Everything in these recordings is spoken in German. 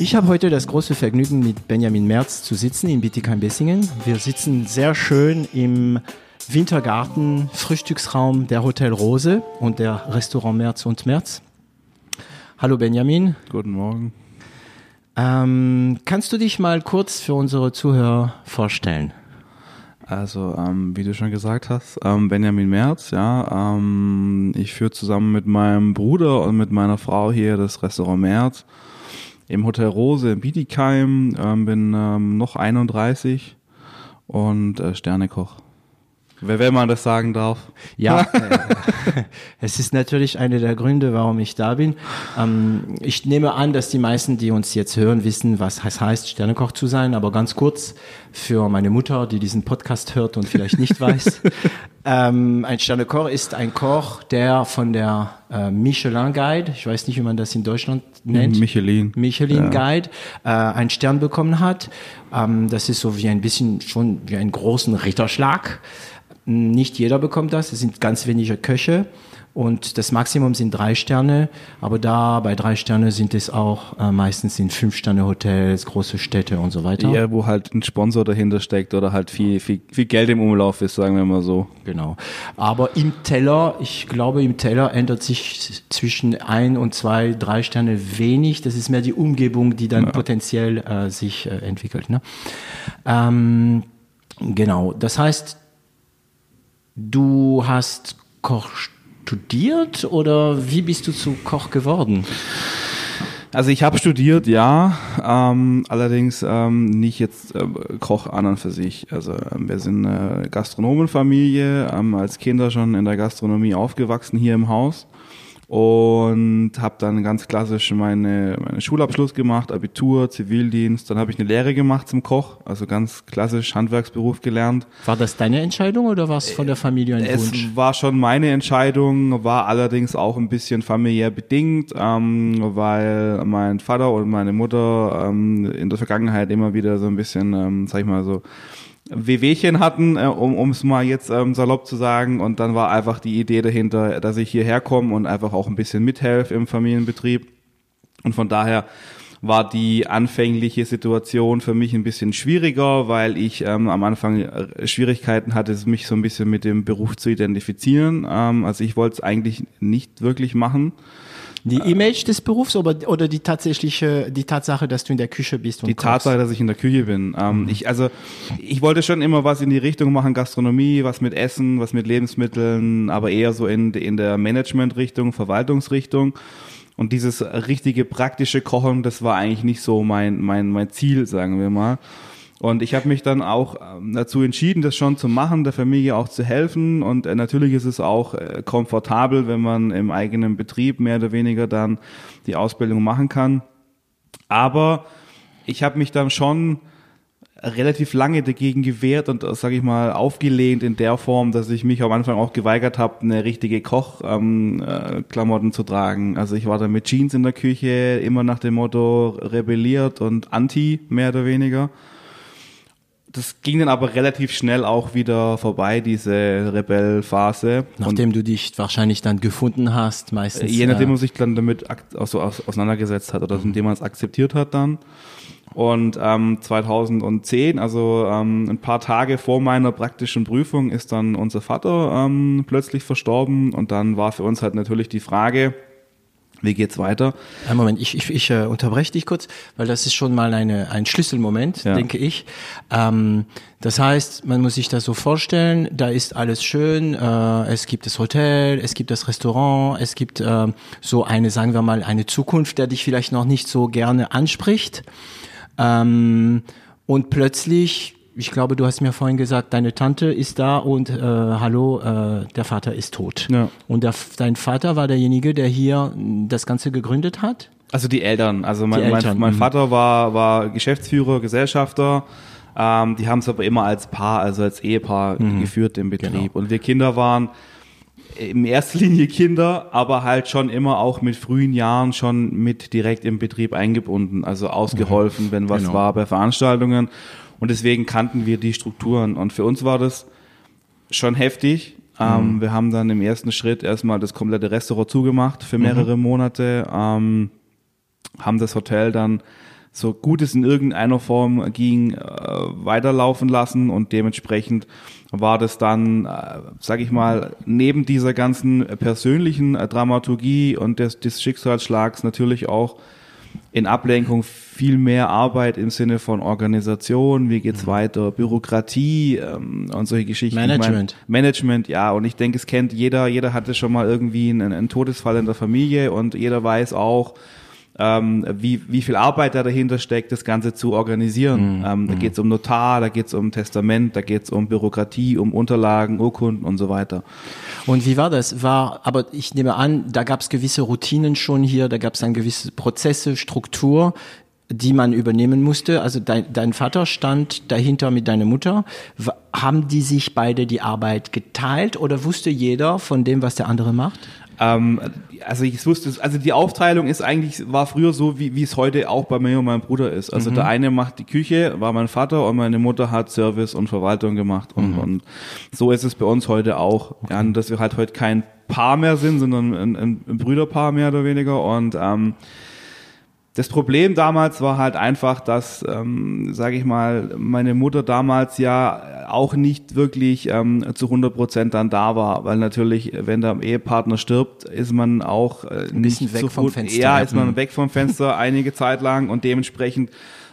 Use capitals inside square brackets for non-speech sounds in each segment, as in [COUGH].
Ich habe heute das große Vergnügen, mit Benjamin Merz zu sitzen in Bietigheim-Bessingen. Wir sitzen sehr schön im Wintergarten, Frühstücksraum der Hotel Rose und der Restaurant Merz und Merz. Hallo Benjamin. Guten Morgen. Ähm, kannst du dich mal kurz für unsere Zuhörer vorstellen? Also, ähm, wie du schon gesagt hast, ähm, Benjamin Merz, ja. Ähm, ich führe zusammen mit meinem Bruder und mit meiner Frau hier das Restaurant Merz im Hotel Rose in Bietigheim, ähm, bin ähm, noch 31 und äh, Sternekoch. Wer, wenn man das sagen darf. Ja, [LAUGHS] äh, es ist natürlich einer der Gründe, warum ich da bin. Ähm, ich nehme an, dass die meisten, die uns jetzt hören, wissen, was es heißt, Sternekoch zu sein. Aber ganz kurz für meine Mutter, die diesen Podcast hört und vielleicht nicht [LAUGHS] weiß. ähm, ein Sternekoch ist ein Koch, der von der äh, Michelin Guide, ich weiß nicht, wie man das in Deutschland nennt. Michelin. Michelin ja. Guide, äh, einen Stern bekommen hat. Ähm, das ist so wie ein bisschen schon wie einen großen Ritterschlag. Nicht jeder bekommt das, es sind ganz wenige Köche und das Maximum sind drei Sterne, aber da bei drei Sterne sind es auch äh, meistens in fünf Sterne Hotels, große Städte und so weiter. Ja, wo halt ein Sponsor dahinter steckt oder halt viel, viel, viel Geld im Umlauf ist, sagen wir mal so. Genau. Aber im Teller, ich glaube, im Teller ändert sich zwischen ein und zwei, drei Sterne wenig. Das ist mehr die Umgebung, die dann ja. potenziell äh, sich äh, entwickelt. Ne? Ähm, genau. Das heißt, Du hast Koch studiert oder wie bist du zu Koch geworden? Also ich habe studiert, ja, ähm, allerdings ähm, nicht jetzt äh, Koch an und für sich. Also ähm, wir sind eine Gastronomenfamilie, ähm, als Kinder schon in der Gastronomie aufgewachsen hier im Haus und habe dann ganz klassisch meine, meine Schulabschluss gemacht, Abitur, Zivildienst, dann habe ich eine Lehre gemacht zum Koch, also ganz klassisch Handwerksberuf gelernt. War das deine Entscheidung oder war es von der Familie ein es Wunsch? Es war schon meine Entscheidung, war allerdings auch ein bisschen familiär bedingt, ähm, weil mein Vater und meine Mutter ähm, in der Vergangenheit immer wieder so ein bisschen, ähm, sag ich mal so, Wehwehchen hatten, äh, um es mal jetzt ähm, salopp zu sagen. Und dann war einfach die Idee dahinter, dass ich hierher komme und einfach auch ein bisschen mithelfe im Familienbetrieb. Und von daher war die anfängliche Situation für mich ein bisschen schwieriger, weil ich ähm, am Anfang äh, Schwierigkeiten hatte, mich so ein bisschen mit dem Beruf zu identifizieren. Ähm, also ich wollte es eigentlich nicht wirklich machen. Die Image des Berufs oder, oder die tatsächliche, die Tatsache, dass du in der Küche bist? Und die kochst? Tatsache, dass ich in der Küche bin. Ähm, mhm. ich, also, ich wollte schon immer was in die Richtung machen, Gastronomie, was mit Essen, was mit Lebensmitteln, aber eher so in, in der Management-Richtung, Verwaltungsrichtung. Und dieses richtige praktische Kochen, das war eigentlich nicht so mein, mein, mein Ziel, sagen wir mal. Und ich habe mich dann auch ähm, dazu entschieden, das schon zu machen, der Familie auch zu helfen. Und äh, natürlich ist es auch äh, komfortabel, wenn man im eigenen Betrieb mehr oder weniger dann die Ausbildung machen kann. Aber ich habe mich dann schon relativ lange dagegen gewehrt und, äh, sage ich mal, aufgelehnt in der Form, dass ich mich am Anfang auch geweigert habe, eine richtige Kochklamotten ähm, zu tragen. Also ich war da mit Jeans in der Küche, immer nach dem Motto rebelliert und anti, mehr oder weniger das ging dann aber relativ schnell auch wieder vorbei, diese Rebellphase. Nachdem und du dich wahrscheinlich dann gefunden hast, meistens. Je nachdem, man sich dann damit so auseinandergesetzt hat oder mhm. indem man es akzeptiert hat dann. Und ähm, 2010, also ähm, ein paar Tage vor meiner praktischen Prüfung, ist dann unser Vater ähm, plötzlich verstorben. Und dann war für uns halt natürlich die Frage, wie geht's weiter? Ein Moment, ich, ich, ich äh, unterbreche dich kurz, weil das ist schon mal eine, ein Schlüsselmoment, ja. denke ich. Ähm, das heißt, man muss sich das so vorstellen, da ist alles schön, äh, es gibt das Hotel, es gibt das Restaurant, es gibt äh, so eine, sagen wir mal, eine Zukunft, der dich vielleicht noch nicht so gerne anspricht. Ähm, und plötzlich ich glaube, du hast mir vorhin gesagt, deine Tante ist da und äh, hallo, äh, der Vater ist tot. Ja. Und der, dein Vater war derjenige, der hier das Ganze gegründet hat? Also die Eltern. Also mein, Eltern, mein, mein mhm. Vater war, war Geschäftsführer, Gesellschafter. Ähm, die haben es aber immer als Paar, also als Ehepaar Mhm. geführt im Betrieb. Genau. Und wir Kinder waren in erster Linie Kinder, aber halt schon immer auch mit frühen Jahren schon mit direkt im Betrieb eingebunden, also ausgeholfen, wenn was Genau. war bei Veranstaltungen. Und deswegen kannten wir die Strukturen. Und für uns war das schon heftig. Ähm, wir haben dann im ersten Schritt erstmal das komplette Restaurant zugemacht für mehrere Monate, ähm, haben das Hotel dann so gut es in irgendeiner Form ging, äh, weiterlaufen lassen und dementsprechend war das dann, äh, sag ich mal, neben dieser ganzen persönlichen äh, Dramaturgie und des, des Schicksalsschlags natürlich auch in Ablenkung viel mehr Arbeit im Sinne von Organisation, wie geht's weiter, Bürokratie ähm, und solche Geschichten. Ich Management. Mein, Management, ja, und ich denke, es kennt jeder, jeder hatte schon mal irgendwie einen, einen Todesfall in der Familie und jeder weiß auch, ähm, wie, wie viel Arbeit da dahinter steckt, das Ganze zu organisieren. Ähm, da geht's um Notar, da geht's um Testament, da geht's um Bürokratie, um Unterlagen, Urkunden und so weiter. Und wie war das? War, aber ich nehme an, da gab es gewisse Routinen schon hier, da gab es dann gewisse Prozesse, Struktur, die man übernehmen musste. Also dein, dein Vater stand dahinter mit deiner Mutter. Wa- Haben die sich beide die Arbeit geteilt oder wusste jeder von dem, was der andere macht? Ähm, also ich wusste, also die Aufteilung ist eigentlich, war früher so, wie, wie es heute auch bei mir und meinem Bruder ist. Also der eine macht die Küche, war mein Vater und meine Mutter hat Service und Verwaltung gemacht. Und, und so ist es bei uns heute auch. Ja, und dass wir halt heute kein Paar mehr sind, sondern ein, ein, ein Brüderpaar mehr oder weniger. Und ähm, das Problem damals war halt einfach, dass, ähm, sage ich mal, meine Mutter damals ja auch nicht wirklich ähm, zu 100 Prozent dann da war, weil natürlich, wenn der Ehepartner stirbt, ist man auch äh, ein bisschen weg vom Fenster, Ja, ja. ist man Mhm. weg vom Fenster [LAUGHS] einige Zeit lang und dementsprechend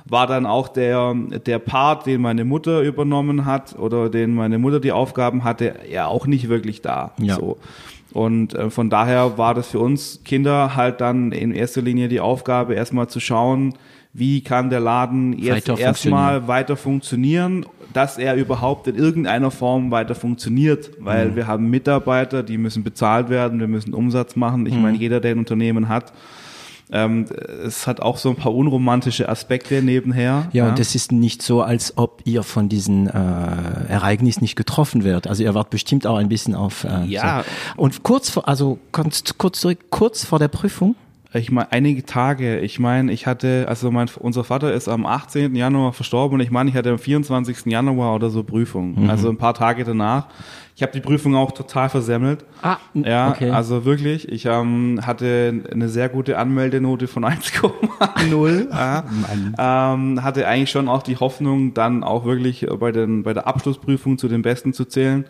war dann auch der, der Part, den meine Mutter übernommen hat oder den meine Mutter die Aufgaben hatte, ja auch nicht wirklich da. Ja. So. Und äh, von daher war das für uns Kinder halt dann in erster Linie die Aufgabe, erstmal zu schauen, wie kann der Laden Weiter erstmal weiter funktionieren, dass er überhaupt in irgendeiner Form weiter funktioniert, weil wir haben Mitarbeiter, die müssen bezahlt werden, wir müssen Umsatz machen. Ich meine, jeder, der ein Unternehmen hat, ähm, es hat auch so ein paar unromantische Aspekte nebenher. Ja, und es ist nicht so, als ob ihr von diesen äh, Ereignis nicht getroffen wird. Also ihr wart bestimmt auch ein bisschen auf. Äh, Ja. So. Und kurz vor, also kurz, kurz zurück, kurz vor der Prüfung. Ich meine, einige Tage. Ich meine, ich hatte, also mein, unser Vater ist am 18. Januar verstorben und ich meine, ich hatte am 24. Januar oder so Prüfung. Also ein paar Tage danach. Ich habe die Prüfung auch total versemmelt. Ah, Ja, okay. also wirklich. Ich ähm, hatte eine sehr gute Anmeldenote von 1,0. ja. ähm, hatte eigentlich schon auch die Hoffnung, dann auch wirklich bei, den, bei der Abschlussprüfung zu den Besten zu zählen.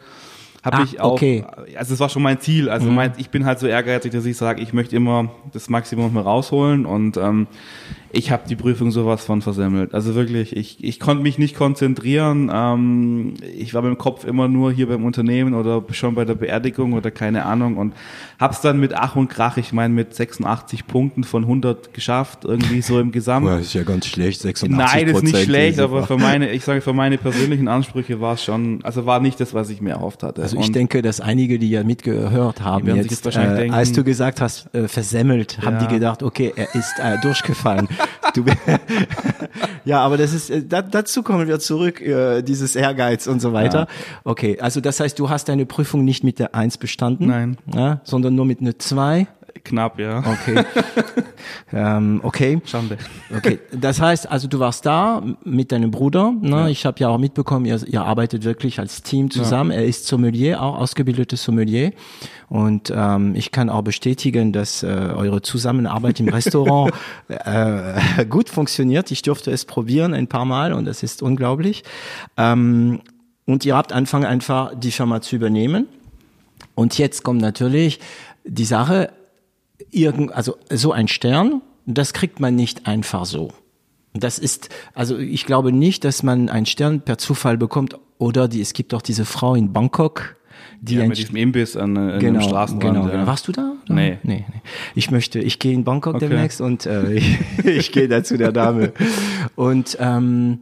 Habe Ah, ich auch, okay. also es war schon mein Ziel. Also mein, ich bin halt so ehrgeizig, dass ich sage, ich möchte immer das Maximum rausholen und ähm, ich habe die Prüfung sowas von versemmelt. Also wirklich, ich, ich konnte mich nicht konzentrieren. Ähm, ich war mit dem Kopf immer nur hier beim Unternehmen oder schon bei der Beerdigung oder keine Ahnung und hab's dann mit Ach und Krach, ich meine mit 86 Punkten von 100 geschafft, irgendwie so im Gesamt. das ist ja ganz schlecht, 86 Nein, das ist nicht schlecht, aber für meine, ich sage, für meine persönlichen Ansprüche war es schon, also war nicht das, was ich mir erhofft hatte. Also ich Und- denke, dass einige, die ja mitgehört haben, jetzt, jetzt wahrscheinlich äh, denken- als du gesagt hast, äh, versemmelt, haben Ja. die gedacht, okay, er ist äh, durchgefallen. [LAUGHS] du, [LAUGHS] ja, aber das ist, äh, da, dazu kommen wir zurück, äh, dieses Ehrgeiz und so weiter. Okay, also das heißt, du hast deine Prüfung nicht mit der Eins bestanden, Nein. ja, sondern nur mit einer Zwei. Knapp, ja. Okay. [LAUGHS] ähm, okay. Schande. Okay, das heißt, also du warst da mit deinem Bruder. Ne? Ich habe ja auch mitbekommen, ihr, ihr arbeitet wirklich als Team zusammen. Er ist Sommelier, auch ausgebildetes Sommelier. Und ähm, ich kann auch bestätigen, dass äh, eure Zusammenarbeit im Restaurant [LAUGHS] äh, gut funktioniert. Ich durfte es probieren ein paar Mal und das ist unglaublich. Ähm, und ihr habt angefangen, einfach die Firma zu übernehmen. Und jetzt kommt natürlich die Sache, irgend, also so ein Stern, das kriegt man nicht einfach so. Das ist, also ich glaube nicht, dass man einen Stern per Zufall bekommt oder die, es gibt auch diese Frau in Bangkok, die Ja, mit diesem Imbiss an, an genau, einem Straßenrand. genau, ja. genau. Warst du da? oder? Nee. nee, nee. Ich möchte, ich gehe in Bangkok Okay. demnächst und äh, [LAUGHS] ich, ich gehe da zu der Dame. Und ähm,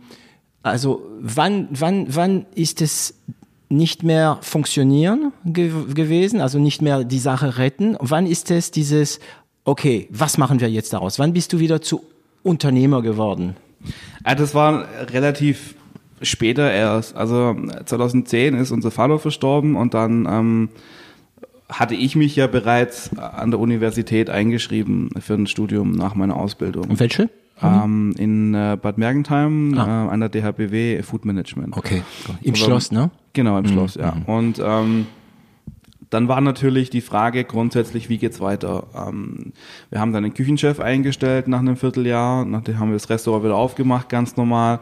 also wann, wann, wann ist es nicht mehr funktionieren ge gewesen, also nicht mehr die Sache retten? Wann ist es dieses okay, was machen wir jetzt daraus? Wann bist du wieder zu Unternehmer geworden? Ja, das war relativ später erst. Also 2010 ist unser Vater verstorben und dann ähm, hatte ich mich ja bereits an der Universität eingeschrieben für ein Studium nach meiner Ausbildung. Und welche? Ähm, in äh, Bad Mergentheim ah. äh, an der DHBW Food Management. Okay, im Aber, Schloss, ne? Genau, im mhm. Schloss, ja. Mhm. Und ähm, dann war natürlich die Frage grundsätzlich, wie geht's weiter? Ähm, wir haben dann einen Küchenchef eingestellt nach einem Vierteljahr, nachdem haben wir das Restaurant wieder aufgemacht, ganz normal.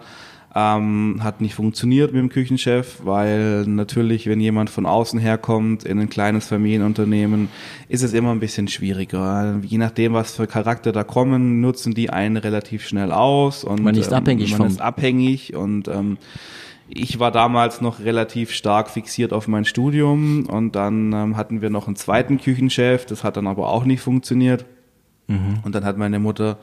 Ähm, hat nicht funktioniert mit dem Küchenchef, weil natürlich, wenn jemand von außen herkommt in ein kleines Familienunternehmen, ist es immer ein bisschen schwieriger. Je nachdem, was für Charakter da kommen, nutzen die einen relativ schnell aus und man ist ähm, abhängig. Man ist abhängig und ähm, ich war damals noch relativ stark fixiert auf mein Studium und dann ähm, hatten wir noch einen zweiten Küchenchef, das hat dann aber auch nicht funktioniert. Mhm. Und dann hat meine Mutter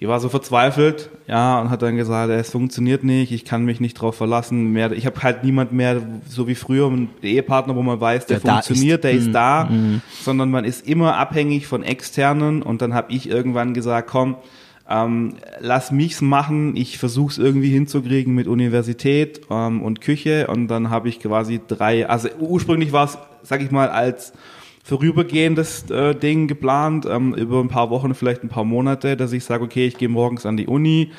die war so verzweifelt, ja, und hat dann gesagt, es funktioniert nicht, ich kann mich nicht drauf verlassen mehr. Ich habe halt niemand mehr, so wie früher, ein Ehepartner, wo man weiß, der, der funktioniert, ist, der ist mm, da, mm. sondern man ist immer abhängig von externen. Und dann habe ich irgendwann gesagt, komm, ähm, lass mich's machen, ich versuche es irgendwie hinzukriegen mit Universität ähm, und Küche. Und dann habe ich quasi drei, also ursprünglich war es, sag ich mal, als vorübergehendes äh, Ding geplant, ähm, über ein paar Wochen, vielleicht ein paar Monate, dass ich sage, okay, ich gehe morgens an die Uni,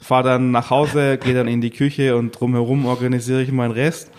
fahre dann nach Hause, gehe dann in die Küche und drumherum organisiere ich meinen Rest.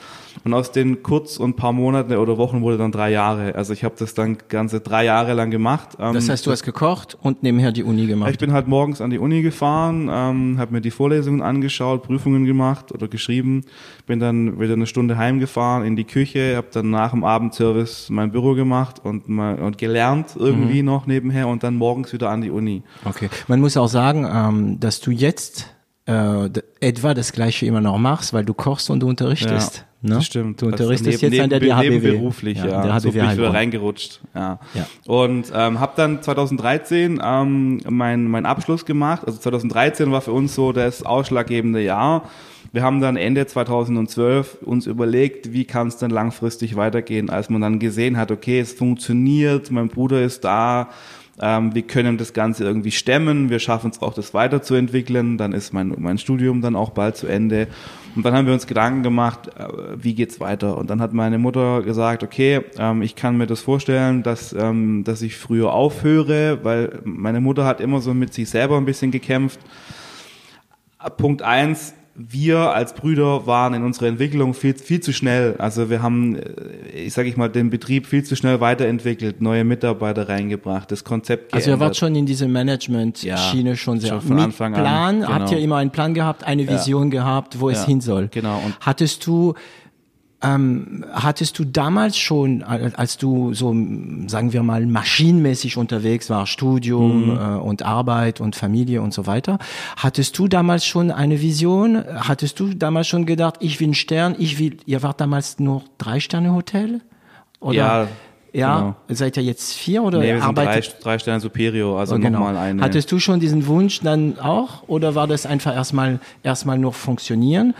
Und aus den kurz und paar Monate oder Wochen wurde dann drei Jahre. Also ich habe das dann ganze drei Jahre lang gemacht. Ähm, das heißt, du hast gekocht und nebenher die Uni gemacht? Ich bin halt morgens an die Uni gefahren, ähm, habe mir die Vorlesungen angeschaut, Prüfungen gemacht oder geschrieben, bin dann wieder eine Stunde heimgefahren in die Küche, habe dann nach dem Abendservice mein Büro gemacht und, mal, und gelernt irgendwie mhm. noch nebenher und dann morgens wieder an die Uni. Okay. Man muss auch sagen, ähm, dass du jetzt äh, etwa das Gleiche immer noch machst, weil du kochst und du unterrichtest. Ja. Ne? Stimmt. Du unterrichtest neben, jetzt an der DHBW. Beruflich, ja. ja. Der HBW so bin ich wieder reingerutscht. Ja. ja. Und ähm, habe dann 2013 ähm, mein, mein Abschluss gemacht. Also 2013 war für uns so das ausschlaggebende Jahr. Wir haben dann Ende 2012 uns überlegt, wie kann es denn langfristig weitergehen, als man dann gesehen hat, okay, es funktioniert, mein Bruder ist da, ähm, wir können das Ganze irgendwie stemmen, wir schaffen es auch, das weiterzuentwickeln, dann ist mein, mein Studium dann auch bald zu Ende. Und dann haben wir uns Gedanken gemacht, äh, wie geht's weiter? Und dann hat meine Mutter gesagt, okay, ähm, ich kann mir das vorstellen, dass, ähm, dass ich früher aufhöre, weil meine Mutter hat immer so mit sich selber ein bisschen gekämpft. Punkt eins, wir als Brüder waren in unserer Entwicklung viel, viel zu schnell. Also wir haben, äh, ich sage ich mal, den Betrieb viel zu schnell weiterentwickelt, neue Mitarbeiter reingebracht, das Konzept geändert. Also ihr wart schon in diese Management-Schiene ja, schon sehr schon von Anfang Plan, an. Genau. Habt ihr immer einen Plan gehabt, eine Vision ja. gehabt, wo es hin soll. Genau. Und Hattest du ähm, hattest du damals schon, als du so, sagen wir mal, maschinenmäßig unterwegs war, Studium mhm. äh, und Arbeit und Familie und so weiter, hattest du damals schon eine Vision? Hattest du damals schon gedacht, ich will einen Stern, ich will, ihr wart damals nur drei Sterne Hotel? Oder? Ja. Ja, genau. seid ihr jetzt vier oder nee, wir sind drei, drei Sterne Superior, also oh, genau. nochmal eine. Hattest du schon diesen Wunsch dann auch oder war das einfach erstmal erstmal nur funktionieren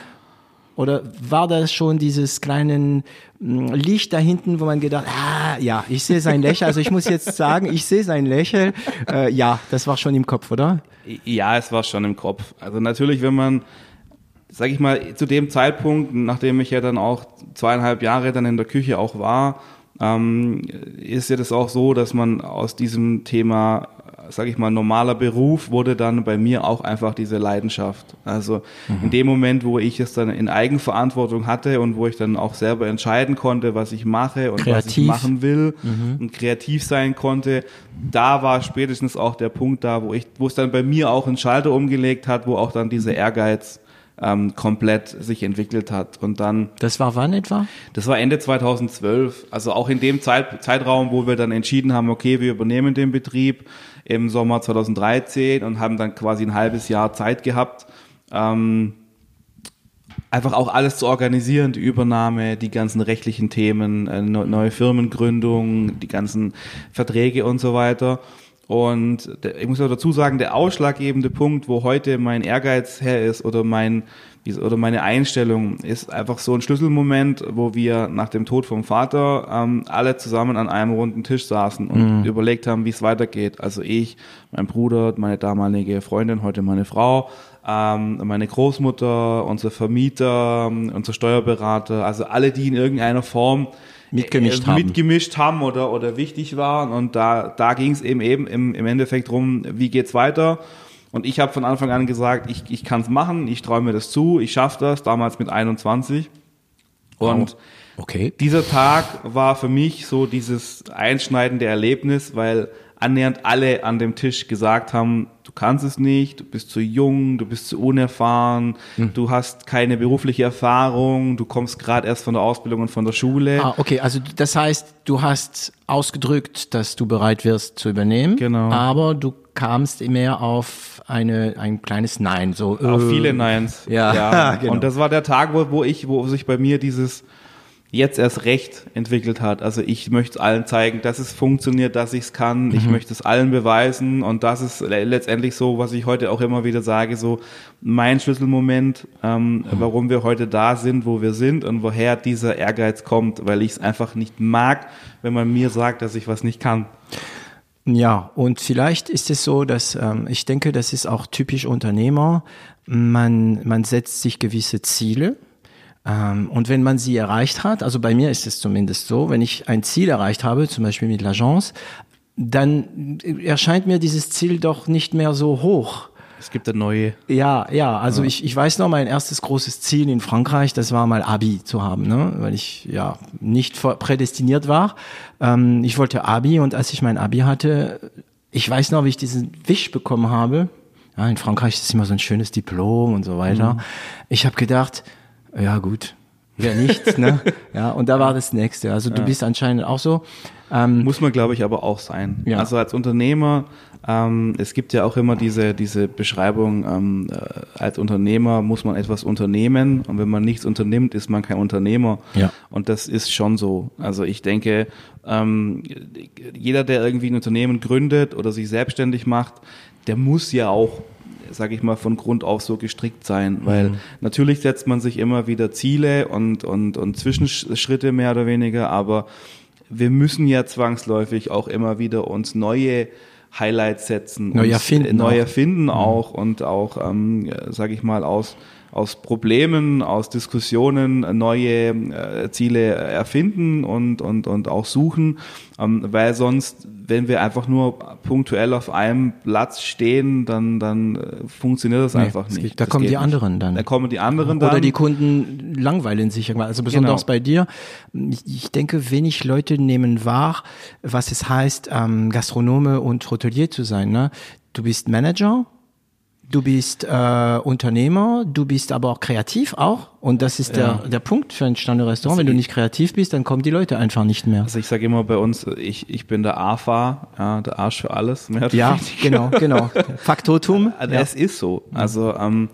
oder war das schon dieses kleine hm, Licht da hinten, wo man gedacht, ah, ja, ich sehe sein Lächeln. Also ich muss jetzt sagen, ich sehe sein Lächeln. Äh, ja, das war schon im Kopf, oder? Ja, es war schon im Kopf. Also natürlich, wenn man, sag ich mal, zu dem Zeitpunkt, nachdem ich ja dann auch zweieinhalb Jahre dann in der Küche auch war, ähm, ist ja das auch so, dass man aus diesem Thema sage ich mal, normaler Beruf wurde dann bei mir auch einfach diese Leidenschaft. Also mhm. in dem Moment, wo ich es dann in Eigenverantwortung hatte und wo ich dann auch selber entscheiden konnte, was ich mache und kreativ. was ich machen will mhm. und kreativ sein konnte, da war spätestens auch der Punkt da, wo ich, wo es dann bei mir auch einen Schalter umgelegt hat, wo auch dann dieser Ehrgeiz ähm, komplett sich entwickelt hat. Und dann. Das war wann etwa? Das war Ende 2012. Also auch in dem Zeit, Zeitraum, wo wir dann entschieden haben, okay, wir übernehmen den Betrieb im Sommer 2013 und haben dann quasi ein halbes Jahr Zeit gehabt, ähm, einfach auch alles zu organisieren, die Übernahme, die ganzen rechtlichen Themen, äh, neue Firmengründung, die ganzen Verträge und so weiter. Und ich muss auch dazu sagen, der ausschlaggebende Punkt, wo heute mein Ehrgeiz her ist oder mein oder meine Einstellung ist einfach so ein Schlüsselmoment, wo wir nach dem Tod vom Vater ähm, alle zusammen an einem runden Tisch saßen und mhm. überlegt haben, wie es weitergeht. Also ich, mein Bruder, meine damalige Freundin, heute meine Frau, ähm, meine Großmutter, unser Vermieter, unser Steuerberater, also alle, die in irgendeiner Form mitgemischt, äh, haben. mitgemischt haben oder, oder wichtig waren. Und da, da ging es eben eben im, im Endeffekt drum, wie geht's weiter. Und ich habe von Anfang an gesagt, ich, ich kann es machen, ich träume das zu, ich schaffe das, damals mit 21. Und wow. okay. dieser Tag war für mich so dieses einschneidende Erlebnis, weil annähernd alle an dem Tisch gesagt haben, du kannst es nicht, du bist zu jung, du bist zu unerfahren, hm. du hast keine berufliche Erfahrung, du kommst gerade erst von der Ausbildung und von der Schule. Ah, okay, also das heißt, du hast ausgedrückt, dass du bereit wirst zu übernehmen, genau. aber du kamst mehr auf eine, ein kleines Nein, so. Auf äh, viele Neins. Ja, [LAUGHS] ja. genau. Und das war der Tag, wo, wo ich, wo sich bei mir dieses, jetzt erst recht entwickelt hat. Also ich möchte es allen zeigen, dass es funktioniert, dass ich es kann. Mhm. Ich möchte es allen beweisen und das ist letztendlich so, was ich heute auch immer wieder sage, so mein Schlüsselmoment, ähm, mhm. warum wir heute da sind, wo wir sind und woher dieser Ehrgeiz kommt, weil ich es einfach nicht mag, wenn man mir sagt, dass ich was nicht kann. Ja, und vielleicht ist es so, dass ähm, ich denke, das ist auch typisch Unternehmer. Man, man setzt sich gewisse Ziele ähm, und wenn man sie erreicht hat, also bei mir ist es zumindest so, wenn ich ein Ziel erreicht habe, zum Beispiel mit L'Agence, dann erscheint mir dieses Ziel doch nicht mehr so hoch. Es gibt eine neue. Ja, ja, also ja. Ich, ich weiß noch, mein erstes großes Ziel in Frankreich, das war mal Abi zu haben, ne? weil ich ja nicht prädestiniert war. Ähm, ich wollte Abi und als ich mein Abi hatte, ich weiß noch, wie ich diesen Wisch bekommen habe. Ja, in Frankreich ist es immer so ein schönes Diplom und so weiter. Mhm. Ich habe gedacht, ja gut, wer nicht, ne? Ja, und da war das nächste. Also du ja. bist anscheinend auch so. Ähm, Muss man, glaube ich, aber auch sein. Ja. Also als Unternehmer, ähm, es gibt ja auch immer diese, diese Beschreibung, ähm, äh, als Unternehmer muss man etwas unternehmen und wenn man nichts unternimmt, ist man kein Unternehmer. Ja. Und das ist schon so. Also ich denke, ähm, jeder, der irgendwie ein Unternehmen gründet oder sich selbstständig macht, der muss ja auch sage ich mal, von Grund auf so gestrickt sein, weil mhm. natürlich setzt man sich immer wieder Ziele und, und, und Zwischenschritte mehr oder weniger, aber wir müssen ja zwangsläufig auch immer wieder uns neue Highlights setzen, neu erfinden, neu erfinden auch, mhm. auch und auch, ähm, sage ich mal, aus aus Problemen, aus Diskussionen neue äh, Ziele erfinden und, und, und auch suchen, ähm, weil sonst, wenn wir einfach nur punktuell auf einem Platz stehen, dann, dann äh, funktioniert das nee, einfach nicht. Da das kommen die anderen dann. Da kommen die anderen dann. Oder die Kunden langweilen sich irgendwann. Also besonders genau. bei dir. Ich denke, wenig Leute nehmen wahr, was es heißt, ähm, Gastronome und Hotelier zu sein. Ne? Du bist Manager, Du bist äh, Unternehmer, du bist aber auch kreativ auch. Und das ist der, ja. der Punkt für ein Sterne-Restaurant. Also Wenn du nicht kreativ bist, dann kommen die Leute einfach nicht mehr. Also ich sage immer bei uns, ich, ich bin der AFA, ja, der Arsch für alles. Mehr ja, genau, genau. [LAUGHS] Faktotum. Also ja. Es ist so. Also ähm,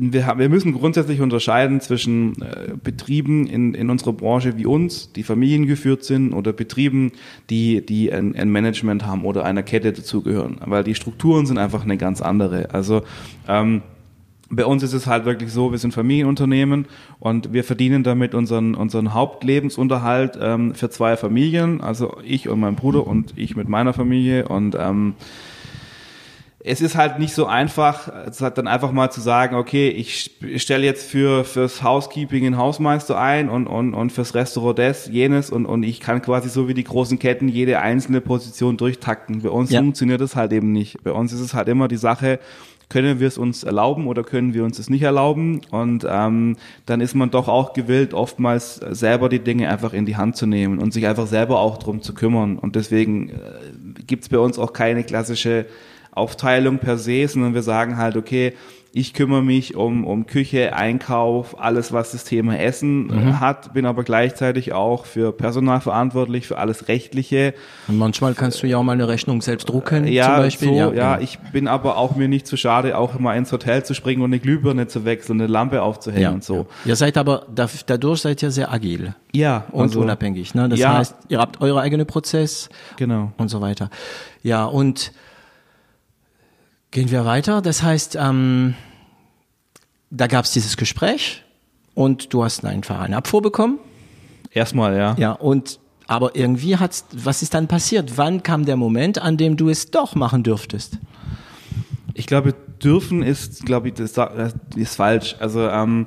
wir, haben, wir müssen grundsätzlich unterscheiden zwischen äh, Betrieben in, in unserer Branche wie uns, die familiengeführt sind, oder Betrieben, die, die ein, ein Management haben oder einer Kette dazugehören. Weil die Strukturen sind einfach eine ganz andere. Also ähm, bei uns ist es halt wirklich so, wir sind Familienunternehmen und wir verdienen damit unseren, unseren Hauptlebensunterhalt ähm, für zwei Familien, also ich und mein Bruder und ich mit meiner Familie und ähm, es ist halt nicht so einfach, es hat dann einfach mal zu sagen, okay, ich stelle jetzt für fürs Housekeeping einen Hausmeister ein und, und, und fürs Restaurant des, jenes und, und ich kann quasi so wie die großen Ketten jede einzelne Position durchtakten. Bei uns ja. funktioniert das halt eben nicht. Bei uns ist es halt immer die Sache, können wir es uns erlauben oder können wir uns es nicht erlauben? Und ähm, dann ist man doch auch gewillt, oftmals selber die Dinge einfach in die Hand zu nehmen und sich einfach selber auch drum zu kümmern. Und deswegen äh, gibt es bei uns auch keine klassische Aufteilung per se, sondern wir sagen halt, okay, Ich kümmere mich um, um Küche, Einkauf, alles, was das Thema Essen Mhm. hat, bin aber gleichzeitig auch für Personal verantwortlich, für alles Rechtliche. Und manchmal kannst du ja auch mal eine Rechnung selbst drucken, Ja, zum Beispiel. so, ja, genau. ich bin aber auch mir nicht zu schade, auch mal ins Hotel zu springen und eine Glühbirne zu wechseln, eine Lampe aufzuhängen ja. und so. Ihr seid aber, da- dadurch seid ihr sehr agil Ja, und also, unabhängig. Ne? Das ja. heißt, ihr habt eure eigene Prozess Genau. und so weiter. Ja, und gehen wir weiter. Das heißt, ähm, da gab es dieses Gespräch und du hast einfach eine Abfuhr bekommen. Erstmal, ja. Ja, und aber irgendwie hat's, was ist dann passiert? Wann kam der Moment, an dem du es doch machen dürftest? Ich glaube, dürfen ist, glaube ich, das das ist falsch. Also ähm,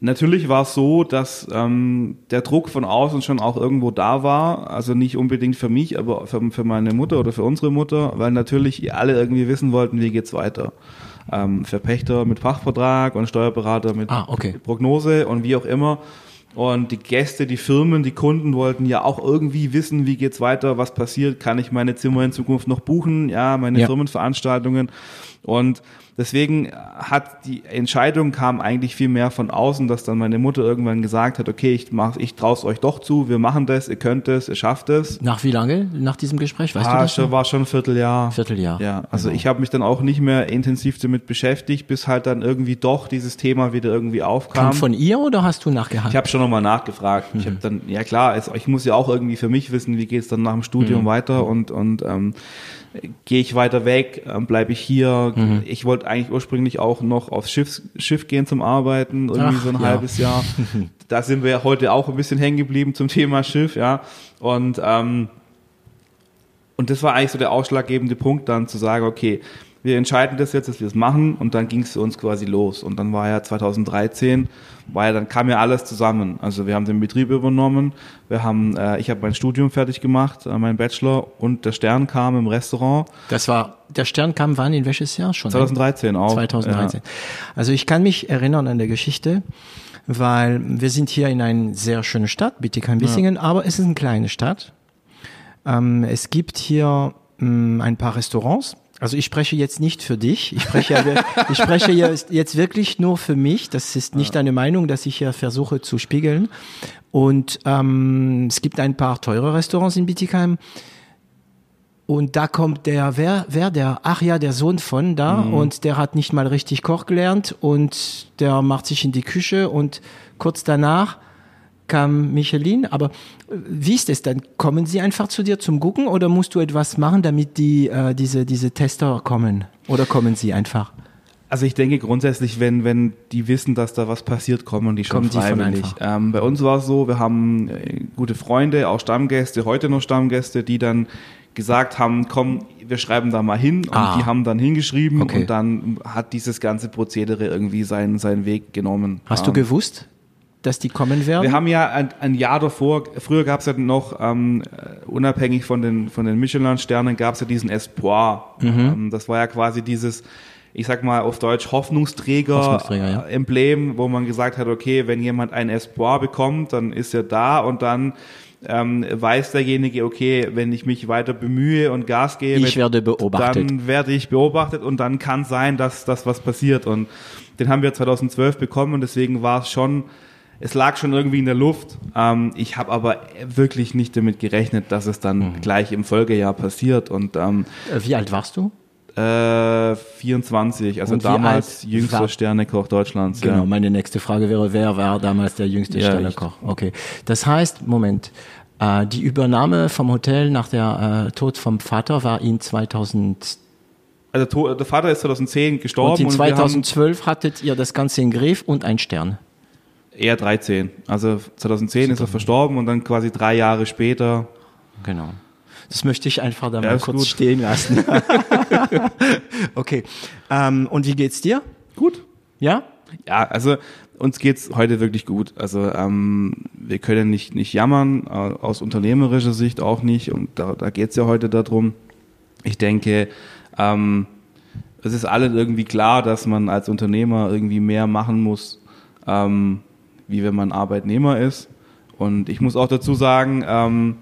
natürlich war es so, dass ähm, der Druck von außen schon auch irgendwo da war. Also nicht unbedingt für mich, aber für, für meine Mutter oder für unsere Mutter, weil natürlich alle irgendwie wissen wollten, wie geht's weiter. Ähm, für Pächter mit Fachvertrag und Steuerberater mit Ah, okay. Prognose und wie auch immer. Und die Gäste, die Firmen, die Kunden wollten ja auch irgendwie wissen, wie geht's weiter, was passiert, kann ich meine Zimmer in Zukunft noch buchen, ja, meine Ja. Firmenveranstaltungen. Und deswegen hat die Entscheidung kam eigentlich viel mehr von außen, dass dann meine Mutter irgendwann gesagt hat, okay, ich mach, ich traue euch doch zu, wir machen das, ihr könnt es, ihr schafft es. Nach wie lange? Nach diesem Gespräch? Weißt du Ah, das? schon, war schon ein Vierteljahr. Vierteljahr. Ja, also ich habe mich dann auch nicht mehr intensiv damit beschäftigt, bis halt dann irgendwie doch dieses Thema wieder irgendwie aufkam. Kam von ihr oder hast du nachgehakt? Ich habe schon nochmal nachgefragt. Ich habe dann, ja klar, es, ich muss ja auch irgendwie für mich wissen, wie geht's dann nach dem Studium weiter und, und ähm, gehe ich weiter weg, ähm, bleibe ich hier. Ich wollte eigentlich ursprünglich auch noch aufs Schiff, Schiff gehen zum Arbeiten, irgendwie Ach, so ein ja. halbes Jahr. [LAUGHS] da sind wir heute auch ein bisschen hängen geblieben zum Thema Schiff, ja. Und ähm, und das war eigentlich so der ausschlaggebende Punkt, dann zu sagen, okay, wir entscheiden das jetzt, dass wir es machen und dann ging es für uns quasi los. Und dann war ja 2013, war ja, dann kam ja alles zusammen. Also wir haben den Betrieb übernommen, wir haben, äh, ich habe mein Studium fertig gemacht, äh, mein Bachelor und der Stern kam im Restaurant. Das war, der Stern kam wann, in welches Jahr schon? 2013 auch. 2013. Also ich kann mich erinnern an der Geschichte, weil wir sind hier in einer sehr schönen Stadt, Bietigheim-Bissingen, aber es ist eine kleine Stadt. Ähm, es gibt hier mh, ein paar Restaurants. Also ich spreche jetzt nicht für dich. Ich spreche, ja, [LAUGHS] ich spreche jetzt wirklich nur für mich. Das ist nicht eine Meinung, dass ich hier versuche zu spiegeln. Und ähm, es gibt ein paar teure Restaurants in Bietigheim. Und da kommt der, wer, wer, der, ach ja, der Sohn von da und der hat nicht mal richtig Koch gelernt und der macht sich in die Küche und kurz danach kam Michelin. Aber äh, wie ist es dann? Kommen sie einfach zu dir zum Gucken oder musst du etwas machen, damit die, äh, diese, diese Tester kommen? Oder kommen sie einfach? Also ich denke grundsätzlich, wenn, wenn die wissen, dass da was passiert, kommen die schon Kommen freiwillig. ähm, bei uns war es so, wir haben äh, gute Freunde, auch Stammgäste, heute noch Stammgäste, die dann gesagt haben, komm, wir schreiben da mal hin und Ah. die haben dann hingeschrieben Okay. und dann hat dieses ganze Prozedere irgendwie seinen, seinen Weg genommen. Hast du Ähm, gewusst, dass die kommen werden? wir haben ja ein, ein Jahr davor, früher gab es ja noch, ähm, äh, unabhängig von den, von den Michelin-Sternen, gab es ja diesen Espoir. Mhm. Ähm, das war ja quasi dieses, ich sag mal auf Deutsch, Hoffnungsträger, Hoffnungsträger, ja. äh, wo man gesagt hat, okay, wenn jemand ein Espoir bekommt, dann ist er da und dann ähm, weiß derjenige, okay, wenn ich mich weiter bemühe und Gas gebe, werde dann werde ich beobachtet und dann kann sein, dass das was passiert. Und den haben wir 2012 bekommen und deswegen war es schon, es lag schon irgendwie in der Luft. Ähm, ich habe aber wirklich nicht damit gerechnet, dass es dann Mhm. gleich im Folgejahr passiert. Und ähm, Äh, Wie alt warst du? äh, 24, also Und damals jüngster war- Sternekoch Deutschlands. Genau, Ja. meine nächste Frage wäre, wer war damals der jüngste Ja, Sternekoch? Okay. Das heißt, Moment, äh, die Übernahme vom Hotel nach der äh, Tod vom Vater war in 2000 Also der Vater ist 2010 gestorben und in wir haben 2012 hattet ihr das Ganze in Griff und ein Stern. Eher 13. Also 2010 ist er verstorben und dann quasi drei Jahre später Genau. Das möchte ich einfach da Ja, mal kurz gut. stehen lassen. [LAUGHS] okay. Ähm, und wie geht's dir? gut. Ja? Ja, also uns geht's heute wirklich gut. Also ähm, wir können nicht, nicht jammern, aus unternehmerischer Sicht auch nicht. Und da, da geht's ja heute darum. Ich denke, ähm, es ist allen irgendwie klar, dass man als Unternehmer irgendwie mehr machen muss, ähm, wie wenn man Arbeitnehmer ist. Und ich muss auch dazu sagen, ähm,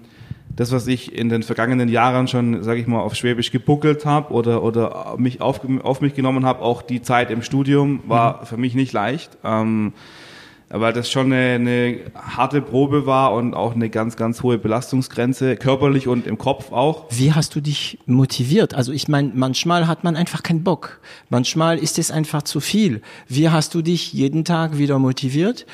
das, was ich in den vergangenen Jahren schon, sage ich mal, auf Schwäbisch gebuckelt habe oder, oder mich auf, auf mich genommen habe, auch die Zeit im Studium war mhm. für mich nicht leicht. Ähm, weil das schon eine, eine harte Probe war und auch eine ganz, ganz hohe Belastungsgrenze, körperlich und im Kopf auch. Wie hast du dich motiviert? Also ich meine, manchmal hat man einfach keinen Bock. Manchmal ist es einfach zu viel. Wie hast du dich jeden Tag wieder motiviert?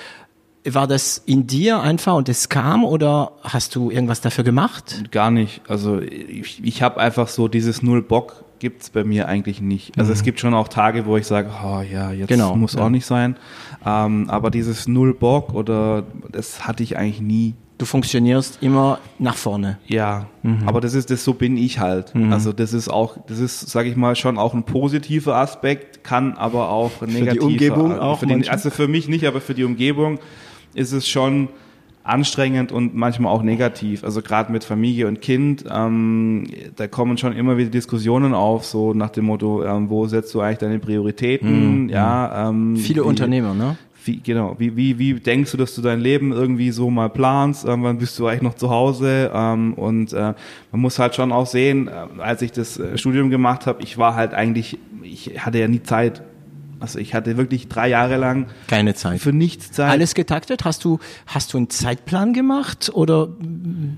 War das in dir einfach und es kam oder hast du irgendwas dafür gemacht? Gar nicht. Also ich, ich habe einfach so dieses Null Bock gibt's bei mir eigentlich nicht. Also mhm. es gibt schon auch Tage, wo ich sage, oh ja, jetzt genau, muss ja. auch nicht sein. Ähm, aber dieses Null Bock oder das hatte ich eigentlich nie. Du funktionierst immer nach vorne. Ja, mhm. aber das ist das, so bin ich halt. Mhm. Also das ist auch, das ist, sage ich mal, schon auch ein positiver Aspekt, kann aber auch ein negativer. Für die Umgebung auch. Für den, also für mich nicht, aber für die Umgebung ist es schon anstrengend und manchmal auch negativ. Also gerade mit Familie und Kind, ähm, da kommen schon immer wieder Diskussionen auf, so nach dem Motto, ähm, wo setzt du eigentlich deine Prioritäten? Mhm. Ja, ähm, viele wie, Unternehmer, ne? Wie, genau, wie, wie, wie denkst du, dass du dein Leben irgendwie so mal planst? Ähm, wann bist du eigentlich noch zu Hause? Ähm, und äh, man muss halt schon auch sehen, äh, als ich das äh, Studium gemacht habe, ich war halt eigentlich, ich hatte ja nie Zeit also ich hatte wirklich drei Jahre lang keine Zeit. Für nichts Zeit. Alles getaktet? Hast du, hast du einen Zeitplan gemacht oder?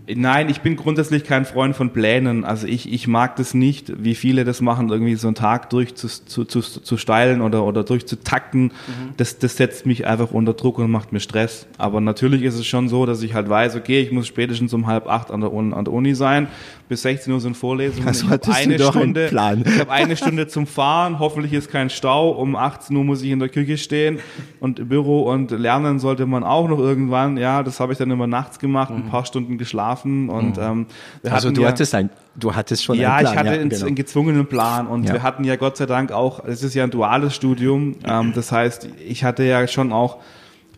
Nein, ich bin grundsätzlich kein Freund von Plänen. Also ich, ich mag das nicht, wie viele das machen, irgendwie so einen Tag durch zu, zu, zu, zu steilen oder, oder durchzutakten. Mhm. Das, das setzt mich einfach unter Druck und macht mir Stress. Aber natürlich ist es schon so, dass ich halt weiß, okay, ich muss spätestens um halb acht an der, an der Uni sein. Bis 16 Uhr sind Vorlesungen. Also ich habe eine Stunde, Plan. ich habe eine Stunde zum Fahren. Hoffentlich ist kein Stau. Um 8 18 Uhr muss ich in der Küche stehen und im Büro und lernen sollte man auch noch irgendwann. Ja, das habe ich dann immer nachts gemacht, mhm. ein paar Stunden geschlafen und mhm. ähm, also du ja, hattest ein, du hattest schon ja, einen Plan. Ja, ich hatte ja, genau. einen gezwungenen Plan und ja. wir hatten ja Gott sei Dank auch, es ist ja ein duales Studium, ähm, das heißt, ich hatte ja schon auch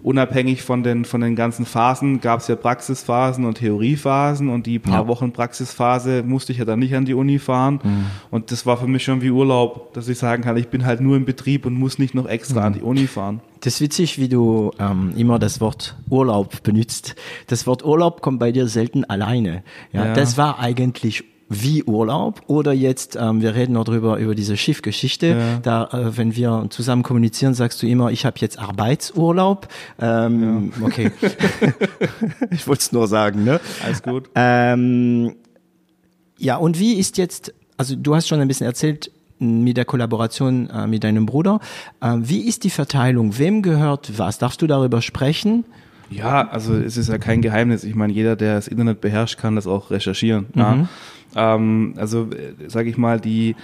unabhängig von den, von den ganzen Phasen gab es ja Praxisphasen und Theoriephasen und die paar ja. Wochen Praxisphase musste ich ja dann nicht an die Uni fahren. Mhm. Und das war für mich schon wie Urlaub, dass ich sagen kann, ich bin halt nur im Betrieb und muss nicht noch extra mhm. an die Uni fahren. Das ist witzig, wie du ähm, immer das Wort Urlaub benutzt. Das Wort Urlaub kommt bei dir selten alleine. Ja, ja. Das war eigentlich wie Urlaub oder jetzt, ähm, wir reden noch drüber, über diese Schiffgeschichte, ja. da, äh, wenn wir zusammen kommunizieren, sagst du immer, ich habe jetzt Arbeitsurlaub. Ähm, ja. Okay, [LAUGHS] [LAUGHS] ich wollte es nur sagen. Ne? Alles gut. Ähm, ja, und wie ist jetzt, also du hast schon ein bisschen erzählt, mit der Kollaboration äh, mit deinem Bruder. Äh, wie ist die Verteilung? Wem gehört was? Darfst du darüber sprechen? Ja, also es ist ja kein Geheimnis. Ich meine, jeder, der das Internet beherrscht, kann das auch recherchieren. Mhm. Ja. Ähm, also äh, sage ich mal, die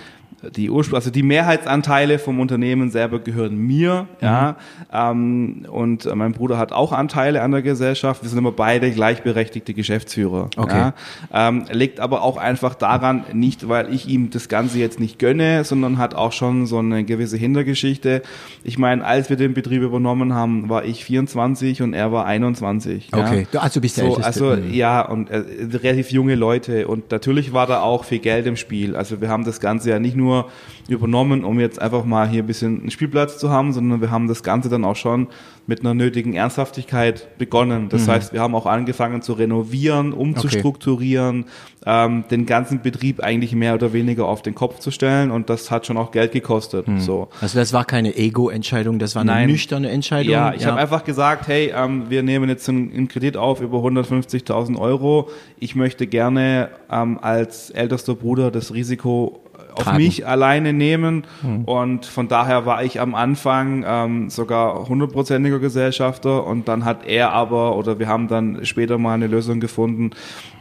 die Urspr also die Mehrheitsanteile vom Unternehmen selber gehören mir, mhm. ja, ähm, und mein Bruder hat auch Anteile an der Gesellschaft. Wir sind immer beide gleichberechtigte Geschäftsführer. Okay. Ja, ähm, liegt aber auch einfach daran, nicht weil ich ihm das Ganze jetzt nicht gönne, sondern hat auch schon so eine gewisse Hintergeschichte. Ich meine, als wir den Betrieb übernommen haben, war ich 24 und er war 21. Okay, ja. also bist du so, Also mhm. ja, und äh, relativ junge Leute und natürlich war da auch viel Geld im Spiel. Also wir haben das Ganze ja nicht nur nur übernommen, um jetzt einfach mal hier ein bisschen einen Spielplatz zu haben, sondern wir haben das Ganze dann auch schon mit einer nötigen Ernsthaftigkeit begonnen. Das mhm. heißt, wir haben auch angefangen zu renovieren, umzustrukturieren, okay. ähm, den ganzen Betrieb eigentlich mehr oder weniger auf den Kopf zu stellen und das hat schon auch Geld gekostet. Mhm. So. Also das war keine Ego-Entscheidung, das war eine Nein. nüchterne Entscheidung. Ja, ich ja. habe einfach gesagt, hey, ähm, wir nehmen jetzt einen, einen Kredit auf über 150.000 Euro. Ich möchte gerne ähm, als ältester Bruder das Risiko auf Tragen. mich alleine nehmen. Mhm. Und von daher war ich am Anfang ähm, sogar hundertprozentiger Gesellschafter und dann hat er aber, oder wir haben dann später mal eine Lösung gefunden,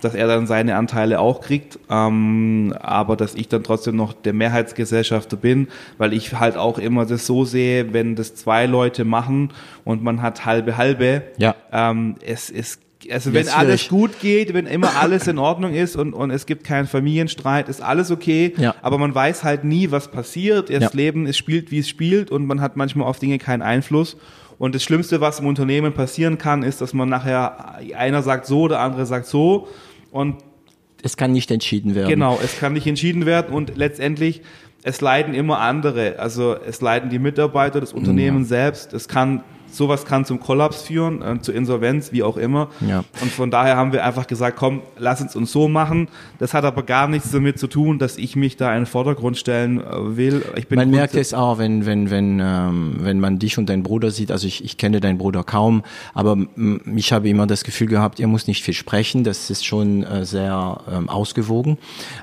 dass er dann seine Anteile auch kriegt, ähm, aber dass ich dann trotzdem noch der Mehrheitsgesellschafter bin, weil ich halt auch immer das so sehe, wenn das zwei Leute machen und man hat halbe halbe, ja. ähm, es, es also wenn alles gut geht, wenn immer alles in Ordnung ist und, und es gibt keinen Familienstreit, ist alles okay. Ja. Aber man weiß halt nie, was passiert. Das ja. Leben es spielt, wie es spielt und man hat manchmal auf Dinge keinen Einfluss. Und das Schlimmste, was im Unternehmen passieren kann, ist, dass man nachher einer sagt so, der andere sagt so und es kann nicht entschieden werden. Genau, es kann nicht entschieden werden und letztendlich es leiden immer andere. Also es leiden die Mitarbeiter, das Unternehmen ja. selbst. Es kann sowas kann zum Kollaps führen, äh, zur Insolvenz, wie auch immer. Ja. Und von daher haben wir einfach gesagt, komm, lass uns uns so machen. Das hat aber gar nichts damit zu tun, dass ich mich da in den Vordergrund stellen äh, will. Ich bin man merkt es auch, wenn, wenn, wenn, ähm, wenn man dich und deinen Bruder sieht. Also ich, ich kenne deinen Bruder kaum, aber ich habe immer das Gefühl gehabt, ihr muss nicht viel sprechen. Das ist schon äh, sehr ähm, ausgewogen.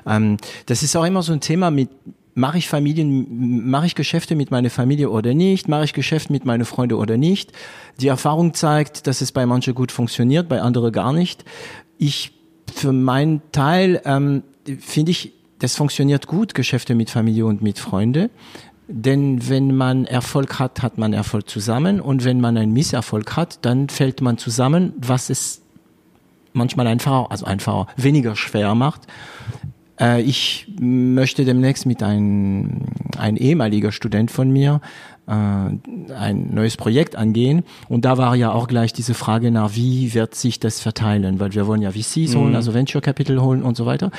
Ähm, das ist auch immer so ein Thema mit mache ich Familien, mache ich Geschäfte mit meiner Familie oder nicht, mache ich Geschäft mit meinen Freunden oder nicht. Die Erfahrung zeigt, dass es bei manchen gut funktioniert, bei anderen gar nicht. Ich für meinen Teil ähm, finde ich, das funktioniert gut, Geschäfte mit Familie und mit Freunden. Denn wenn man Erfolg hat, hat man Erfolg zusammen. Und wenn man einen Misserfolg hat, dann fällt man zusammen, was es manchmal einfacher, also einfacher, weniger schwer macht. Äh, ich möchte demnächst mit einem ein ehemaliger Student von mir äh, ein neues Projekt angehen. Und da war ja auch gleich diese Frage nach, wie wird sich das verteilen? Weil wir wollen ja VCs holen, also Venture Capital holen und so weiter.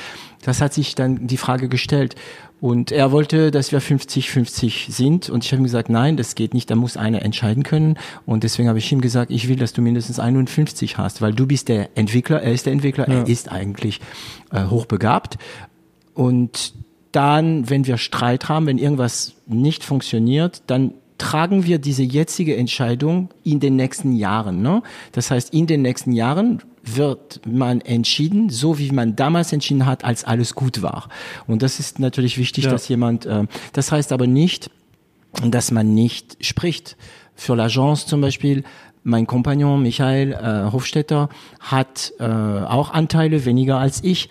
Das hat sich dann die Frage gestellt. Und er wollte, dass wir 50-50 sind. Und ich habe ihm gesagt, nein, das geht nicht. Da muss einer entscheiden können. Und deswegen habe ich ihm gesagt, ich will, dass du mindestens 51 hast, weil du bist der Entwickler, er ist der Entwickler, er ist eigentlich äh, hochbegabt. Und dann, wenn wir Streit haben, wenn irgendwas nicht funktioniert, dann tragen wir diese jetzige Entscheidung in den nächsten Jahren. Ne? Das heißt, in den nächsten Jahren wird man entschieden, so wie man damals entschieden hat, als alles gut war. Und das ist natürlich wichtig, Ja. dass jemand, äh, das heißt aber nicht, dass man nicht spricht. Für l'Agence zum Beispiel, mein Kompagnon Michael äh, Hofstetter hat äh, auch Anteile weniger als ich.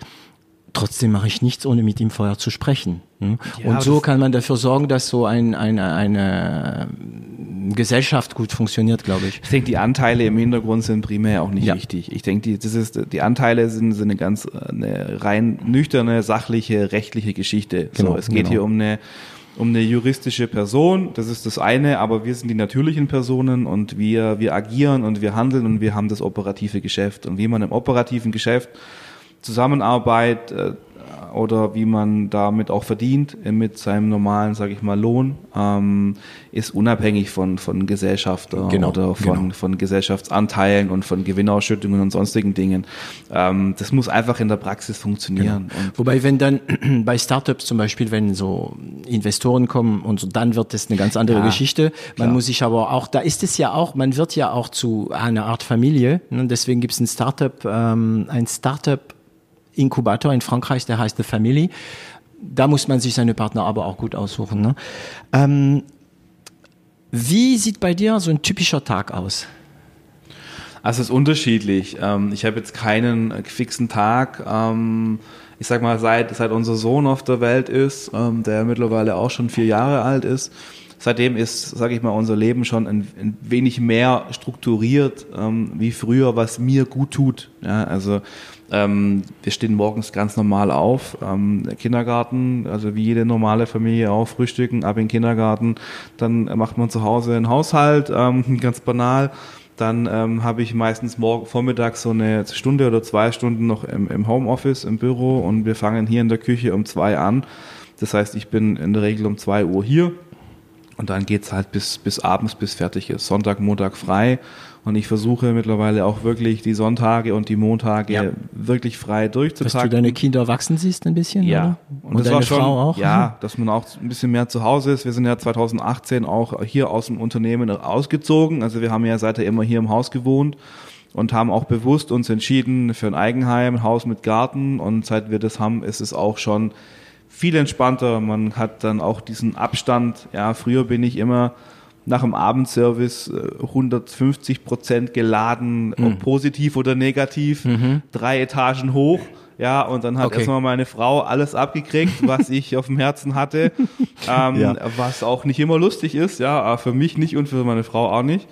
Trotzdem mache ich nichts, ohne mit ihm vorher zu sprechen. hm? Ja, Und so kann man dafür sorgen, dass so ein, eine, eine Gesellschaft gut funktioniert, glaube ich. Ich denke, die Anteile im Hintergrund sind primär auch nicht Ja. wichtig. Ich denke, die, das ist, die Anteile sind, sind eine ganz eine rein nüchterne, sachliche, rechtliche Geschichte. Genau, so, es geht genau. hier um eine um eine juristische Person, das ist das eine, aber wir sind die natürlichen Personen und wir, wir agieren und wir handeln und wir haben das operative Geschäft. Und wie man im operativen Geschäft Zusammenarbeit äh, oder wie man damit auch verdient äh, mit seinem normalen, sage ich mal, Lohn, ähm, ist unabhängig von, von Gesellschafter Genau, oder von, genau. von Gesellschaftsanteilen und von Gewinnausschüttungen und sonstigen Dingen. Ähm, das muss einfach in der Praxis funktionieren. Und Wobei, wenn dann [CLEARS THROAT] bei Startups zum Beispiel, wenn so Investoren kommen und so, dann wird das eine ganz andere Ja, Geschichte. Man klar. muss sich aber auch, da ist es ja auch, man wird ja auch zu einer Art Familie. Ne? Deswegen gibt es ein Startup, ähm, ein Startup Inkubator in Frankreich, der heißt The Family. Da muss man sich seine Partner aber auch gut aussuchen. Ne? Ähm, wie sieht bei dir so ein typischer Tag aus? Also es ist unterschiedlich. Ähm, ich habe jetzt keinen fixen Tag. Ähm, ich sag mal, seit, seit unser Sohn auf der Welt ist, ähm, der mittlerweile auch schon vier Jahre alt ist, seitdem ist, sage ich mal, unser Leben schon ein, ein wenig mehr strukturiert wie früher, was mir gut tut. Also ähm, wir stehen morgens ganz normal auf, ähm, der Kindergarten, also wie jede normale Familie auch, frühstücken, ab in den Kindergarten, dann macht man zu Hause einen Haushalt, ähm, [LAUGHS] ganz banal. Dann ähm, habe ich meistens morgen vormittags so eine Stunde oder zwei Stunden noch im, im Homeoffice, im Büro und wir fangen hier in der Küche um zwei an. Das heißt, ich bin in der Regel um zwei Uhr hier und dann geht's halt bis, bis abends, bis fertig ist. Sonntag, Montag frei. Und ich versuche mittlerweile auch wirklich die Sonntage und die Montage Ja. wirklich frei Dass du deine Kinder wachsen siehst ein bisschen? Ja. Oder? Und, Und, das deine war schon, Frau auch? Ja, dass man auch ein bisschen mehr zu Hause ist. Wir sind ja 2018 auch hier aus dem Unternehmen ausgezogen. Also wir haben ja seither immer hier im Haus gewohnt und haben auch bewusst uns entschieden für ein Eigenheim, ein Haus mit Garten. Und seit wir das haben, ist es auch schon viel entspannter. Man hat dann auch diesen Abstand. Ja, früher bin ich immer nach dem Abendservice äh, 150 Prozent geladen, Mhm. ob positiv oder negativ, drei Etagen hoch. Ja, und dann hat Okay. erstmal meine Frau alles abgekriegt, was ich auf dem Herzen hatte, [LAUGHS] ähm, Ja. was auch nicht immer lustig ist, ja, aber für mich nicht und für meine Frau auch nicht.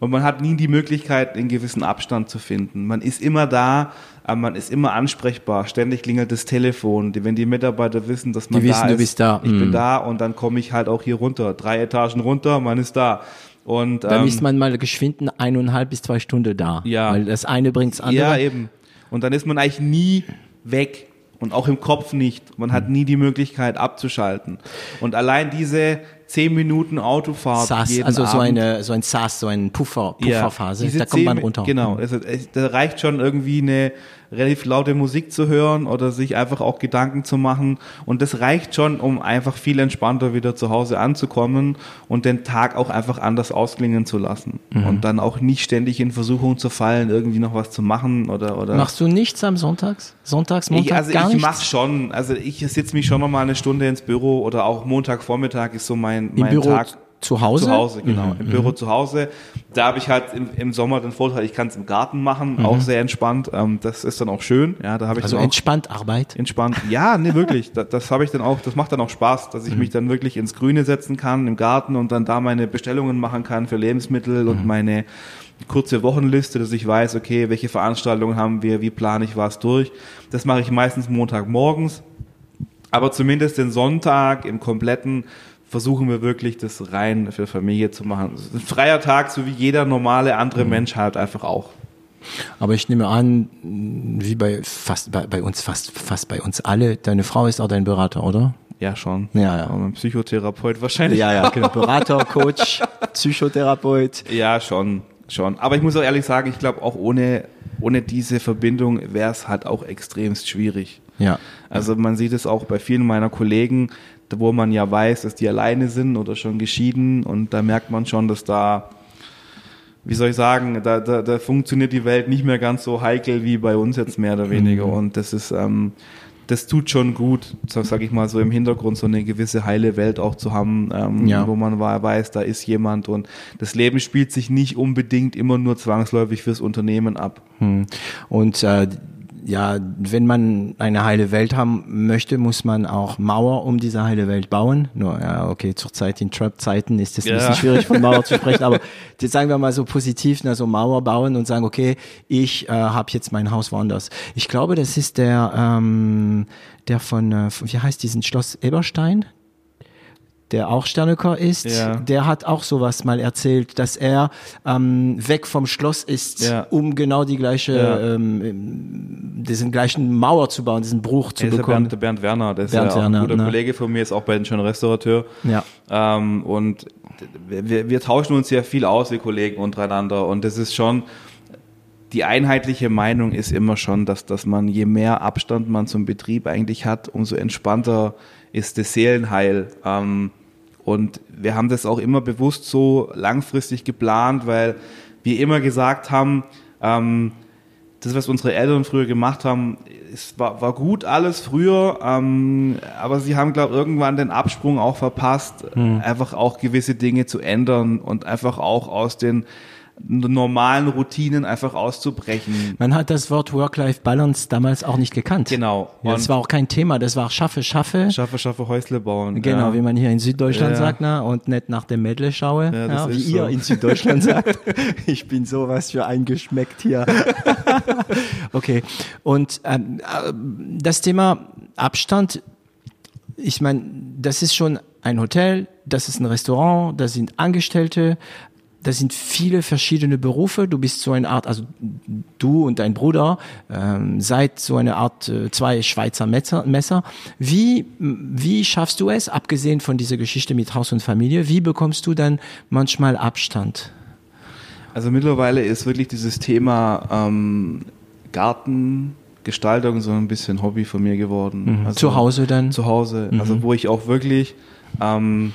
Und man hat nie die Möglichkeit, einen gewissen Abstand zu finden. Man ist immer da, aber man ist immer ansprechbar. Ständig klingelt das Telefon. Wenn die Mitarbeiter wissen, dass man Die wissen, da du ist, bist da. ich bin Mm. da und dann komme ich halt auch hier runter. Drei Etagen runter, man ist da. Und Dann ähm, ist man mal geschwind eineinhalb bis zwei Stunden da. Ja. Weil das eine bringt das andere. Ja, eben. Und dann ist man eigentlich nie weg. Und auch im Kopf nicht. Man hat nie die Möglichkeit abzuschalten. Und allein diese zehn Minuten Autofahrt. SAS, jeden also so Abend. eine so ein SAS, so ein Puffer, Pufferphase. diese da kommt man runter. Genau, also, da reicht schon irgendwie eine relativ laute Musik zu hören oder sich einfach auch Gedanken zu machen. Und das reicht schon, um einfach viel entspannter wieder zu Hause anzukommen und den Tag auch einfach anders ausklingen zu lassen. Mhm. Und dann auch nicht ständig in Versuchung zu fallen, irgendwie noch was zu machen oder oder. Machst du nichts am Sonntags? Sonntags, Montag ich, also gar ich nichts? mach schon. Also ich setze mich schon noch mal eine Stunde ins Büro oder auch Montagvormittag ist so mein, mein Tag. Zu Hause? Zu Hause, genau. Mhm. Im Büro zu Hause. Da habe ich halt im, im Sommer den Vorteil, ich kann es im Garten machen, auch sehr entspannt. Ähm, das ist dann auch schön. Ja, da habe ich Mhm. Also dann auch entspannt Arbeit. entspannt. Ja, nee, wirklich. [LAUGHS] Das, das habe ich dann auch, das macht dann auch Spaß, dass ich Mhm. mich dann wirklich ins Grüne setzen kann im Garten und dann da meine Bestellungen machen kann für Lebensmittel Mhm. und meine kurze Wochenliste, dass ich weiß, okay, welche Veranstaltungen haben wir, wie plane ich was durch. Das mache ich meistens Montagmorgens. Aber zumindest den Sonntag im kompletten versuchen wir wirklich das rein für Familie zu machen. Ein freier Tag, so wie jeder normale andere Mhm. Mensch halt einfach auch. Aber ich nehme an, wie bei fast bei, bei uns, fast, fast bei uns alle, deine Frau ist auch dein Berater, oder? Ja, schon. Ja, ja. Aber ein Psychotherapeut wahrscheinlich. Ja, ja, genau. [LAUGHS] Berater, Coach, Psychotherapeut. Ja, schon, schon. Aber ich muss auch ehrlich sagen, ich glaube, auch ohne, ohne diese Verbindung wäre es halt auch extremst schwierig. Ja. Also man sieht es auch bei vielen meiner Kollegen, wo man ja weiß, dass die alleine sind oder schon geschieden und da merkt man schon, dass da, wie soll ich sagen, da, da, da funktioniert die Welt nicht mehr ganz so heikel wie bei uns jetzt mehr oder weniger und das ist, ähm, das tut schon gut, so sag ich mal, so im Hintergrund so eine gewisse heile Welt auch zu haben, ähm, Ja. wo man weiß, da ist jemand und das Leben spielt sich nicht unbedingt immer nur zwangsläufig fürs Unternehmen ab. Hm. Und äh, ja, wenn man eine heile Welt haben möchte, muss man auch Mauer um diese heile Welt bauen. Nur, ja, okay, zurzeit in Trump-Zeiten ist es ein Ja. bisschen schwierig von Mauer zu sprechen, aber [LAUGHS] jetzt sagen wir mal so positiv, ne, so Mauer bauen und sagen, okay, ich äh, habe jetzt mein Haus woanders. Ich glaube, das ist der, ähm, der von, äh, von- wie heißt diesen Schloss Eberstein? Der auch Sternecker ist, Ja. der hat auch sowas mal erzählt, dass er ähm, weg vom Schloss ist, Ja. um genau die gleiche, Ja. ähm, diesen gleichen Mauer zu bauen, diesen Bruch zu ist der bekommen. Bernd, der Bernd Werner, der ist Bernd ja auch Werner, ein guter ne? Kollege von mir, ist auch bei den schönen Restaurateur. Ja. Ähm, und wir, wir tauschen uns ja viel aus, wir Kollegen untereinander. Und das ist schon, die einheitliche Meinung ist immer schon, dass, dass man, je mehr Abstand man zum Betrieb eigentlich hat, umso entspannter ist das Seelenheil. Ähm, und wir haben das auch immer bewusst so langfristig geplant, weil wir immer gesagt haben, ähm, das, was unsere Eltern früher gemacht haben, es war, war gut alles früher, ähm, aber sie haben, glaube ich, irgendwann den Absprung auch verpasst, einfach auch gewisse Dinge zu ändern und einfach auch aus den normalen Routinen einfach auszubrechen. Man hat das Wort Work-Life-Balance damals auch nicht gekannt. Genau. Ja, das war auch kein Thema, das war schaffe, schaffe. Schaffe, schaffe, Häusle bauen. Genau, ja. wie man hier in Süddeutschland Ja. sagt, na, und nicht nach dem Medley schaue, Ja, wie ist ihr so. in Süddeutschland [LAUGHS] sagt. Ich bin sowas für eingeschmeckt hier. [LAUGHS] okay, und ähm, äh, das Thema Abstand, ich meine, das ist schon ein Hotel, das ist ein Restaurant, das sind Angestellte, das sind viele verschiedene Berufe. Du bist so eine Art, also du und dein Bruder ähm, seid so eine Art äh, zwei Schweizer Messer. Messer. Wie wie schaffst du es, abgesehen von dieser Geschichte mit Haus und Familie, wie bekommst du dann manchmal Abstand? Also mittlerweile ist wirklich dieses Thema ähm, Gartengestaltung so ein bisschen Hobby von mir geworden. Also Zu Hause dann? Zu Hause. Also wo ich auch wirklich ähm,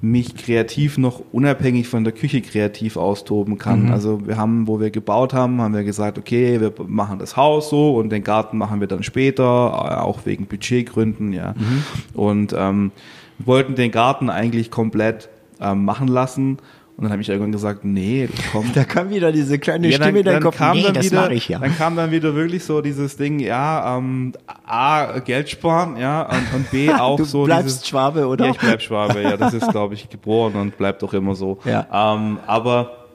mich kreativ noch unabhängig von der Küche kreativ austoben kann. Also wir haben, wo wir gebaut haben, haben wir gesagt, okay, wir machen das Haus so und den Garten machen wir dann später, äh, auch wegen Budgetgründen, ja. Und ähm, wollten den Garten eigentlich komplett ähm, machen lassen. Und dann habe ich irgendwann gesagt, nee, komm, [LAUGHS] Da kam wieder diese kleine ja, Stimme in deinen Kopf. kam nee, dann das wieder, ich ja. Dann kam dann wieder wirklich so dieses Ding, ja, ähm, A, Geld sparen, ja, und, und B, [LAUGHS] auch du so bleibst dieses, Schwabe, oder? Ja, ich bleib Schwabe, ja, das ist, glaube ich, geboren und bleibt auch immer so. Ja. Ähm, aber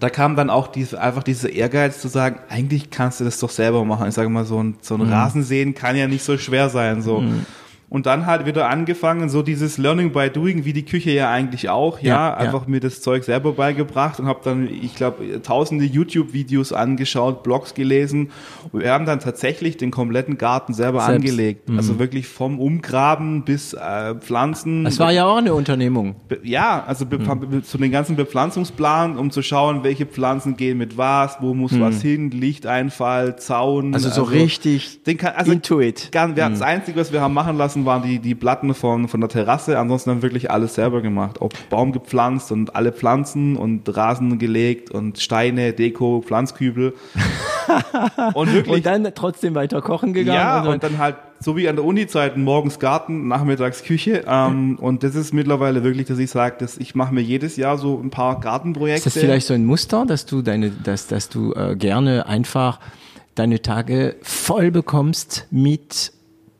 da kam dann auch diese, einfach dieser Ehrgeiz zu sagen, eigentlich kannst du das doch selber machen. Ich sage mal, so ein, so ein Mhm. Rasen sehen kann ja nicht so schwer sein, so. Und dann halt wieder angefangen, so dieses Learning by Doing, wie die Küche ja eigentlich auch, ja, Ja, einfach mir das Zeug selber beigebracht und habe dann, ich glaube, tausende YouTube-Videos angeschaut, Blogs gelesen und wir haben dann tatsächlich den kompletten Garten selber Selbst. angelegt. Also wirklich vom Umgraben bis äh, Pflanzen. Das war ja auch eine Unternehmung. Ja, also be- zu den ganzen Bepflanzungsplan, um zu schauen, welche Pflanzen gehen mit was, wo muss was hin, Lichteinfall, Zaun. Also so richtig den kann, also into it. Gar, wir, Das Einzige, was wir haben machen lassen, waren die, die Platten von, von der Terrasse. Ansonsten haben wir wirklich alles selber gemacht. Auch Baum gepflanzt und alle Pflanzen und Rasen gelegt und Steine, Deko, Pflanzkübel. [LAUGHS] und wirklich Und dann trotzdem weiter kochen gegangen. ja, und und dann halt, so wie an der Uni-Zeiten, morgens Garten, nachmittags Küche. Ähm, [LAUGHS] und das ist mittlerweile wirklich, dass ich sage, dass ich mache mir jedes Jahr so ein paar Gartenprojekte. Ist das vielleicht so ein Muster, dass du deine, dass, dass du äh, gerne einfach deine Tage voll bekommst mit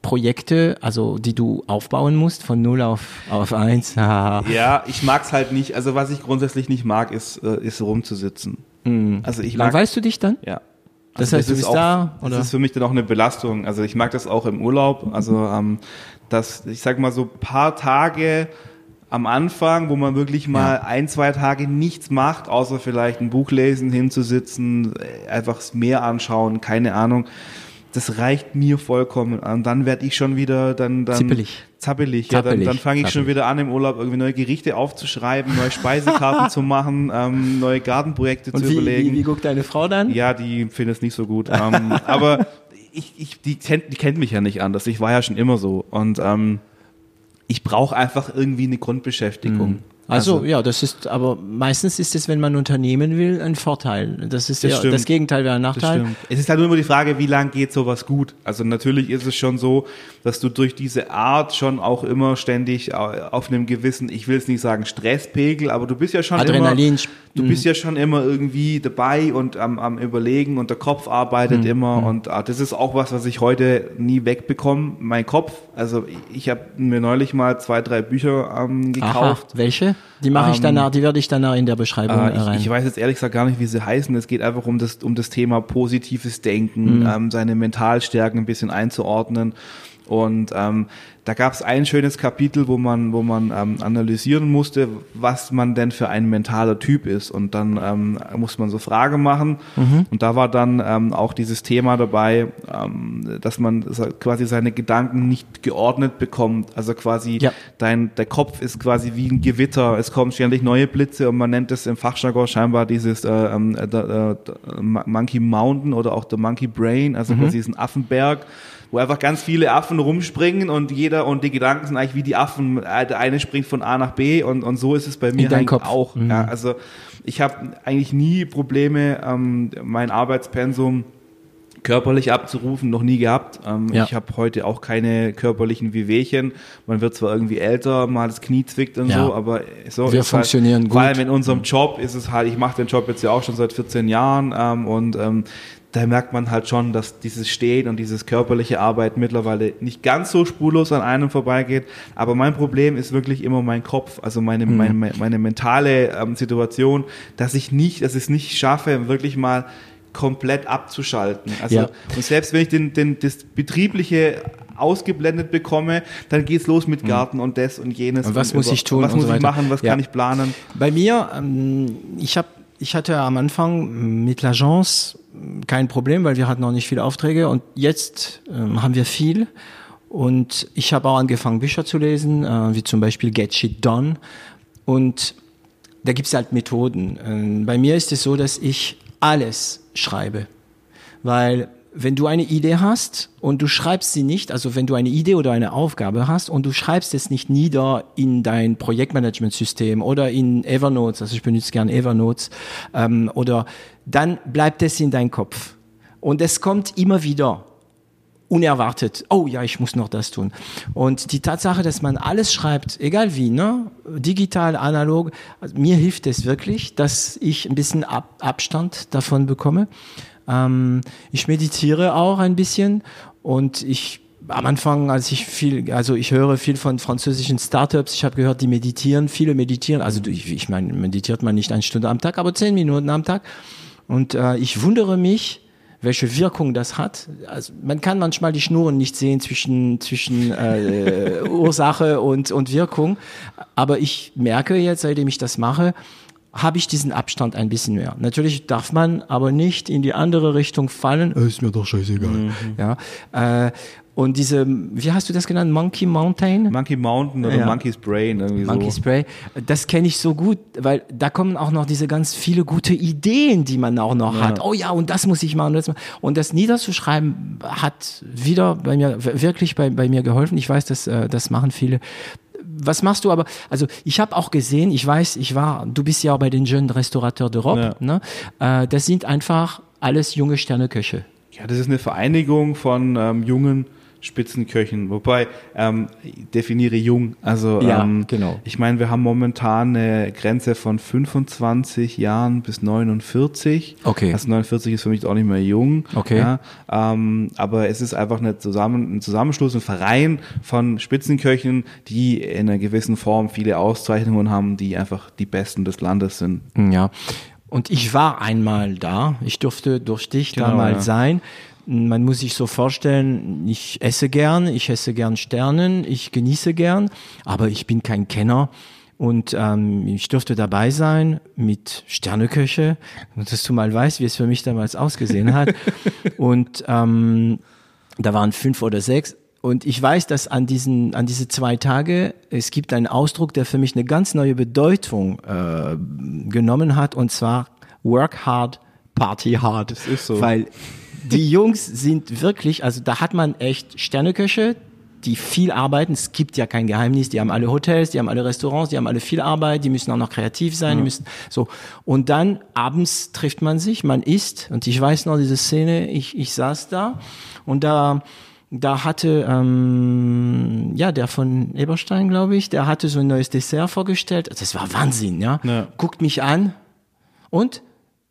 Projekte, also die du aufbauen musst von null auf auf eins. [LAUGHS] Haha. ja, ich mag's halt nicht. Also was ich grundsätzlich nicht mag, ist, äh, ist rumzusitzen. Also ich mag, Langweilst du dich dann? ja. Das Also heißt, du ist bist auch, da, oder? Das ist für mich dann auch eine Belastung. Also ich mag das auch im Urlaub. Also ähm, dass ich sag mal so paar Tage am Anfang, wo man wirklich mal ein, zwei Tage nichts macht, außer vielleicht ein Buch lesen, hinzusitzen, äh, einfach das Meer anschauen, keine Ahnung. Das reicht mir vollkommen. Und dann werde ich schon wieder dann dann Zippelig. zappelig. Ja, dann, Zappelig, dann fange ich schon wieder an im Urlaub irgendwie neue Gerichte aufzuschreiben, neue Speisekarten [LAUGHS] zu machen, ähm, neue Gartenprojekte Und zu wie, überlegen. wie, wie guckt deine Frau dann? Ja, die findet es nicht so gut. ähm, [LAUGHS] aber ich, ich, die, kennt, die kennt mich ja nicht anders. Ich war ja schon immer so. Und ähm, ich brauche einfach irgendwie eine Grundbeschäftigung. Also, ja, das ist, aber meistens ist es, wenn man Unternehmen will, ein Vorteil. Das ist Das ja, stimmt. das Gegenteil wäre ein Nachteil. Es ist halt nur immer die Frage, wie lang geht sowas gut? Also natürlich ist es schon so, dass du durch diese Art schon auch immer ständig au- auf einem gewissen, ich will es nicht sagen Stresspegel, aber du bist ja schon Adrenalin. immer, du bist ja schon immer irgendwie dabei und am, am überlegen und der Kopf arbeitet immer und ah, das ist auch was, was ich heute nie wegbekomme, mein Kopf. Also ich, ich habe mir neulich mal zwei, drei Bücher ähm, Aha, gekauft. welche? Die mache ich Ähm, danach, die werde ich danach in der Beschreibung Äh, rein. ich, ich weiß jetzt ehrlich gesagt gar nicht, wie sie heißen. Es geht einfach um das, um das Thema positives Denken, ähm, seine Mentalstärken ein bisschen einzuordnen. Und ähm, da gab es ein schönes Kapitel, wo man, wo man ähm, analysieren musste, was man denn für ein mentaler Typ ist. Und dann ähm, muss man so Fragen machen. Und da war dann ähm, auch dieses Thema dabei, ähm, dass man quasi seine Gedanken nicht geordnet bekommt. Also quasi Ja. dein, der Kopf ist quasi wie ein Gewitter. Es kommen ständig neue Blitze und man nennt es im Fachjargon scheinbar dieses äh, ähm, äh, äh, Monkey Mountain oder auch der Monkey Brain, also Mhm. quasi diesen Affenberg, wo einfach ganz viele Affen rumspringen und jeder und die Gedanken sind eigentlich wie die Affen. Der eine springt von A nach B und, und so ist es bei mir eigentlich Kopf. auch. Mhm. Ja, also ich habe eigentlich nie Probleme, ähm, mein Arbeitspensum körperlich abzurufen, noch nie gehabt. Ähm, Ja. Ich habe heute auch keine körperlichen Wehwehchen. Man wird zwar irgendwie älter, mal das Knie zwickt und Ja. so, aber so Wir funktionieren halt, gut. Vor allem in unserem Job ist es halt, ich mache den Job jetzt ja auch schon seit 14 Jahren ähm, und ähm, da merkt man halt schon, dass dieses Stehen und dieses körperliche Arbeiten mittlerweile nicht ganz so spurlos an einem vorbeigeht. Aber mein Problem ist wirklich immer mein Kopf, also meine, Mhm. meine, meine mentale ähm, Situation, dass ich nicht, dass ich es nicht schaffe, wirklich mal komplett abzuschalten. Also Ja. und selbst wenn ich den, den, das Betriebliche ausgeblendet bekomme, dann geht's los mit Garten und das und jenes. Mhm. Und was muss über- ich tun Was und muss so ich machen? Was Ja. kann ich planen? Bei mir, ähm, ich habe ich hatte am Anfang mit l'Agence kein Problem, weil wir hatten noch nicht viele Aufträge und jetzt ähm, haben wir viel und ich habe auch angefangen Bücher zu lesen, äh, wie zum Beispiel Get Shit Done und da gibt's halt Methoden. Ähm, bei mir ist es so, dass ich alles schreibe, weil wenn du eine Idee hast und du schreibst sie nicht, also wenn du eine Idee oder eine Aufgabe hast und du schreibst es nicht nieder in dein Projektmanagementsystem oder in Evernote, also ich benutze gern Evernote, ähm, oder dann bleibt es in deinem Kopf. Und es kommt immer wieder unerwartet. Oh ja, ich muss noch das tun. Und die Tatsache, dass man alles schreibt, egal wie, ne, digital, analog, mir hilft es wirklich, dass ich ein bisschen Ab Abstand davon bekomme. Ähm, ich meditiere auch ein bisschen und ich am Anfang, als ich viel, also ich höre viel von französischen Startups, ich habe gehört, die meditieren, viele meditieren, also ich, ich meine, meditiert man nicht eine Stunde am Tag, aber zehn Minuten am Tag. Und äh, ich wundere mich, welche Wirkung das hat. Also man kann manchmal die Schnuren nicht sehen zwischen, zwischen äh, [LAUGHS] Ursache und, und Wirkung. Aber ich merke jetzt, seitdem ich das mache, habe ich diesen Abstand ein bisschen mehr. Natürlich darf man aber nicht in die andere Richtung fallen. Äh, ist mir doch scheißegal. Mhm. Ja. Äh, und diese, wie hast du das genannt? Monkey Mountain? Monkey Mountain oder ja. Monkey's Brain. Irgendwie Monkey's so. Brain. Das kenne ich so gut, weil da kommen auch noch diese ganz viele gute Ideen, die man auch noch ja. hat. Oh ja, und das muss ich machen. Und das niederzuschreiben hat wieder bei mir, wirklich bei, bei mir geholfen. Ich weiß, dass, äh, das machen viele was machst du aber? Also ich habe auch gesehen, ich weiß, ich war, du bist ja auch bei den Jeunes Restaurateurs d'Europe. Ja. Ne? Äh, das sind einfach alles junge Sterneköche. Ja, das ist eine Vereinigung von ähm, jungen Spitzenköchen. Wobei, ähm, definiere jung. Also ja, ähm, genau. ich meine, wir haben momentan eine Grenze von 25 Jahren bis 49. Okay. Also 49 ist für mich auch nicht mehr jung. Okay. Ja, ähm, aber es ist einfach eine Zusammen, ein Zusammenschluss, ein Verein von Spitzenköchen, die in einer gewissen Form viele Auszeichnungen haben, die einfach die Besten des Landes sind. Ja. Und ich war einmal da. Ich durfte durch dich genau, da mal ja. sein man muss sich so vorstellen, ich esse gern, ich esse gern Sternen, ich genieße gern, aber ich bin kein Kenner. Und ähm, ich durfte dabei sein mit Sterneköche, dass du mal weißt, wie es für mich damals ausgesehen hat. [LAUGHS] und ähm, da waren fünf oder sechs. Und ich weiß, dass an diesen, an diese zwei Tage es gibt einen Ausdruck, der für mich eine ganz neue Bedeutung äh, genommen hat, und zwar Work hard, Party hard. Das ist so. Weil die Jungs sind wirklich, also da hat man echt Sterneköche, die viel arbeiten. Es gibt ja kein Geheimnis. Die haben alle Hotels, die haben alle Restaurants, die haben alle viel Arbeit. Die müssen auch noch kreativ sein. Ja. Die müssen so. Und dann abends trifft man sich, man isst. Und ich weiß noch diese Szene. Ich ich saß da und da da hatte ähm, ja der von Eberstein, glaube ich, der hatte so ein neues Dessert vorgestellt. Das war Wahnsinn, ja. ja. Guckt mich an und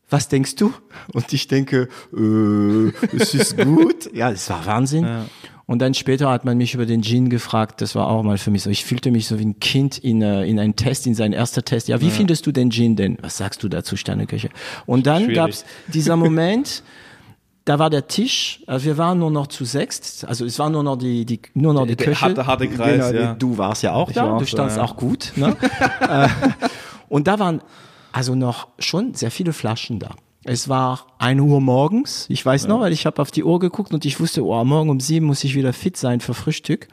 was denkst du? Und ich denke, äh, es ist gut. [LAUGHS] ja, das war Wahnsinn. Ja. Und dann später hat man mich über den Gin gefragt. Das war auch mal für mich so. Ich fühlte mich so wie ein Kind in, äh, in einen Test, in sein erster Test. Ja, wie ja. findest du den Gin denn? Was sagst du dazu, Sterneköche? Und dann Schwierig. gab's dieser [LAUGHS] Moment, da war der Tisch, also wir waren nur noch zu sechst, also es war nur noch die, die nur noch die der, Köche. Der harte, harte Kreis, genau, ja. Du warst ja auch ich da, du standst ja. auch gut. Ne? [LAUGHS] Äh, und da waren also noch schon sehr viele Flaschen da. Es war ein Uhr morgens. Ich weiß ja. noch, weil ich habe auf die Uhr geguckt und ich wusste, oh, morgen um sieben muss ich wieder fit sein für Frühstück.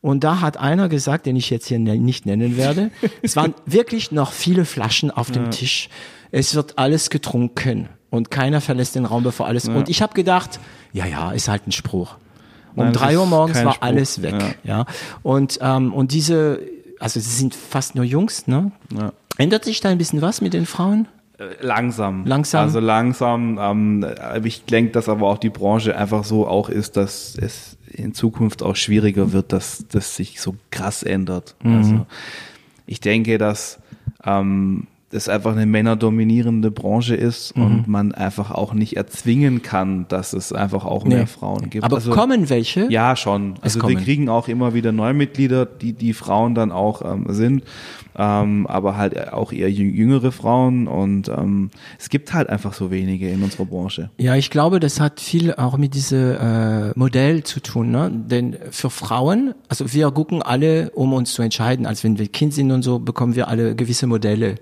Und da hat einer gesagt, den ich jetzt hier ne-, nicht nennen werde, [LAUGHS] es waren wirklich noch viele Flaschen auf dem ja. Tisch. Es wird alles getrunken und keiner verlässt den Raum, bevor alles. Ja. Und ich habe gedacht, ja, ja, ist halt ein Spruch. Um Nein, drei Uhr morgens war Spruch. alles weg. Ja. ja. Und, ähm, und diese, also sie sind fast nur Jungs, ne? Ja. Ändert sich da ein bisschen was mit den Frauen? Äh, langsam. Langsam. Also langsam. Ähm, ich denke, dass aber auch die Branche einfach so auch ist, dass es in Zukunft auch schwieriger wird, dass das sich so krass ändert. Mhm. Also ich denke, dass ähm, das einfach eine männerdominierende Branche ist mhm. und man einfach auch nicht erzwingen kann, dass es einfach auch nee. mehr Frauen gibt. Aber also, kommen welche? Ja, schon. Also wir kriegen auch immer wieder Neumitglieder, die die Frauen dann auch ähm, sind ähm, aber halt auch eher jüngere Frauen und ähm, es gibt halt einfach so wenige in unserer Branche. Ja, ich glaube, das hat viel auch mit diesem äh, Modell zu tun, ne? denn für Frauen, also wir gucken alle, um uns zu entscheiden, als wenn wir Kind sind und so, bekommen wir alle gewisse Modelle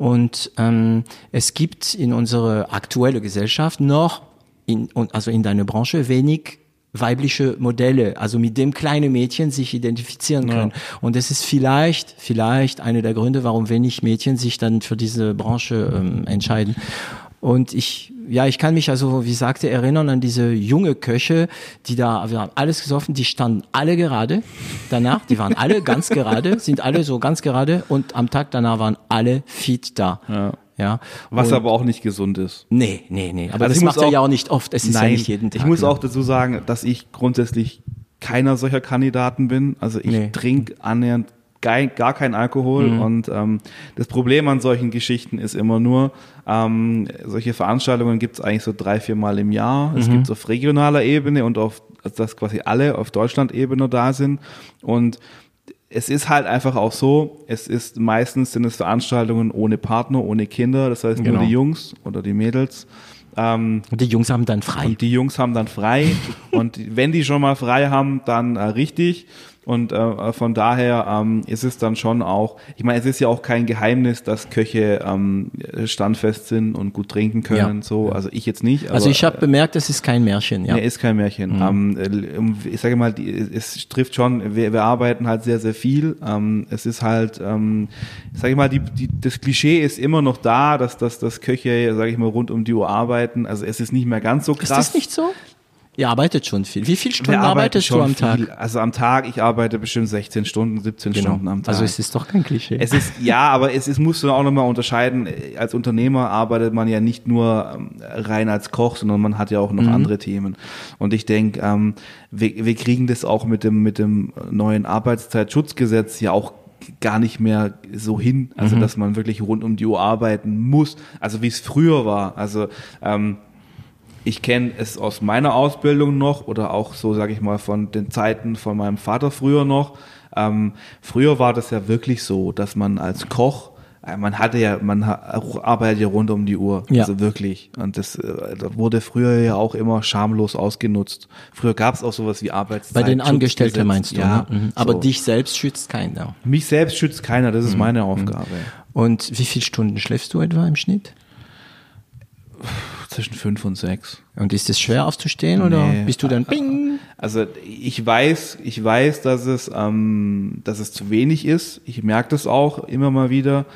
und ähm, es gibt in unserer aktuellen Gesellschaft noch in, also in deiner Branche wenig weibliche Modelle, also mit dem kleine Mädchen sich identifizieren können. Ja. Und das ist vielleicht, vielleicht eine der Gründe, warum wenig Mädchen sich dann für diese Branche ähm, entscheiden. Und ich, ja, ich kann mich also, wie sagte, erinnern an diese junge Köche, die da, wir haben alles gesoffen, die standen alle gerade danach, die waren alle ganz gerade, sind alle so ganz gerade und am Tag danach waren alle fit da. Ja. Ja. Was und, aber auch nicht gesund ist. Nee, nee, nee. Aber also das macht er ja auch nicht oft. Es ist nein, ja nicht jeden Tag. Ich muss auch dazu sagen, dass ich grundsätzlich keiner solcher Kandidaten bin. Also ich nee. trinke annähernd gar, gar kein Alkohol. Mhm. Und ähm, das Problem an solchen Geschichten ist immer nur, ähm, solche Veranstaltungen gibt es eigentlich so drei, vier Mal im Jahr. Es mhm. gibt es auf regionaler Ebene und auf, dass quasi alle auf Deutschland-Ebene da sind. Und es ist halt einfach auch so, es ist meistens sind es Veranstaltungen ohne Partner, ohne Kinder, das heißt genau. nur die Jungs oder die Mädels. Ähm, Und die Jungs haben dann frei. und die Jungs haben dann frei. [LAUGHS] und wenn die schon mal frei haben, dann äh, richtig. Und äh, von daher ähm, ist es dann schon auch, ich meine, es ist ja auch kein Geheimnis, dass Köche ähm, standfest sind und gut trinken können. Ja. So, also ich jetzt nicht. also aber, ich habe bemerkt, es ist kein Märchen, ja. Nee, ist kein Märchen. Ähm, äh, ich sage mal, die, es trifft schon, wir, wir arbeiten halt sehr, sehr viel. Ähm, es ist halt, ähm, sage ich mal, die, die, das Klischee ist immer noch da, dass, dass, dass Köche, sage ich mal, rund um die Uhr arbeiten. Also es ist nicht mehr ganz so krass. ist das nicht so? Ihr arbeitet schon viel. Wie viele Stunden arbeitest du am Tag? viel. Also am Tag, ich arbeite bestimmt 16 Stunden, 17 Stunden am Tag. Also es ist doch kein Klischee. Es ist, ja, aber es ist, musst du auch nochmal unterscheiden. Als Unternehmer arbeitet man ja nicht nur ähm, rein als Koch, sondern man hat ja auch noch Mhm. andere Themen. Und ich denke, ähm, wir, wir kriegen das auch mit dem, mit dem neuen Arbeitszeitschutzgesetz ja auch gar nicht mehr so hin, also Mhm. dass man wirklich rund um die Uhr arbeiten muss, also wie es früher war. Also ähm, ich kenne es aus meiner Ausbildung noch oder auch so, sage ich mal, von den Zeiten von meinem Vater früher noch. Ähm, früher war das ja wirklich so, dass man als Koch, äh, man hatte ja, man arbeitet ja rund um die Uhr, Ja. also wirklich. Und das, äh, das wurde früher ja auch immer schamlos ausgenutzt. Früher gab es auch sowas wie Arbeitszeit. Bei den Angestellten meinst du, ja, ne? Mhm. Aber so. dich selbst schützt keiner. Mich selbst schützt keiner, das ist Mhm. meine Aufgabe. Und wie viele Stunden schläfst du etwa im Schnitt? Zwischen fünf und sechs. Und ist es schwer aufzustehen oder Nee. bist du dann bing? Also ich weiß, ich weiß, dass es, ähm, dass es zu wenig ist. Ich merke das auch immer mal wieder.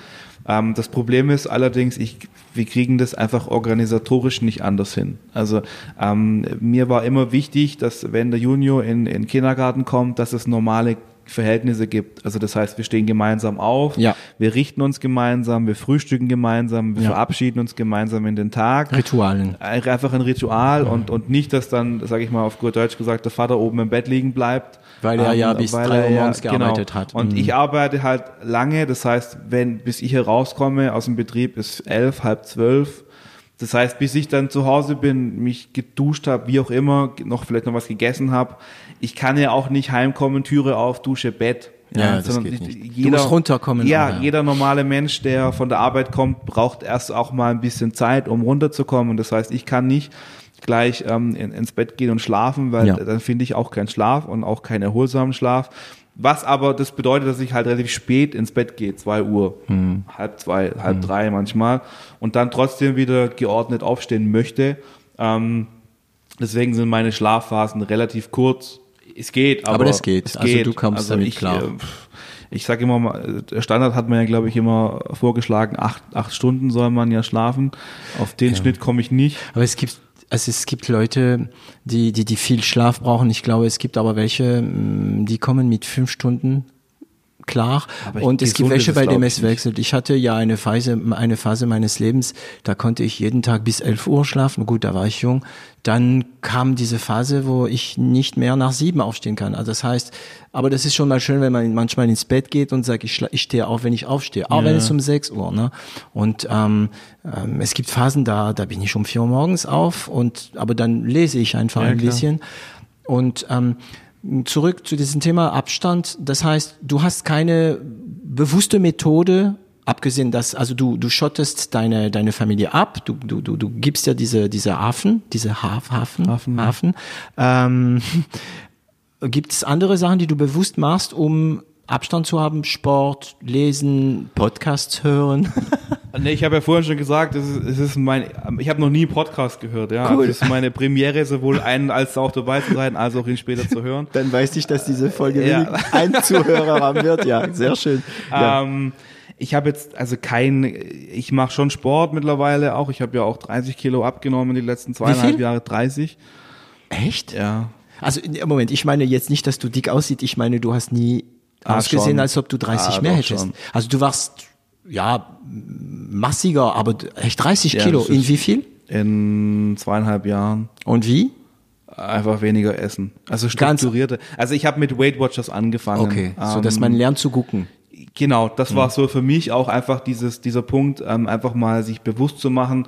Ähm, das Problem ist allerdings, ich, wir kriegen das einfach organisatorisch nicht anders hin. Also ähm, mir war immer wichtig, dass wenn der Junior in, in den Kindergarten kommt, dass es normale Verhältnisse gibt. Also das heißt, wir stehen gemeinsam auf, Ja. wir richten uns gemeinsam, wir frühstücken gemeinsam, wir Ja. verabschieden uns gemeinsam in den Tag. Ritualen. Einfach ein Ritual und, und nicht, dass dann, sage ich mal auf gut Deutsch gesagt, der Vater oben im Bett liegen bleibt. Weil er ja bis drei Uhr ja- morgens gearbeitet genau. hat. Und Mhm. ich arbeite halt lange, das heißt, wenn, bis ich hier rauskomme aus dem Betrieb ist elf, halb zwölf. Das heißt, bis ich dann zu Hause bin, mich geduscht habe, wie auch immer, noch vielleicht noch was gegessen habe. Ich kann ja auch nicht heimkommen, Türe auf, Dusche, Bett. Ja, das sondern geht ich- nicht. Du musst runterkommen Ja, auch, ja. jeder normale Mensch, der von der Arbeit kommt, braucht erst auch mal ein bisschen Zeit, um runterzukommen. Und das heißt, ich kann nicht gleich ähm, in, ins Bett gehen und schlafen, weil Ja. dann finde ich auch keinen Schlaf und auch keinen erholsamen Schlaf. Was aber das bedeutet, dass ich halt relativ spät ins Bett gehe, zwei Uhr, Hm. halb zwei, halb drei manchmal und dann trotzdem wieder geordnet aufstehen möchte. Ähm, deswegen sind meine Schlafphasen relativ kurz. Es geht, aber, Aber das geht. Es Also du kommst damit ich, klar. äh, Ich sage immer mal, der Standard hat man ja, glaube ich, immer vorgeschlagen, acht, acht Stunden soll man ja schlafen. Auf den Schnitt komme ich nicht. Aber es gibt, also es gibt Leute, die, die, die viel Schlaf brauchen. Ich glaube, es gibt aber welche, mh, die kommen mit fünf Stunden klar. Aber Und es gibt welche, bei dem es wechselt. Ich hatte ja eine Phase, eine Phase meines Lebens, da konnte ich jeden Tag bis 11 Uhr schlafen. Gut, da war ich jung. Dann kam diese Phase, wo ich nicht mehr nach sieben aufstehen kann. Also das heißt, aber das ist schon mal schön, wenn man manchmal ins Bett geht und sagt, ich, ich stehe auf, wenn ich aufstehe. Auch wenn es um 6 Uhr, ne? Und ähm, ähm, es gibt Phasen, da, da bin ich um 4 Uhr morgens auf und aber dann lese ich einfach Ja, ein klar. bisschen. Und ähm, zurück zu diesem Thema Abstand. Das heißt, du hast keine bewusste Methode, abgesehen, dass also du du schottest deine deine Familie ab. Du du du, du gibst ja diese diese Hafen, diese Haf, Hafen Hafen. Hafen. Ähm, [LAUGHS] gibt es andere Sachen, die du bewusst machst, um Abstand zu haben? Sport, Lesen, Podcasts hören. [LAUGHS] Nee, ich habe ja vorhin schon gesagt, es ist, es ist mein, ich habe noch nie einen Podcast gehört, ja. Cool. Also es ist meine Premiere, sowohl einen als auch dabei zu sein, als auch ihn später zu hören. Dann weiß ich, dass diese Folge Ja. ein Zuhörer haben wird. Ja, sehr schön. Ja. Ähm, ich habe jetzt also kein, ich mache schon Sport mittlerweile auch. Ich habe ja auch 30 Kilo abgenommen die letzten zweieinhalb? Jahre. 30. Echt? Ja. Also in- Moment, ich meine jetzt nicht, dass du dick aussiehst, ich meine, du hast nie Ah, ausgesehen, schon. als ob du 30 Ah, mehr hättest. schon. Also du warst ja massiger, aber echt 30 Ja, Kilo. In wie viel? In zweieinhalb Jahren Und wie? einfach weniger essen. Also Ganz- strukturierte. Also ich habe mit Weight Watchers angefangen. Okay, so dass Ähm, man lernt zu gucken. Genau, das war so für mich auch einfach dieses, dieser Punkt, ähm, einfach mal sich bewusst zu machen,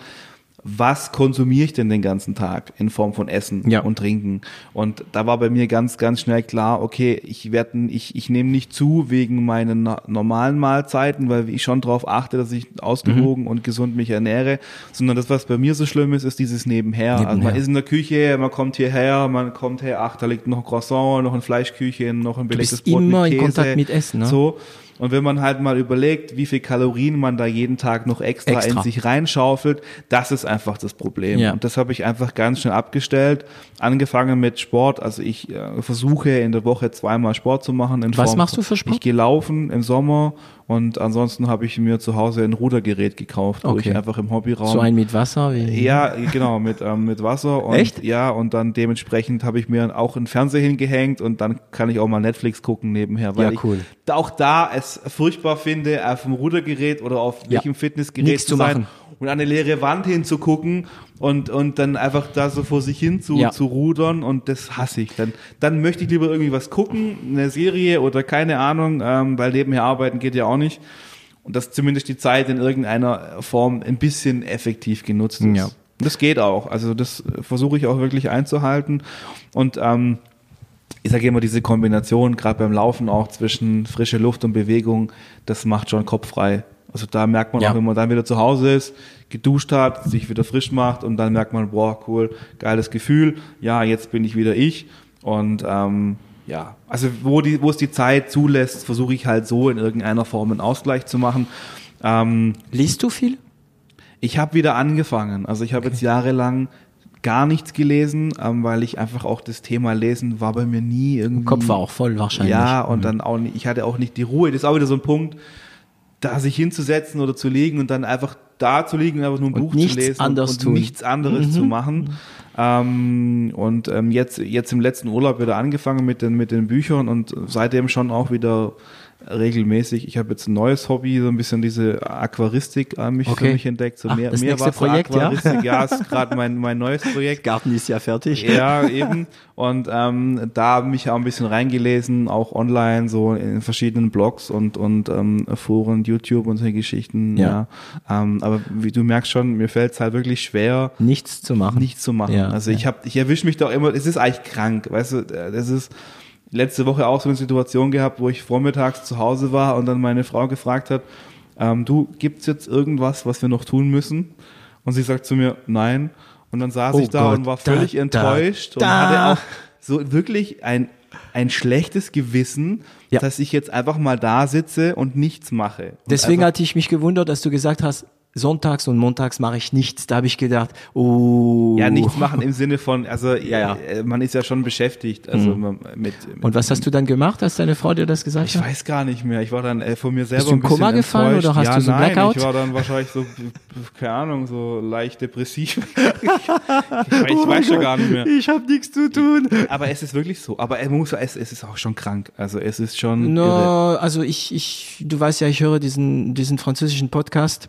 was konsumiere ich denn den ganzen Tag in Form von Essen Ja. und Trinken? Und da war bei mir ganz, ganz schnell klar, okay, ich werde, ich, ich nehme nicht zu wegen meinen normalen Mahlzeiten, weil ich schon darauf achte, dass ich ausgewogen Mhm. und gesund mich ernähre, sondern das, was bei mir so schlimm ist, ist dieses Nebenher. Also man Nebenher. ist in der Küche, man kommt hierher, man kommt her, ach, da liegt noch ein Croissant, noch ein Fleischküchchen, noch ein belegtes Brot immer mit in Käse. Kontakt mit Essen, ne? So. Und wenn man halt mal überlegt, wie viel Kalorien man da jeden Tag noch extra, Extra. in sich reinschaufelt, das ist einfach das Problem. Ja. Und das habe ich einfach ganz schnell abgestellt. Angefangen mit Sport. Also ich äh, versuche in der Woche zweimal Sport zu machen. In Was Form machst du für Sport? Ich gehe laufen im Sommer und ansonsten habe ich mir zu Hause ein Rudergerät gekauft, wo Okay. ich einfach im Hobbyraum So ein mit Wasser? Wie? ja, genau, mit, ähm, mit Wasser. Und, Echt? Ja, und dann dementsprechend habe ich mir auch einen Fernseher hingehängt und dann kann ich auch mal Netflix gucken nebenher. Weil Ja, cool. ich auch da es furchtbar finde, auf dem Rudergerät oder auf Ja. welchem Fitnessgerät Nichts zu zu sein machen. Und an eine leere Wand hinzugucken und, und dann einfach da so vor sich hin zu, Ja. zu rudern und das hasse ich. Dann, dann möchte ich lieber irgendwie was gucken, eine Serie oder keine Ahnung, ähm, weil nebenher arbeiten geht ja auch nicht. Und dass zumindest die Zeit in irgendeiner Form ein bisschen effektiv genutzt ist. Ja. Das geht auch. Also das versuche ich auch wirklich einzuhalten. Und ähm, ich sage immer, diese Kombination, gerade beim Laufen auch zwischen frische Luft und Bewegung, das macht schon Kopf frei. Also da merkt man Ja. auch, wenn man dann wieder zu Hause ist, geduscht hat, sich wieder frisch macht und dann merkt man, boah, cool, geiles Gefühl, ja, jetzt bin ich wieder ich. Und ähm, ja, also wo, die, wo es die Zeit zulässt, versuche ich halt so in irgendeiner Form einen Ausgleich zu machen. Ähm, Liest du viel? ich habe wieder angefangen. Also ich habe jetzt jahrelang gar nichts gelesen, ähm, weil ich einfach auch das Thema Lesen war bei mir nie irgendwie. Kopf war auch voll wahrscheinlich. Mhm. Ja, und dann auch nicht, ich hatte auch nicht die Ruhe. Das ist auch wieder so ein Punkt, da sich hinzusetzen oder zu liegen und dann einfach da zu liegen und einfach nur ein Und Buch nichts zu lesen und, und nichts anderes zu machen. Ähm, und ähm, jetzt, jetzt im letzten Urlaub wieder angefangen mit den, mit den Büchern und seitdem schon auch wieder regelmäßig. Ich habe jetzt ein neues Hobby, so ein bisschen diese Aquaristik äh, mich Okay. für mich entdeckt. So Ach, mehr, das nächste Meerwasser Projekt, ja? Aquaristik, ja, [LAUGHS] ist gerade mein, mein neues Projekt. Garten ist ja fertig. Ja, eben. Und ähm, da habe ich mich auch ein bisschen reingelesen, auch online, so in verschiedenen Blogs und, und ähm, Foren, YouTube und solche Geschichten. Ja. Ja. Ähm, aber wie du merkst schon, mir fällt es halt wirklich schwer, Nichts zu machen. nichts zu machen. Ja, also ja. ich habe, ich erwische mich doch immer, es ist eigentlich krank, weißt du, äh, das ist letzte Woche auch so eine Situation gehabt, wo ich vormittags zu Hause war und dann meine Frau gefragt hat, ähm, du, gibt's jetzt irgendwas, was wir noch tun müssen? Und sie sagt zu mir, nein. Und dann saß Oh ich da Gott, und war da, völlig da, enttäuscht und da. hatte auch so wirklich ein, ein schlechtes Gewissen, Ja. dass ich jetzt einfach mal da sitze und nichts mache. Und Deswegen einfach, hatte ich mich gewundert, dass du gesagt hast, sonntags und montags mache ich nichts. Da habe ich gedacht, oh. ja, nichts machen im Sinne von, also [LAUGHS] Ja, ja. äh, man ist ja schon beschäftigt, also man- mit, mit Und was hast du dann gemacht, als deine Frau dir das gesagt Ich hat? weiß gar nicht mehr. Ich war dann äh, von mir selber du im ein bisschen Koma gefallen oder hast ja, du so nein, Blackout? Ich war dann wahrscheinlich so, keine Ahnung, so leicht depressiv. ich, [LAUGHS] ich weiß schon gar nicht mehr. Ich habe nichts zu tun. Aber es ist wirklich so. Aber es, muss, es, es ist auch schon krank. Also es ist schon irre. No, also ich, ich, du weißt ja, ich höre diesen, diesen französischen Podcast,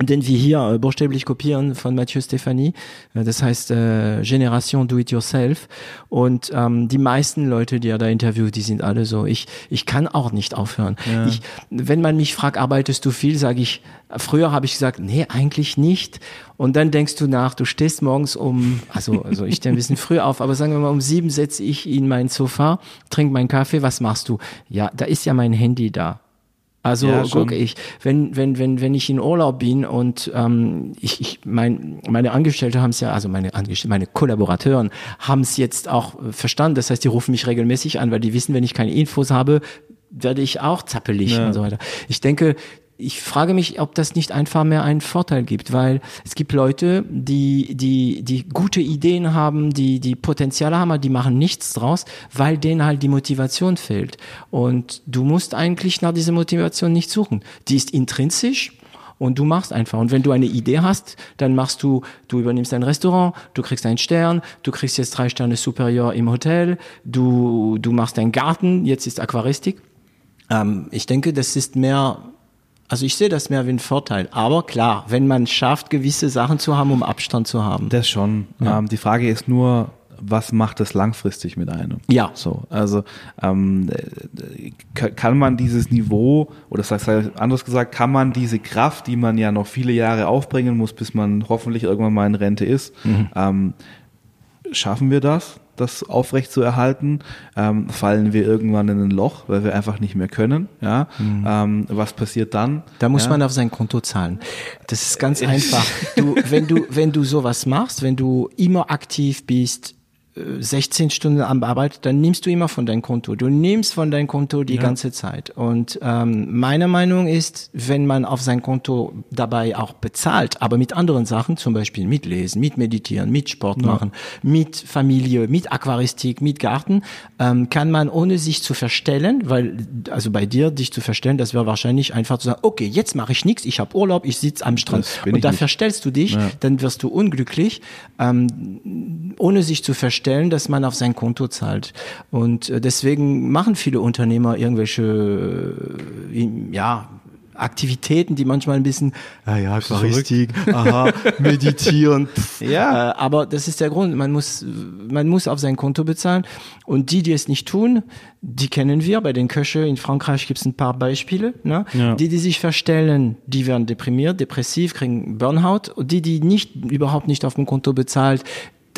den wir hier äh, buchstäblich kopieren von Mathieu Stéphanie. Äh, Das heißt äh, Generation Do It Yourself. Und ähm, die meisten Leute, die er da interviewt, die sind alle so. Ich, ich kann auch nicht aufhören. Ich, wenn man mich fragt, arbeitest du viel, sage ich. Früher habe ich gesagt, nee, eigentlich nicht. Und dann denkst du nach, du stehst morgens um, also, also ich stehe ein bisschen früh auf, aber sagen wir mal um sieben setze ich in mein Sofa, trinke meinen Kaffee, was machst du? Ja, da ist ja mein Handy da. Also Ja, guck ich, wenn wenn wenn wenn ich in Urlaub bin und ähm, ich, ich mein, meine Angestellte haben es ja, also meine Angestellte, meine Kollaborateuren haben es jetzt auch äh, verstanden. Das heißt, die rufen mich regelmäßig an, weil die wissen, wenn ich keine Infos habe, werde ich auch zappelig Ja. und so weiter. Ich denke, ich frage mich, ob das nicht einfach mehr einen Vorteil gibt, weil es gibt Leute, die, die, die gute Ideen haben, die, die Potenziale haben, aber die machen nichts draus, weil denen halt die Motivation fehlt. Und du musst eigentlich nach dieser Motivation nicht suchen. Die ist intrinsisch. Und du machst einfach. Und wenn du eine Idee hast, dann machst du, du übernimmst ein Restaurant, du kriegst einen Stern, du kriegst jetzt drei Sterne Superior im Hotel, du, du machst einen Garten, jetzt ist Aquaristik. Ähm, ich denke, das ist mehr, also ich sehe das mehr wie ein Vorteil. Aber klar, wenn man schafft, gewisse Sachen zu haben, um Abstand zu haben. Das schon. Ähm, die Frage ist nur, was macht das langfristig mit einem? Ja. So, also ähm, kann man dieses Niveau, oder das heißt anders gesagt, kann man diese Kraft, die man ja noch viele Jahre aufbringen muss, bis man hoffentlich irgendwann mal in Rente ist, mhm. ähm, schaffen wir das? Das aufrecht zu erhalten, ähm, fallen wir irgendwann in ein Loch, weil wir einfach nicht mehr können. Ja, mhm. ähm, was passiert dann? Da muss ja? man auf sein Konto zahlen. Das ist ganz [LAUGHS] einfach. Du, wenn du wenn du sowas machst, wenn du immer aktiv bist, 16 Stunden am Arbeit, dann nimmst du immer von deinem Konto. Du nimmst von deinem Konto die ja. ganze Zeit. Und ähm, meine Meinung ist, wenn man auf sein Konto dabei auch bezahlt, aber mit anderen Sachen, zum Beispiel mit Lesen, mit Meditieren, mit Sport ja. machen, mit Familie, mit Aquaristik, mit Garten, ähm, kann man ohne sich zu verstellen, weil also bei dir dich zu verstellen, das wäre wahrscheinlich einfach zu sagen, okay, jetzt mache ich nichts, ich habe Urlaub, ich sitze am Strand und da nicht. verstellst du dich, ja. dann wirst du unglücklich, ähm, ohne sich zu verstellen stellen, dass man auf sein Konto zahlt. Und äh, deswegen machen viele Unternehmer irgendwelche, äh, ja, Aktivitäten, die manchmal ein bisschen, ah ja, Aquaristik, aha, meditieren. Pff, [LAUGHS] ja. Aber das ist der Grund. Man muss, man muss auf sein Konto bezahlen. Und die, die es nicht tun, die kennen wir. Bei den Köche in Frankreich gibt es ein paar Beispiele. Ne? Ja. Die, die sich verstellen, die werden deprimiert, depressiv, kriegen Burnout. Und die, die nicht, überhaupt nicht auf dem Konto bezahlt,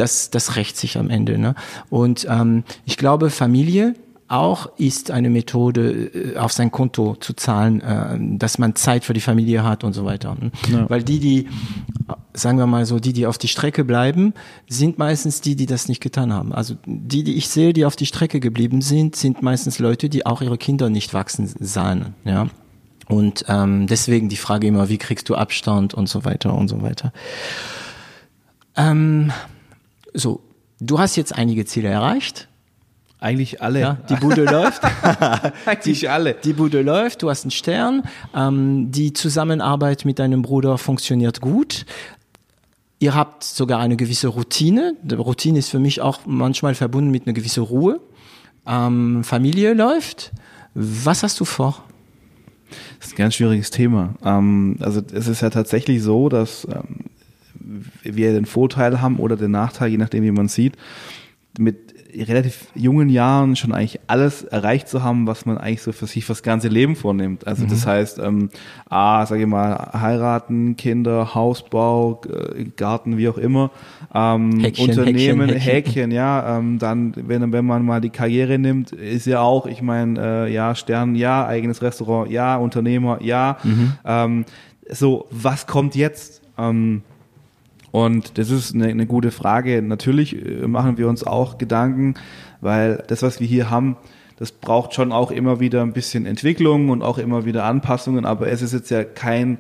das, das rächt sich am Ende. Ne? Und ähm, ich glaube, Familie auch ist eine Methode, äh, auf sein Konto zu zahlen, äh, dass man Zeit für die Familie hat und so weiter. Ne? Ja. Weil die, die, sagen wir mal so, die, die auf die Strecke bleiben, sind meistens die, die das nicht getan haben. Also die, die ich sehe, die auf die Strecke geblieben sind, sind meistens Leute, die auch ihre Kinder nicht wachsen sahen. Ja. Und ähm, deswegen die Frage immer, wie kriegst du Abstand und so weiter und so weiter. Ähm, so, du hast jetzt einige Ziele erreicht. Eigentlich alle. Ja, die Bude [LAUGHS] läuft. Eigentlich die, alle. Die Bude läuft, du hast einen Stern. Ähm, die Zusammenarbeit mit deinem Bruder funktioniert gut. Ihr habt sogar eine gewisse Routine. Die Routine ist für mich auch manchmal verbunden mit einer gewissen Ruhe. Ähm, Familie läuft. Was hast du vor? Das ist ein ganz schwieriges Thema. Ähm, also es ist ja tatsächlich so, dass ähm, wir den Vorteil haben oder den Nachteil, je nachdem, wie man sieht, mit relativ jungen Jahren schon eigentlich alles erreicht zu haben, was man eigentlich so für sich fürs ganze Leben vornimmt. Also mhm. das heißt, ähm, A, sage ich mal, heiraten, Kinder, Hausbau, Garten, wie auch immer, ähm, Häkchen, Unternehmen, Häkchen, Häkchen. Häkchen ja, ähm, dann, wenn, wenn man mal die Karriere nimmt, ist ja auch, ich meine, äh, ja, Stern, ja, eigenes Restaurant, ja, Unternehmer, ja. Mhm. Ähm, so, was kommt jetzt? Ähm, und das ist eine, eine gute Frage. Natürlich äh, machen wir uns auch Gedanken, weil das, was wir hier haben, das braucht schon auch immer wieder ein bisschen Entwicklung und auch immer wieder Anpassungen, aber es ist jetzt ja kein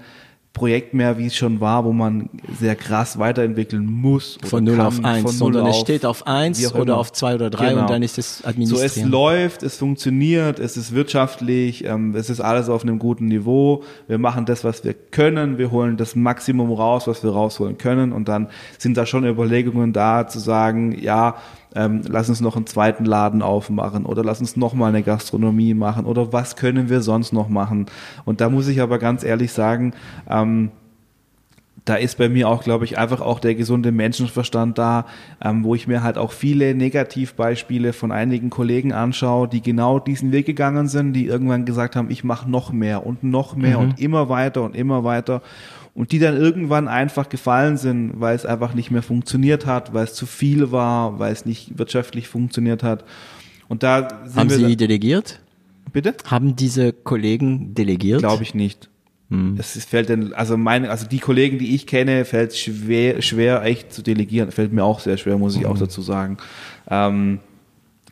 Projekt mehr, wie es schon war, wo man sehr krass weiterentwickeln muss. Von 0 auf 1, sondern es steht auf 1 oder auf 2 oder 3 genau. und dann ist es administriert. So, es läuft, es funktioniert, es ist wirtschaftlich, ähm, es ist alles auf einem guten Niveau. Wir machen das, was wir können, wir holen das Maximum raus, was wir rausholen können und dann sind da schon Überlegungen da, zu sagen, ja, ähm, lass uns noch einen zweiten Laden aufmachen oder lass uns noch mal eine Gastronomie machen oder was können wir sonst noch machen. Und da muss ich aber ganz ehrlich sagen, ähm, da ist bei mir auch, glaube ich, einfach auch der gesunde Menschenverstand da, ähm, wo ich mir halt auch viele Negativbeispiele von einigen Kollegen anschaue, die genau diesen Weg gegangen sind, die irgendwann gesagt haben, ich mache noch mehr und noch mehr mhm. und immer weiter und immer weiter und die dann irgendwann einfach gefallen sind, weil es einfach nicht mehr funktioniert hat, weil es zu viel war, weil es nicht wirtschaftlich funktioniert hat. Und da haben Sie delegiert? Bitte? Haben diese Kollegen delegiert? Glaube ich nicht. Hm. Es fällt denn, also meine, also die Kollegen, die ich kenne, fällt schwer, schwer echt zu delegieren. Fällt mir auch sehr schwer, muss ich mhm. auch dazu sagen. Ähm,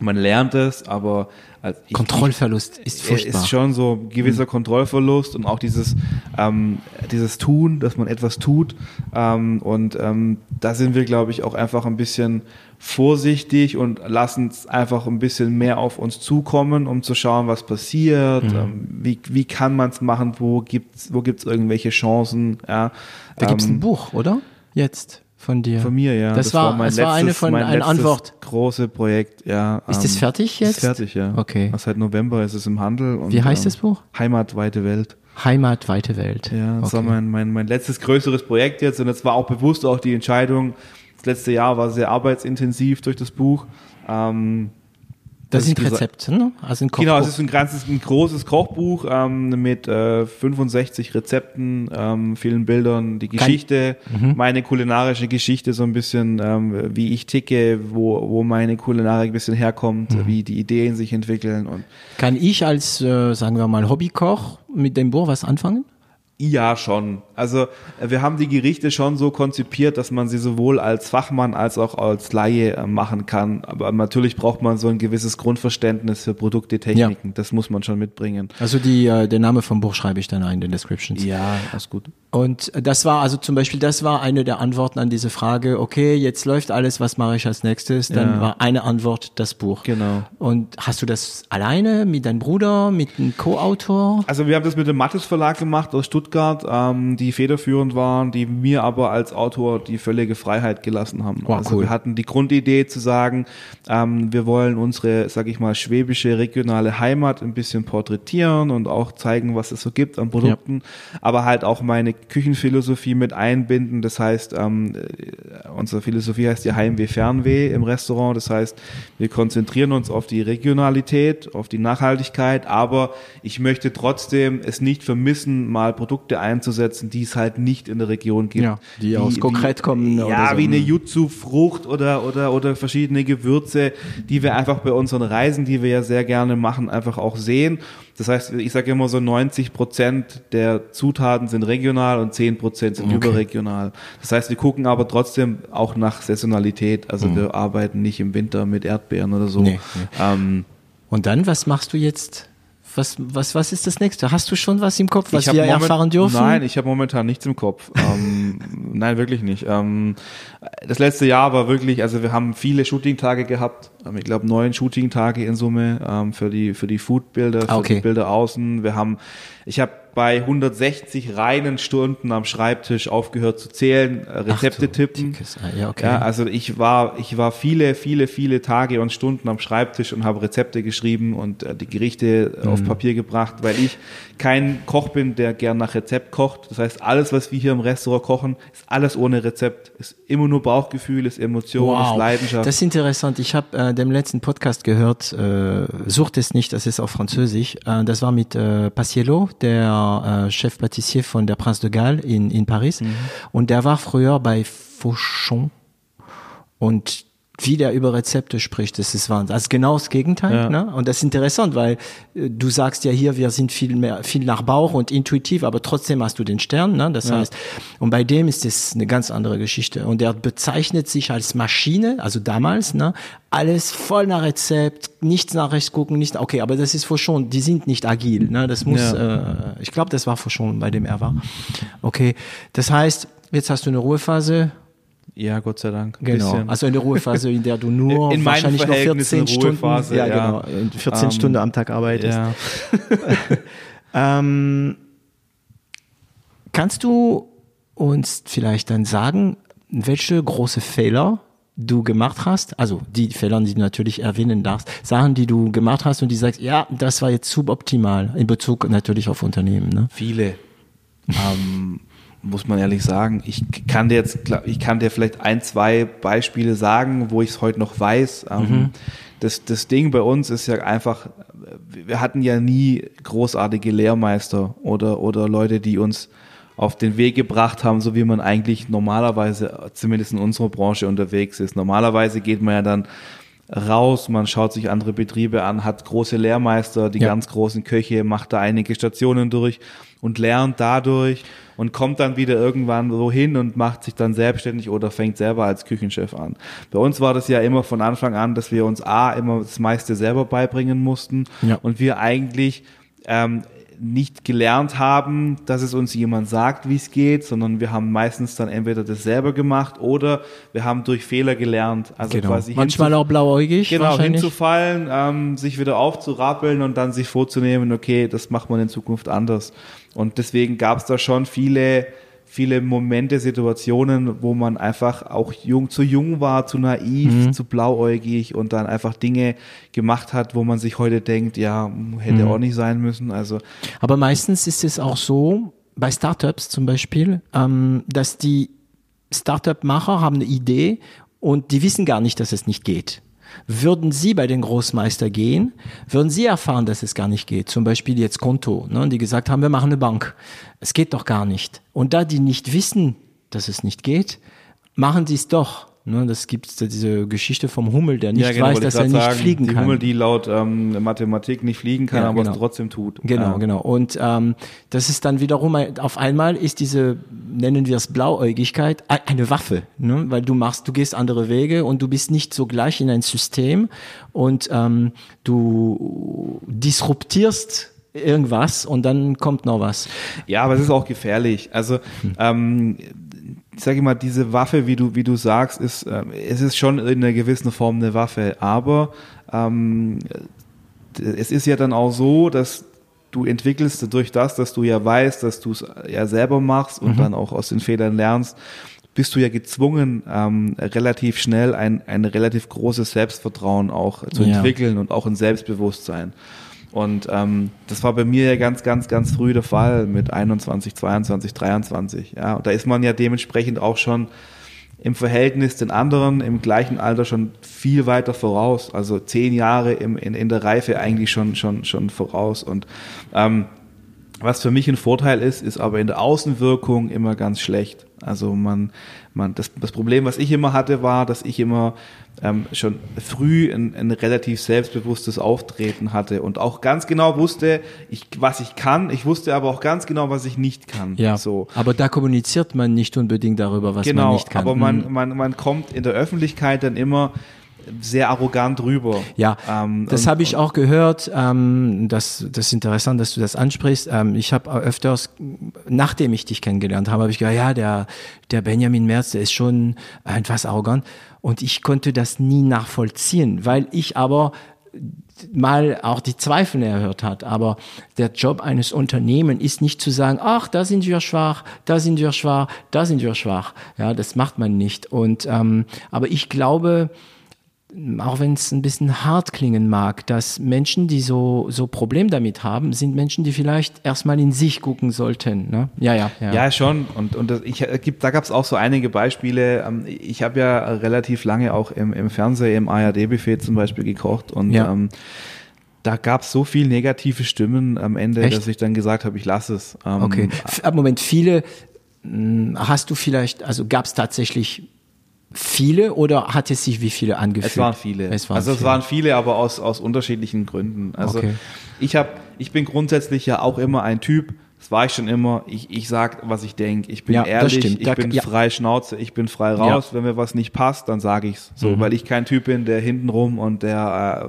man lernt es, aber also ich, Kontrollverlust ist furchtbar. Ist schon so gewisser mhm. Kontrollverlust und auch dieses, ähm, dieses Tun, dass man etwas tut. Ähm, und ähm, da sind wir, glaube ich, auch einfach ein bisschen vorsichtig und lassen es einfach ein bisschen mehr auf uns zukommen, um zu schauen, was passiert, mhm. wie, wie kann man es machen, wo gibt's wo gibt's irgendwelche Chancen. Ja. Da gibt's ein ähm, Buch, oder? Jetzt von dir. Von mir, ja. Das, das war, war, mein das letztes, war eine von eine Antwort. Große Projekt, ja. Ist das ähm, fertig jetzt? Ist fertig, ja. Okay. Seit November ist es im Handel. Und, Wie heißt ähm, das Buch? Heimat, weite Welt. Heimat, weite Welt. Ja, das okay. war mein, mein, mein letztes größeres Projekt jetzt und es war auch bewusst auch die Entscheidung, letzte Jahr war sehr arbeitsintensiv durch das Buch. Ähm, Das was sind Rezepte, ne? Also ein Kochbuch. Genau, es ist ein ganzes, ein großes Kochbuch ähm, mit äh, 65 Rezepten, ähm, vielen Bildern, die Geschichte, Mhm. meine kulinarische Geschichte so ein bisschen, ähm, wie ich ticke, wo, wo meine Kulinarik ein bisschen herkommt, Mhm. wie die Ideen sich entwickeln und Kann ich als, äh, sagen wir mal, Hobbykoch mit dem Buch was anfangen? Ja, schon. Also äh, wir haben die Gerichte schon so konzipiert, dass man sie sowohl als Fachmann als auch als Laie äh, machen kann. Aber natürlich braucht man so ein gewisses Grundverständnis für Produkte, Techniken. Das muss man schon mitbringen. Also die, äh, den Name vom Buch schreibe ich dann ein in den Descriptions. Ja, alles gut. Und das war also zum Beispiel, das war eine der Antworten an diese Frage, okay, jetzt läuft alles, was mache ich als nächstes? Dann Ja. war eine Antwort das Buch. Genau. Und hast du das alleine mit deinem Bruder, mit einem Co-Autor? Also wir haben das mit dem Mattes Verlag gemacht aus Stuttgart, ähm, die federführend waren, die mir aber als Autor die völlige Freiheit gelassen haben. Wow, also cool. wir hatten die Grundidee zu sagen, ähm, wir wollen unsere, sag ich mal, schwäbische regionale Heimat ein bisschen porträtieren und auch zeigen, was es so gibt an Produkten, aber halt auch meine Küchenphilosophie mit einbinden. Das heißt, ähm, äh, unsere Philosophie heißt ja Heimweh, Fernweh im Restaurant. Das heißt, wir konzentrieren uns auf die Regionalität, auf die Nachhaltigkeit, aber ich möchte trotzdem es nicht vermissen, mal Produkte einzusetzen, die es halt nicht in der Region gibt. Ja, die aus konkret kommen Ja, so. wie eine Jutsu-Frucht oder, oder, oder verschiedene Gewürze, die wir einfach bei unseren Reisen, die wir ja sehr gerne machen, einfach auch sehen. Das heißt, ich sage immer so 90 Prozent der Zutaten sind regional und 10 Prozent sind Okay. überregional. Das heißt, wir gucken aber trotzdem auch nach Saisonalität. Also wir arbeiten nicht im Winter mit Erdbeeren oder so. Mhm. Nee, nee. Ähm, Und dann, was machst du jetzt? Was, was, was ist das nächste? Hast du schon was im Kopf, was wir moment- erfahren dürfen? Nein, ich habe momentan nichts im Kopf. ähm, [LAUGHS] nein, wirklich nicht. Ähm, das letzte Jahr war wirklich, also wir haben viele Shooting-Tage gehabt. Ähm, Ich glaube neun Shooting-Tage in Summe ähm, für die für die Food-Bilder, für Ah, okay. die Bilder außen. Wir haben, ich habe bei 160 reinen Stunden am Schreibtisch aufgehört zu zählen, äh, Rezepte du tippen. ja, okay. Ja, also ich war, ich war viele, viele, viele Tage und Stunden am Schreibtisch und habe Rezepte geschrieben und äh, die Gerichte Mhm. auf Papier gebracht, weil ich kein Koch bin, der gern nach Rezept kocht. Das heißt, alles, was wir hier im Restaurant kochen, ist alles ohne Rezept. Ist immer nur Bauchgefühl, ist Emotion, ist Leidenschaft. Das ist interessant. Ich habe äh, dem letzten Podcast gehört, äh, sucht es nicht, das ist auf Französisch. Äh, das war mit äh, Paciello, der äh, Chef Patissier von der Prince de Galles in, in Paris. Mhm. Und der war früher bei Fauchon. Und wie der über Rezepte spricht, das ist Wahnsinn. Das ist genau das Gegenteil. Ja. Ne? Und das ist interessant, weil äh, du sagst ja hier, wir sind viel mehr, viel nach Bauch und intuitiv, aber trotzdem hast du den Stern. Ne? Das heißt, und bei dem ist es eine ganz andere Geschichte. Und er bezeichnet sich als Maschine, also damals, ne? alles voll nach Rezept, nichts nach rechts gucken, nicht, okay, aber das ist vor schon, die sind nicht agil. Ne? Das muss, äh, ich glaube, das war vor schon, bei dem er war. Okay, das heißt, jetzt hast du eine Ruhephase, ja, Gott sei Dank. Genau, bisschen. also eine Ruhephase, in der du [LAUGHS] nur In wahrscheinlich noch Verhältnissen 14 Stunden, ja, ja. genau, 14 Ähm, Stunden am Tag arbeitest. ja. [LAUGHS] Ähm, kannst du uns vielleicht dann sagen, welche große Fehler du gemacht hast, also die Fehler, die du natürlich erwähnen darfst, Sachen, die du gemacht hast und die sagst, ja, das war jetzt suboptimal in Bezug natürlich auf Unternehmen, ne? Viele. [LAUGHS] ähm, muss man ehrlich sagen. Ich kann dir jetzt, ich kann dir vielleicht ein, zwei Beispiele sagen, wo ich es heute noch weiß. Ähm, das, das Ding bei uns ist ja einfach, wir hatten ja nie großartige Lehrmeister oder, oder Leute, die uns auf den Weg gebracht haben, so wie man eigentlich normalerweise, zumindest in unserer Branche unterwegs ist. Normalerweise geht man ja dann raus, man schaut sich andere Betriebe an, hat große Lehrmeister, die Ja. ganz großen Köche, macht da einige Stationen durch und lernt dadurch und kommt dann wieder irgendwann so hin und macht sich dann selbstständig oder fängt selber als Küchenchef an. Bei uns war das ja immer von Anfang an, dass wir uns A, immer das meiste selber beibringen mussten Ja. und wir eigentlich ähm, nicht gelernt haben, dass es uns jemand sagt, wie es geht, sondern wir haben meistens dann entweder das selber gemacht oder wir haben durch Fehler gelernt. Also Genau. quasi Manchmal auch blauäugig, Genau, hinzufallen, ähm, sich wieder aufzurappeln und dann sich vorzunehmen, okay, das macht man in Zukunft anders. Und deswegen gab es da schon viele, viele Momente, Situationen, wo man einfach auch jung, zu jung war, zu naiv, Mhm. zu blauäugig und dann einfach Dinge gemacht hat, wo man sich heute denkt, ja, hätte Mhm. auch nicht sein müssen. Also Aber meistens ist es auch so, bei Startups zum Beispiel, ähm, dass die Startup-Macher haben eine Idee und die wissen gar nicht, dass es nicht geht. Würden Sie bei den Großmeister gehen, würden Sie erfahren, dass es gar nicht geht. Zum Beispiel jetzt Konto, ne, die gesagt haben, wir machen eine Bank. Es geht doch gar nicht. Und da die nicht wissen, dass es nicht geht, machen sie es doch. Ne, das gibt diese Geschichte vom Hummel, der nicht ja, genau, weiß, dass er nicht sagen, fliegen die kann. Hummel, die laut ähm, Mathematik nicht fliegen kann, ja, aber genau. es trotzdem tut. Genau, ja. genau. Und ähm, das ist dann wiederum, auf einmal ist diese, nennen wir es Blauäugigkeit, eine Waffe. Ne? Weil du machst, du gehst andere Wege und du bist nicht so gleich in ein System und ähm, du disruptierst irgendwas und dann kommt noch was. Ja, aber es ist auch gefährlich. Also hm. ähm, ich sage mal, diese Waffe, wie du, wie du sagst, ist, äh, es ist schon in einer gewissen Form eine Waffe, aber ähm, es ist ja dann auch so, dass du entwickelst durch das, dass du ja weißt, dass du es ja selber machst und mhm. dann auch aus den Fehlern lernst, bist du ja gezwungen, ähm, relativ schnell ein, ein relativ großes Selbstvertrauen auch zu ja. entwickeln und auch ein Selbstbewusstsein. Und ähm, das war bei mir ja ganz, ganz, ganz früh der Fall mit 21, 22, 23. Ja, und da ist man ja dementsprechend auch schon im Verhältnis den anderen im gleichen Alter schon viel weiter voraus. Also zehn Jahre im, in, in der Reife eigentlich schon, schon, schon voraus. Und ähm, was für mich ein Vorteil ist, ist aber in der Außenwirkung immer ganz schlecht. Also man, man, das, das Problem, was ich immer hatte, war, dass ich immer ähm, schon früh ein, ein relativ selbstbewusstes Auftreten hatte und auch ganz genau wusste, ich, was ich kann. Ich wusste aber auch ganz genau, was ich nicht kann. Ja. So. Aber da kommuniziert man nicht unbedingt darüber, was genau, man nicht kann. Aber man, mhm. man, man kommt in der Öffentlichkeit dann immer sehr arrogant rüber. Ja, ähm, das habe ich auch gehört. Ähm, das, das ist interessant, dass du das ansprichst. Ähm, ich habe öfters, nachdem ich dich kennengelernt habe, habe ich gesagt, ja, der, der Benjamin Merz, der ist schon etwas arrogant. Und ich konnte das nie nachvollziehen, weil ich aber mal auch die Zweifel erhört hat. Aber der Job eines Unternehmens ist nicht zu sagen, ach, da sind wir schwach, da sind wir schwach, da sind wir schwach. Ja, das macht man nicht. Und ähm, aber ich glaube, auch wenn es ein bisschen hart klingen mag, dass Menschen, die so, so Problem damit haben, sind Menschen, die vielleicht erstmal in sich gucken sollten. Ne? Ja, ja, ja. Ja, schon. Und, und das, ich, äh, da gab es auch so einige Beispiele. Ähm, ich habe ja relativ lange auch im, im Fernsehen, im ARD-Buffet zum Beispiel gekocht und ja. ähm, da gab es so viel negative Stimmen am Ende, Echt? dass ich dann gesagt habe, ich lasse es. Ähm, okay. Ab Moment, viele hm, hast du vielleicht, also gab es tatsächlich viele oder hat es sich wie viele angefühlt? Es waren viele. Es waren also viele. es waren viele, aber aus, aus unterschiedlichen Gründen. Also okay. ich habe, ich bin grundsätzlich ja auch immer ein Typ, das war ich schon immer. Ich, ich sag, was ich denke. Ich bin ja, ehrlich, ich da, bin ja. frei Schnauze, ich bin frei raus. Ja. Wenn mir was nicht passt, dann sage ich's. So, mhm. weil ich kein Typ bin, der hintenrum und der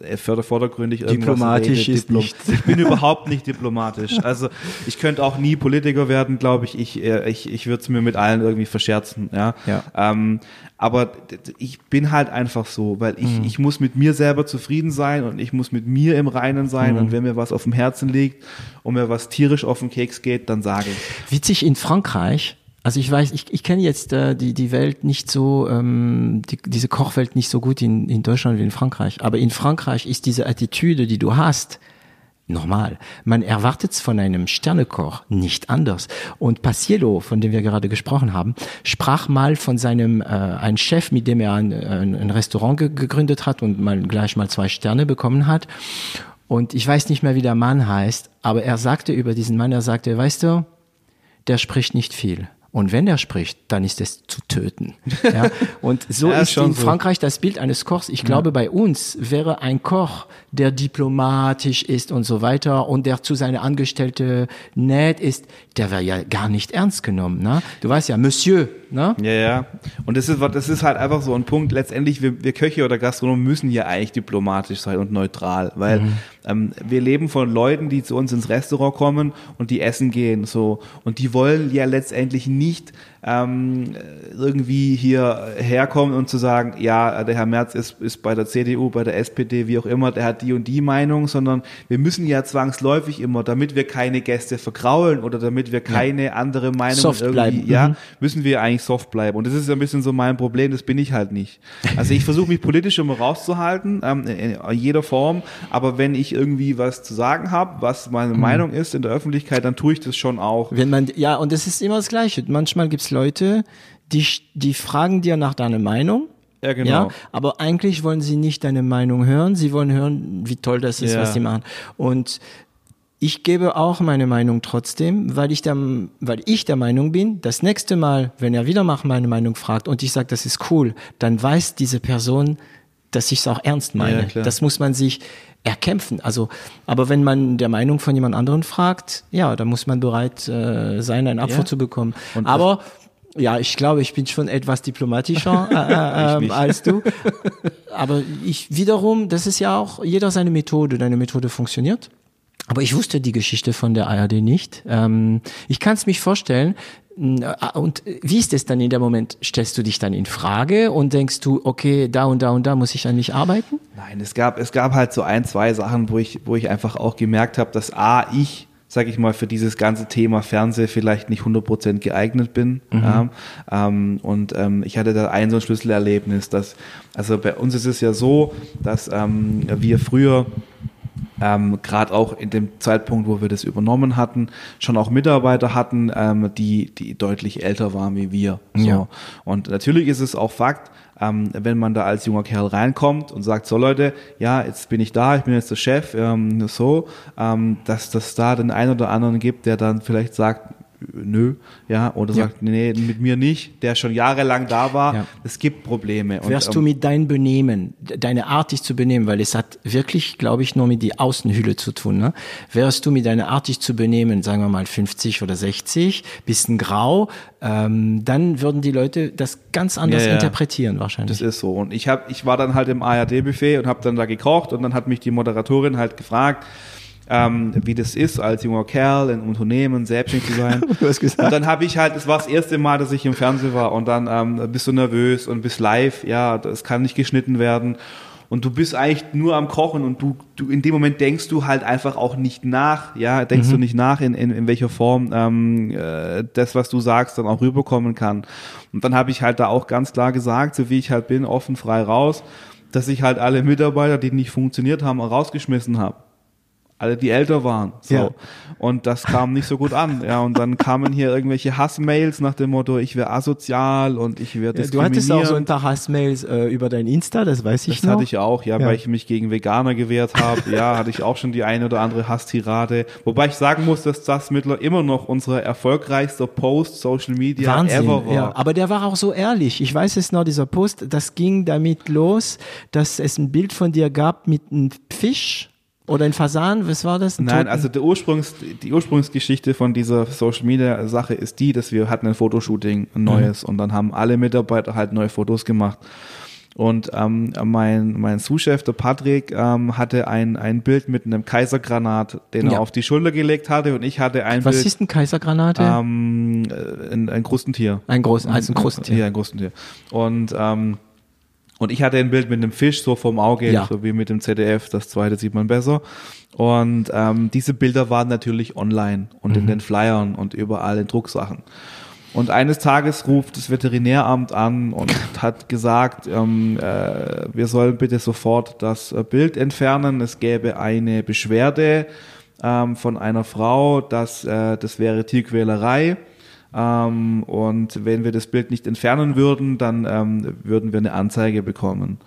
äh, vordergründig irgendwas Diplomatisch redet. ist Diplom nicht. Ich bin überhaupt nicht diplomatisch. [LAUGHS] Also ich könnte auch nie Politiker werden, glaube ich. Ich, äh, ich, ich würde es mir mit allen irgendwie verscherzen. Ja. ja. Ähm, aber ich bin halt einfach so, weil ich, mhm. ich muss mit mir selber zufrieden sein und ich muss mit mir im Reinen sein. Mhm. Und wenn mir was auf dem Herzen liegt und mir was tierisch auf den Keks geht, dann sage ich. Witzig in Frankreich. Also ich weiß, ich, ich kenne jetzt äh, die, die Welt nicht so, ähm, die, diese Kochwelt nicht so gut in, in Deutschland wie in Frankreich. Aber in Frankreich ist diese Attitüde, die du hast, normal. Man erwartet es von einem Sternekoch nicht anders. Und Paciello, von dem wir gerade gesprochen haben, sprach mal von seinem, äh, ein Chef, mit dem er ein, ein, Restaurant ge gegründet hat und mal gleich mal zwei Sterne bekommen hat. Und ich weiß nicht mehr, wie der Mann heißt, aber er sagte über diesen Mann, er sagte, weißt du, der spricht nicht viel. Und wenn er spricht, dann ist es zu töten. [LAUGHS] Ja? Und so ja, ist in so. Frankreich das Bild eines Kochs. Ich ja. glaube, bei uns wäre ein Koch, der diplomatisch ist und so weiter und der zu seiner Angestellte nett ist, der wäre ja gar nicht ernst genommen. Ne? Du weißt ja, Monsieur. Ne? Ja, ja. Und das ist, das ist halt einfach so ein Punkt. Letztendlich, wir, wir Köche oder Gastronomen müssen ja eigentlich diplomatisch sein und neutral, weil mhm. ähm, wir leben von Leuten, die zu uns ins Restaurant kommen und die essen gehen. so Und die wollen ja letztendlich nicht ähm, irgendwie hier herkommen und zu sagen, ja, der Herr Merz ist, ist bei der CDU, bei der SPD, wie auch immer, der hat die und die Meinung, sondern wir müssen ja zwangsläufig immer, damit wir keine Gäste vergraulen oder damit wir keine ja. andere Meinung soft irgendwie, bleiben. ja, mhm. müssen wir eigentlich soft bleiben. Und das ist ein bisschen so mein Problem, das bin ich halt nicht. Also ich versuche mich politisch immer rauszuhalten, ähm, in jeder Form, aber wenn ich irgendwie was zu sagen habe, was meine mhm. Meinung ist in der Öffentlichkeit, dann tue ich das schon auch. Wenn man, ja, und das ist immer das Gleiche. Manchmal gibt's Leute, die, die fragen dir nach deiner Meinung. Ja, genau. Ja, aber eigentlich wollen sie nicht deine Meinung hören. Sie wollen hören, wie toll das ist, Ja. was sie machen. Und ich gebe auch meine Meinung trotzdem, weil ich der, weil ich der Meinung bin, das nächste Mal, wenn er wieder nach meiner Meinung fragt und ich sage, das ist cool, dann weiß diese Person, dass ich es auch ernst meine. Ja, das muss man sich erkämpfen. Also, aber wenn man der Meinung von jemand anderen fragt, ja, dann muss man bereit äh, sein, eine Antwort Ja. zu bekommen. Und aber ja, ich glaube, ich bin schon etwas diplomatischer äh, [LAUGHS] ähm, nicht. als du. [LAUGHS] Aber ich wiederum, das ist ja auch jeder seine Methode. Deine Methode funktioniert. Aber ich wusste die Geschichte von der ARD nicht. Ähm, ich kann es mich vorstellen. Äh, Und wie ist es dann in dem Moment? Stellst du dich dann in Frage und denkst du, okay, da und da und da muss ich an mich arbeiten? Nein, es gab, es gab halt so ein, zwei Sachen, wo ich, wo ich einfach auch gemerkt habe, dass A, ich, sag ich mal, für dieses ganze Thema Fernseh vielleicht nicht 100% geeignet bin. Ja, ähm, und ähm, ich hatte da ein so ein Schlüsselerlebnis, dass, also bei uns ist es ja so, dass ähm, wir früher ähm, gerade auch in dem Zeitpunkt, wo wir das übernommen hatten, schon auch Mitarbeiter hatten, ähm, die, die deutlich älter waren wie wir. So. Ja. Und natürlich ist es auch Fakt, ähm, wenn man da als junger Kerl reinkommt und sagt, so Leute, ja, jetzt bin ich da, ich bin jetzt der Chef, ähm, so, ähm, dass das da den einen oder anderen gibt, der dann vielleicht sagt, nö, ja, oder Ja. sagt, nee, mit mir nicht, der schon jahrelang da war, Ja. es gibt Probleme. Und, Wärst ähm, du mit deinem Benehmen, de- deine Art, dich zu benehmen, weil es hat wirklich, glaube ich, nur mit die Außenhülle zu tun, ne? Wärst du mit deiner Art, dich zu benehmen, sagen wir mal 50 oder 60, bisschen grau, ähm, dann würden die Leute das ganz anders ja. interpretieren wahrscheinlich. Das ist so. Und ich hab, ich war dann halt im ARD-Buffet und habe dann da gekocht und dann hat mich die Moderatorin halt gefragt, ähm, wie das ist, als junger Kerl in Unternehmen selbstständig zu sein. [LAUGHS] Du hast gesagt. Und dann habe ich halt, das war das erste Mal, dass ich im Fernsehen war und dann ähm, bist du nervös und bist live, ja, das kann nicht geschnitten werden. Und du bist eigentlich nur am Kochen und du, du in dem Moment denkst du halt einfach auch nicht nach, ja, denkst du nicht nach, in, in, in welcher Form ähm, äh, das, was du sagst, dann auch rüberkommen kann. Und dann habe ich halt da auch ganz klar gesagt, so wie ich halt bin, offen, frei raus, dass ich halt alle Mitarbeiter, die nicht funktioniert haben, rausgeschmissen habe alle, die älter waren. So. Ja. Und das kam nicht so gut an. Ja, und dann kamen hier irgendwelche Hassmails nach dem Motto, ich wäre asozial und ich wäre Ja, du hattest auch so ein paar Hassmails äh, über dein Insta, das weiß ich das noch. hatte ich auch, ja, Ja. weil ich mich gegen Veganer gewehrt habe. Ja, hatte ich auch schon die eine oder andere Hasstirade. Wobei ich sagen muss, dass das mittler immer noch unser erfolgreichster Post Social Media Wahnsinn, ever war. ja. Aber der war auch so ehrlich. Ich weiß es noch, dieser Post, das ging damit los, dass es ein Bild von dir gab mit einem Fisch oder ein Fasan. Was war das? Ein Nein, toten- also der Ursprungs, die Ursprungsgeschichte von dieser Social Media Sache ist die, dass wir hatten ein Fotoshooting, ein neues, und dann haben alle Mitarbeiter halt neue Fotos gemacht. Und ähm, mein, mein Sous-Chef, der Patrick, ähm, hatte ein, ein Bild mit einem Kaisergranat, den er Ja. auf die Schulter gelegt hatte, und ich hatte ein Was Bild, ist ein Kaisergranate? ähm, äh, ein, ein Krustentier. ein groß, also ein Krustentier. Ja, ein Krustentier. Und, ähm, und ich hatte ein Bild mit einem Fisch so vom Auge, Ja. so wie mit dem ZDF, das zweite sieht man besser. Und ähm, diese Bilder waren natürlich online und Mhm. in den Flyern und überall in Drucksachen. Und eines Tages ruft das Veterinäramt an und [LAUGHS] hat gesagt, ähm, äh, wir sollen bitte sofort das äh, Bild entfernen. Es gäbe eine Beschwerde ähm, von einer Frau, dass äh, das wäre Tierquälerei. Ähm, und wenn wir das Bild nicht entfernen würden, dann ähm, würden wir eine Anzeige bekommen.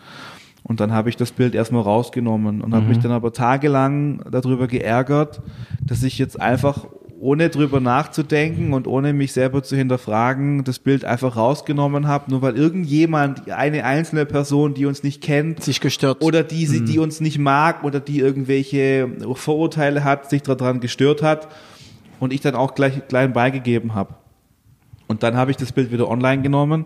Und dann habe ich das Bild erstmal rausgenommen und habe mich dann aber tagelang darüber geärgert, dass ich jetzt einfach ohne drüber nachzudenken und ohne mich selber zu hinterfragen, das Bild einfach rausgenommen habe, nur weil irgendjemand, eine einzelne Person, die uns nicht kennt, Sich gestört. oder die, sie- die uns nicht mag oder die irgendwelche Vorurteile hat, sich daran gestört hat und ich dann auch gleich klein beigegeben habe. Und dann habe ich das Bild wieder online genommen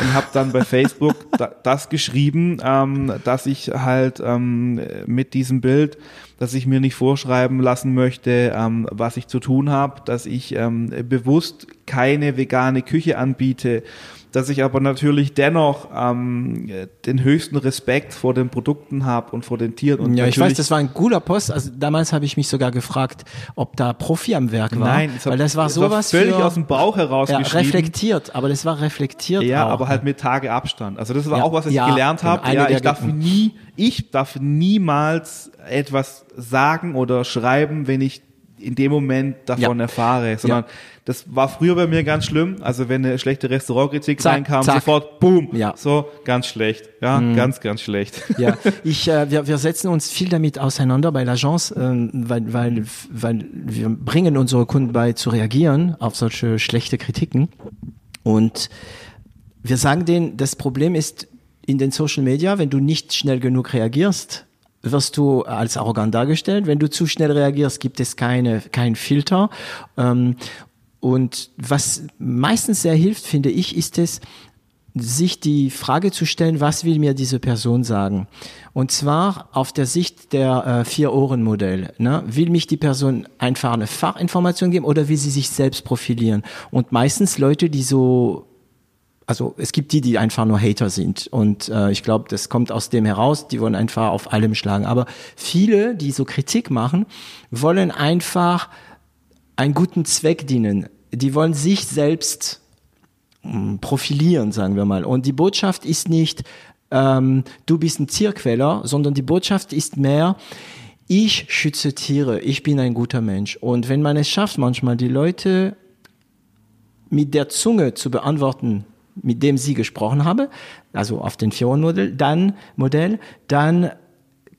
und habe dann bei Facebook da, das geschrieben, ähm, dass ich halt ähm, mit diesem Bild, dass ich mir nicht vorschreiben lassen möchte, ähm, was ich zu tun habe, dass ich ähm, bewusst keine vegane Küche anbiete, dass ich aber natürlich dennoch ähm, den höchsten Respekt vor den Produkten habe und vor den Tieren. Und ja, ich weiß, das war ein cooler Post. Also damals habe ich mich sogar gefragt, ob da Profi am Werk war. Nein, es weil das war sowas völlig für, aus dem Bauch heraus ja, reflektiert, aber das war reflektiert Ja, auch. aber halt mit Tage Abstand. Also das war Ja, auch was, was ja, ich gelernt genau. habe. Ja, ich darf nie, ich darf niemals etwas sagen oder schreiben, wenn ich in dem Moment davon Ja. erfahre, sondern Ja. das war früher bei mir ganz schlimm. Also wenn eine schlechte Restaurantkritik Zack, reinkam, zack. sofort boom, Ja. Mhm. so ganz schlecht, ja, ganz ganz schlecht. Ja, ich, äh, wir, wir setzen uns viel damit auseinander bei l'Agence, ähm, weil, weil, weil wir bringen unsere Kunden bei zu reagieren auf solche schlechte Kritiken. Und wir sagen denen, das Problem ist in den Social Media, wenn du nicht schnell genug reagierst, wirst du als arrogant dargestellt. Wenn du zu schnell reagierst, gibt es keine, kein Filter. Ähm, und was meistens sehr hilft, finde ich, ist es, sich die Frage zu stellen, was will mir diese Person sagen? Und zwar auf der Sicht der äh, Vier-Ohren-Modell. Ne? Will mich die Person einfach eine Fachinformation geben oder will sie sich selbst profilieren? Und meistens Leute, die so also es gibt die, die einfach nur Hater sind. Und äh, ich glaube, das kommt aus dem heraus, die wollen einfach auf allem schlagen. Aber viele, die so Kritik machen, wollen einfach einen guten Zweck dienen. Die wollen sich selbst mh, profilieren, sagen wir mal. Und die Botschaft ist nicht, ähm, du bist ein Tierquäler, sondern die Botschaft ist mehr, ich schütze Tiere, ich bin ein guter Mensch. Und wenn man es schafft, manchmal die Leute mit der Zunge zu beantworten, mit dem sie gesprochen habe, also auf den Vier-Modell, dann Modell, dann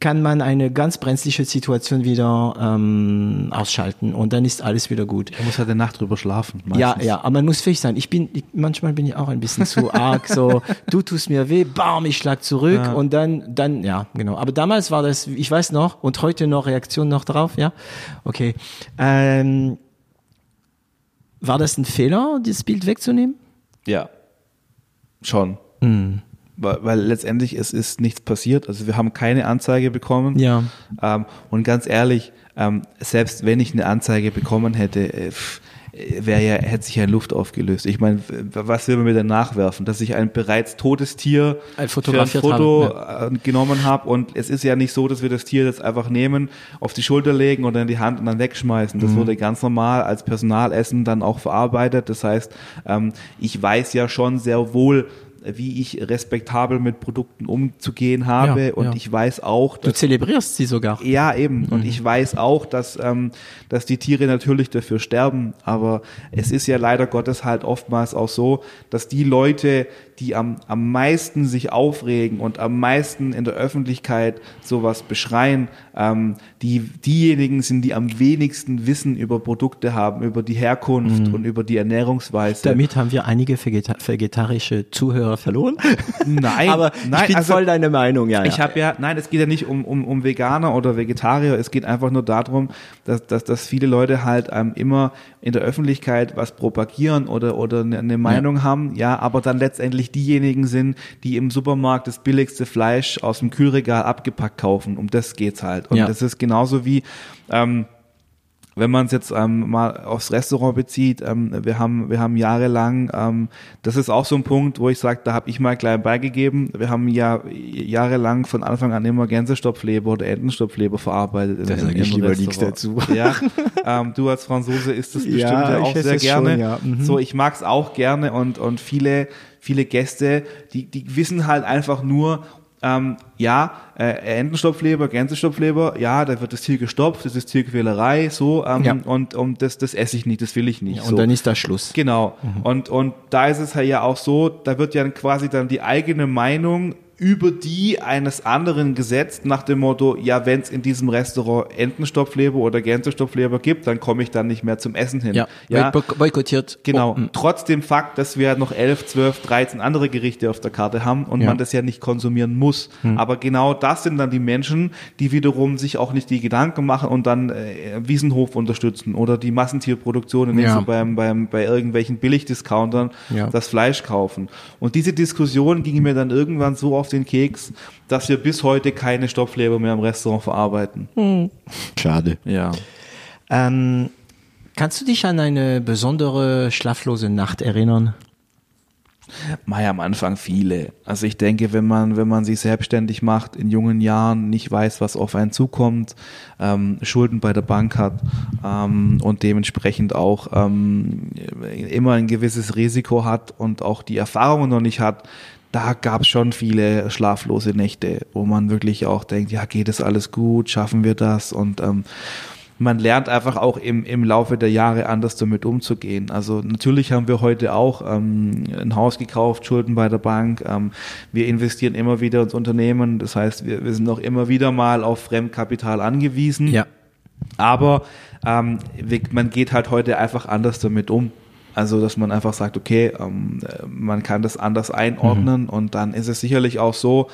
kann man eine ganz brenzliche Situation wieder ähm, ausschalten und dann ist alles wieder gut. Man muss halt eine Nacht drüber schlafen. Ja, meistens. ja, aber man muss fähig sein. Ich bin, ich, manchmal bin ich auch ein bisschen zu arg, so, du tust mir weh, bam, ich schlag zurück Ja. und dann, dann, ja, genau. Aber damals war das, ich weiß noch, und heute noch Reaktion noch drauf, ja? Okay. Ähm, war das ein Fehler, dieses Bild wegzunehmen? Ja, schon. Hm. Weil, weil letztendlich es ist nichts passiert. Also wir haben keine Anzeige bekommen. Ja. Ähm, und ganz ehrlich, ähm, selbst wenn ich eine Anzeige bekommen hätte, äh, pff, äh, wäre ja, hätte sich ja in Luft aufgelöst. Ich meine, was will man mir denn nachwerfen? Dass ich ein bereits totes Tier Ein für ein Foto habe, äh, genommen habe und es ist ja nicht so, dass wir das Tier jetzt einfach nehmen, auf die Schulter legen oder in die Hand und dann wegschmeißen. Mhm. Das wurde ganz normal als Personalessen dann auch verarbeitet. Das heißt, ähm, ich weiß ja schon sehr wohl, wie ich respektabel mit Produkten umzugehen habe Ja, und ja. ich weiß auch, Du dass zelebrierst sie sogar. ja, eben. Mhm. Und ich weiß auch, dass, ähm, dass die Tiere natürlich dafür sterben. Aber es ist ja leider Gottes halt oftmals auch so, dass die Leute, die am, am meisten sich aufregen und am meisten in der Öffentlichkeit sowas beschreien, ähm, die diejenigen sind, die am wenigsten Wissen über Produkte haben, über die Herkunft und über die Ernährungsweise. Mhm. Damit haben wir einige vegeta vegetarische Zuhörer verloren. Nein, [LAUGHS] Aber nein, ich bin also- voll deine Meinung, ja. Ich ja. habe ja, nein, es geht ja nicht um, um, um Veganer oder Vegetarier, es geht einfach nur darum, dass, dass, dass viele Leute halt ähm, immer in der Öffentlichkeit was propagieren oder, oder eine, Meinung haben, ja, aber dann letztendlich diejenigen sind, die im Supermarkt das billigste Fleisch aus dem Kühlregal abgepackt kaufen. Um das geht's halt. Und Ja. das ist genauso wie, ähm, wenn man es jetzt ähm, mal aufs Restaurant bezieht, ähm, wir haben wir haben jahrelang, ähm, das ist auch so ein Punkt, wo ich sage, da habe ich mal gleich beigegeben. Wir haben ja jahrelang von Anfang an immer Gänsestopfleber oder Entenstopfleber verarbeitet. in- Da in- sag ich lieber nichts dazu. Ja, [LAUGHS] ähm, du als Franzose isst das bestimmt Ja, ja, ich auch sehr es gerne. schon, ja. Mhm. So, ich mag's auch gerne und und viele viele Gäste, die die wissen halt einfach nur ähm, ja, äh, Entenstopfleber, Gänsestopfleber, ja, da wird das Tier gestopft, das ist Tierquälerei, so, ähm, Ja. und, und das, das esse ich nicht, das will ich nicht. Ja, so. und dann ist da Schluss. Genau. Und, und da ist es ja auch so, da wird ja quasi dann die eigene Meinung über die eines anderen gesetzt, nach dem Motto, ja, wenn es in diesem Restaurant Entenstopfleber oder Gänsestopfleber gibt, dann komme ich dann nicht mehr zum Essen hin. Ja, ja boy- boykottiert. Genau. Oh, mm. Trotz dem Fakt, dass wir noch 11, 12, 13 andere Gerichte auf der Karte haben und Ja. man das ja nicht konsumieren muss. Aber genau das sind dann die Menschen, die wiederum sich auch nicht die Gedanken machen und dann äh, Wiesenhof unterstützen oder die Massentierproduktion, indem Ja. sie beim, beim, bei irgendwelchen Billigdiscountern Ja. das Fleisch kaufen. Und diese Diskussion ging mir dann irgendwann so auf den Keks, dass wir bis heute keine Stopfleber mehr im Restaurant verarbeiten. Schade. Ja. Ähm, kannst du dich an eine besondere schlaflose Nacht erinnern? Mai am Anfang viele. Also ich denke, wenn man, wenn man sich selbstständig macht, in jungen Jahren nicht weiß, was auf einen zukommt, ähm, Schulden bei der Bank hat ähm, und dementsprechend auch ähm, immer ein gewisses Risiko hat und auch die Erfahrungen noch nicht hat, da gab es schon viele schlaflose Nächte, wo man wirklich auch denkt, ja, geht es alles gut, schaffen wir das? Und ähm, man lernt einfach auch im, im Laufe der Jahre anders damit umzugehen. Also natürlich haben wir heute auch ähm, ein Haus gekauft, Schulden bei der Bank. Ähm, wir investieren immer wieder ins Unternehmen. Das heißt, wir, wir sind auch immer wieder mal auf Fremdkapital angewiesen. Ja. Aber ähm, man geht halt heute einfach anders damit um. Also, dass man einfach sagt, okay, ähm, man kann das anders einordnen mhm. und dann ist es sicherlich auch so,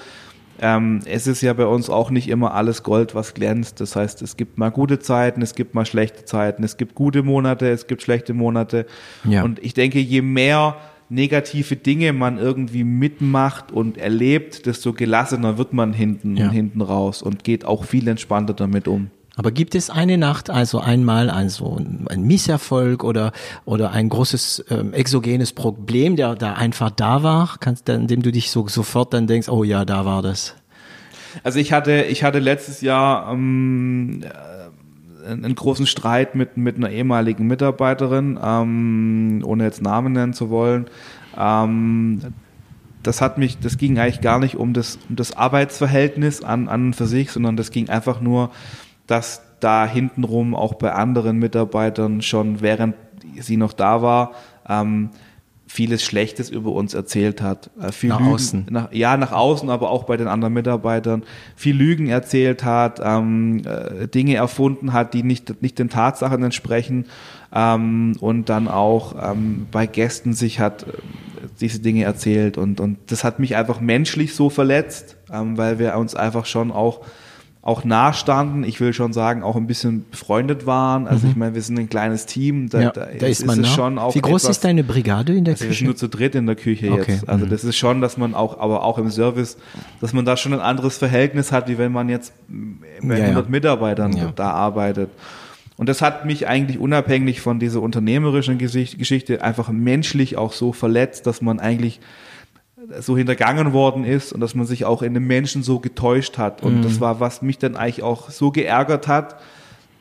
ähm, es ist ja bei uns auch nicht immer alles Gold, was glänzt. Das heißt, es gibt mal gute Zeiten, es gibt mal schlechte Zeiten, es gibt gute Monate, es gibt schlechte Monate. Ja. Und ich denke, je mehr negative Dinge man irgendwie mitmacht und erlebt, desto gelassener wird man hinten ja. hinten raus und geht auch viel entspannter damit um. Aber gibt es eine Nacht, also einmal also ein Misserfolg oder oder ein großes ähm, exogenes Problem, der da einfach da war, kannst, an dem du dich so sofort dann denkst, oh ja, da war das. Also ich hatte ich hatte letztes Jahr ähm, äh, einen großen Streit mit mit einer ehemaligen Mitarbeiterin, ähm, ohne jetzt Namen nennen zu wollen. Ähm, das hat mich, das ging eigentlich gar nicht um das, um das Arbeitsverhältnis an, an für sich, sondern das ging einfach nur dass da hintenrum auch bei anderen Mitarbeitern schon während sie noch da war, ähm, vieles Schlechtes über uns erzählt hat. Äh, viel nach Lügen, außen. Nach, ja, nach außen, aber auch bei den anderen Mitarbeitern. Viel Lügen erzählt hat, ähm, äh, Dinge erfunden hat, die nicht, nicht den Tatsachen entsprechen ähm, und dann auch ähm, bei Gästen sich hat äh, diese Dinge erzählt und, und das hat mich einfach menschlich so verletzt, ähm, weil wir uns einfach schon auch auch nah standen. Ich will schon sagen, auch ein bisschen befreundet waren. Also mhm. ich meine, wir sind ein kleines Team. Da, ja, da, da ist, ist man es schon auch. Wie groß etwas, ist deine Brigade in der also Küche? Wir sind nur zu dritt in der Küche okay. jetzt. Also mhm. das ist schon, dass man auch, aber auch im Service, dass man da schon ein anderes Verhältnis hat, wie wenn man jetzt mit ja, 100 ja. Mitarbeitern da arbeitet. Und das hat mich eigentlich unabhängig von dieser unternehmerischen Geschichte einfach menschlich auch so verletzt, dass man eigentlich so hintergangen worden ist und dass man sich auch in den Menschen so getäuscht hat. Und mhm. das war, was mich dann eigentlich auch so geärgert hat,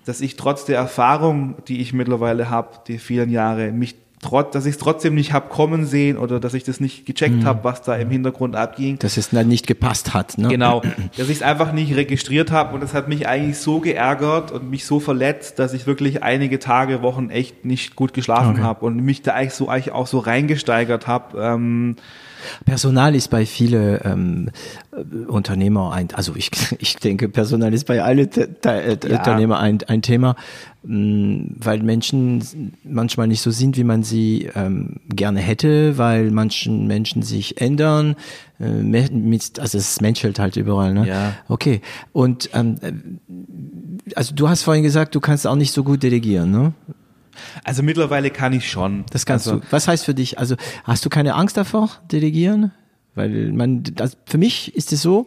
dass ich trotz der Erfahrung, die ich mittlerweile habe, die vielen Jahre, mich trotz, dass ich es trotzdem nicht habe kommen sehen oder dass ich das nicht gecheckt mhm. habe, was da im Hintergrund abging. Dass es dann nicht gepasst hat. Ne? Genau, dass ich es einfach nicht registriert habe und das hat mich eigentlich so geärgert und mich so verletzt, dass ich wirklich einige Tage, Wochen echt nicht gut geschlafen okay. habe und mich da eigentlich so eigentlich auch so reingesteigert habe. Ähm, Personal ist bei vielen ähm, Unternehmer ein, also ich, [LAUGHS] ich denke, Personal ist bei allen äh, ja. Unternehmer ein, ein Thema, mm, weil Menschen manchmal nicht so sind, wie man sie ähm, gerne hätte, weil manchen Menschen sich ändern. Äh, mit, also es menschelt halt überall, ne? Ja. Okay. Und ähm, äh, also du hast vorhin gesagt, du kannst auch nicht so gut delegieren, ne? Also mittlerweile kann ich schon. Das kannst also, du. Was heißt für dich? Also hast du keine Angst davor, delegieren? Weil man, das, für mich ist es so,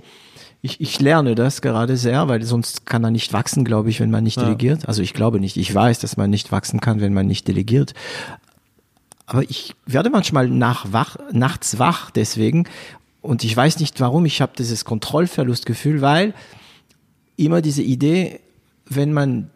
ich, ich lerne das gerade sehr, weil sonst kann er nicht wachsen, glaube ich, wenn man nicht ja. delegiert. Also ich glaube nicht. Ich weiß, dass man nicht wachsen kann, wenn man nicht delegiert. Aber ich werde manchmal nach wach, nachts wach deswegen. Und ich weiß nicht warum. Ich habe dieses Kontrollverlustgefühl, weil immer diese Idee, wenn man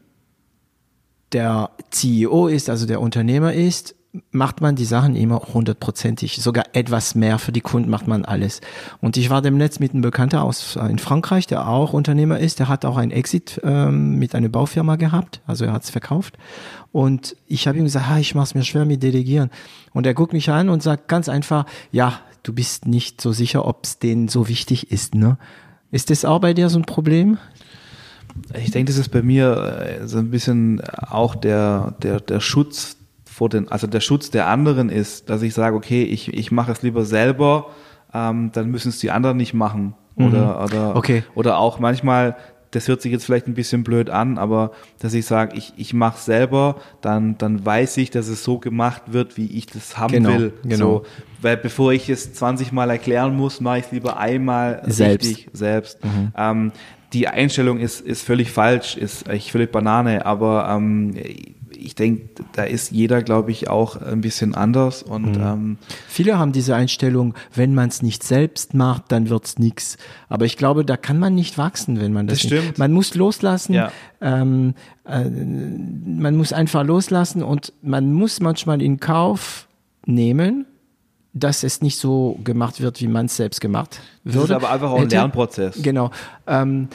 der CEO ist, also der Unternehmer ist, macht man die Sachen immer hundertprozentig. Sogar etwas mehr für die Kunden macht man alles. Und ich war demnächst mit einem Bekannter aus in Frankreich, der auch Unternehmer ist. Der hat auch ein Exit ähm, mit einer Baufirma gehabt, also er hat es verkauft. Und ich habe ihm gesagt, ah, ich mache es mir schwer mit Delegieren. Und er guckt mich an und sagt ganz einfach, ja, du bist nicht so sicher, ob es denen so wichtig ist. Ne? Ist das auch bei dir so ein Problem? Ich denke, das ist bei mir äh, so ein bisschen auch der, der, der Schutz vor den, also der Schutz der anderen ist, dass ich sage, okay, ich, ich mache es lieber selber, ähm, dann müssen es die anderen nicht machen. Oder, mhm. oder, okay. oder auch manchmal, das hört sich jetzt vielleicht ein bisschen blöd an, aber dass ich sage, ich, ich mache es selber, dann, dann weiß ich, dass es so gemacht wird, wie ich das haben genau, will. Genau. So, weil bevor ich es 20 Mal erklären muss, mache ich es lieber einmal selbst. richtig selbst. Mhm. Ähm, die Einstellung ist, ist völlig falsch, ist echt völlig Banane, aber ähm, ich denke, da ist jeder, glaube ich, auch ein bisschen anders. Und mhm. ähm, viele haben diese Einstellung, wenn man es nicht selbst macht, dann wird's nix. Aber ich glaube, da kann man nicht wachsen, wenn man das. Das stimmt. Nicht. Man muss loslassen. Ja. Ähm, äh, man muss einfach loslassen und man muss manchmal in Kauf nehmen, dass es nicht so gemacht wird, wie man es selbst gemacht würde. Das ist aber einfach auch ein Lernprozess. Genau. Ähm,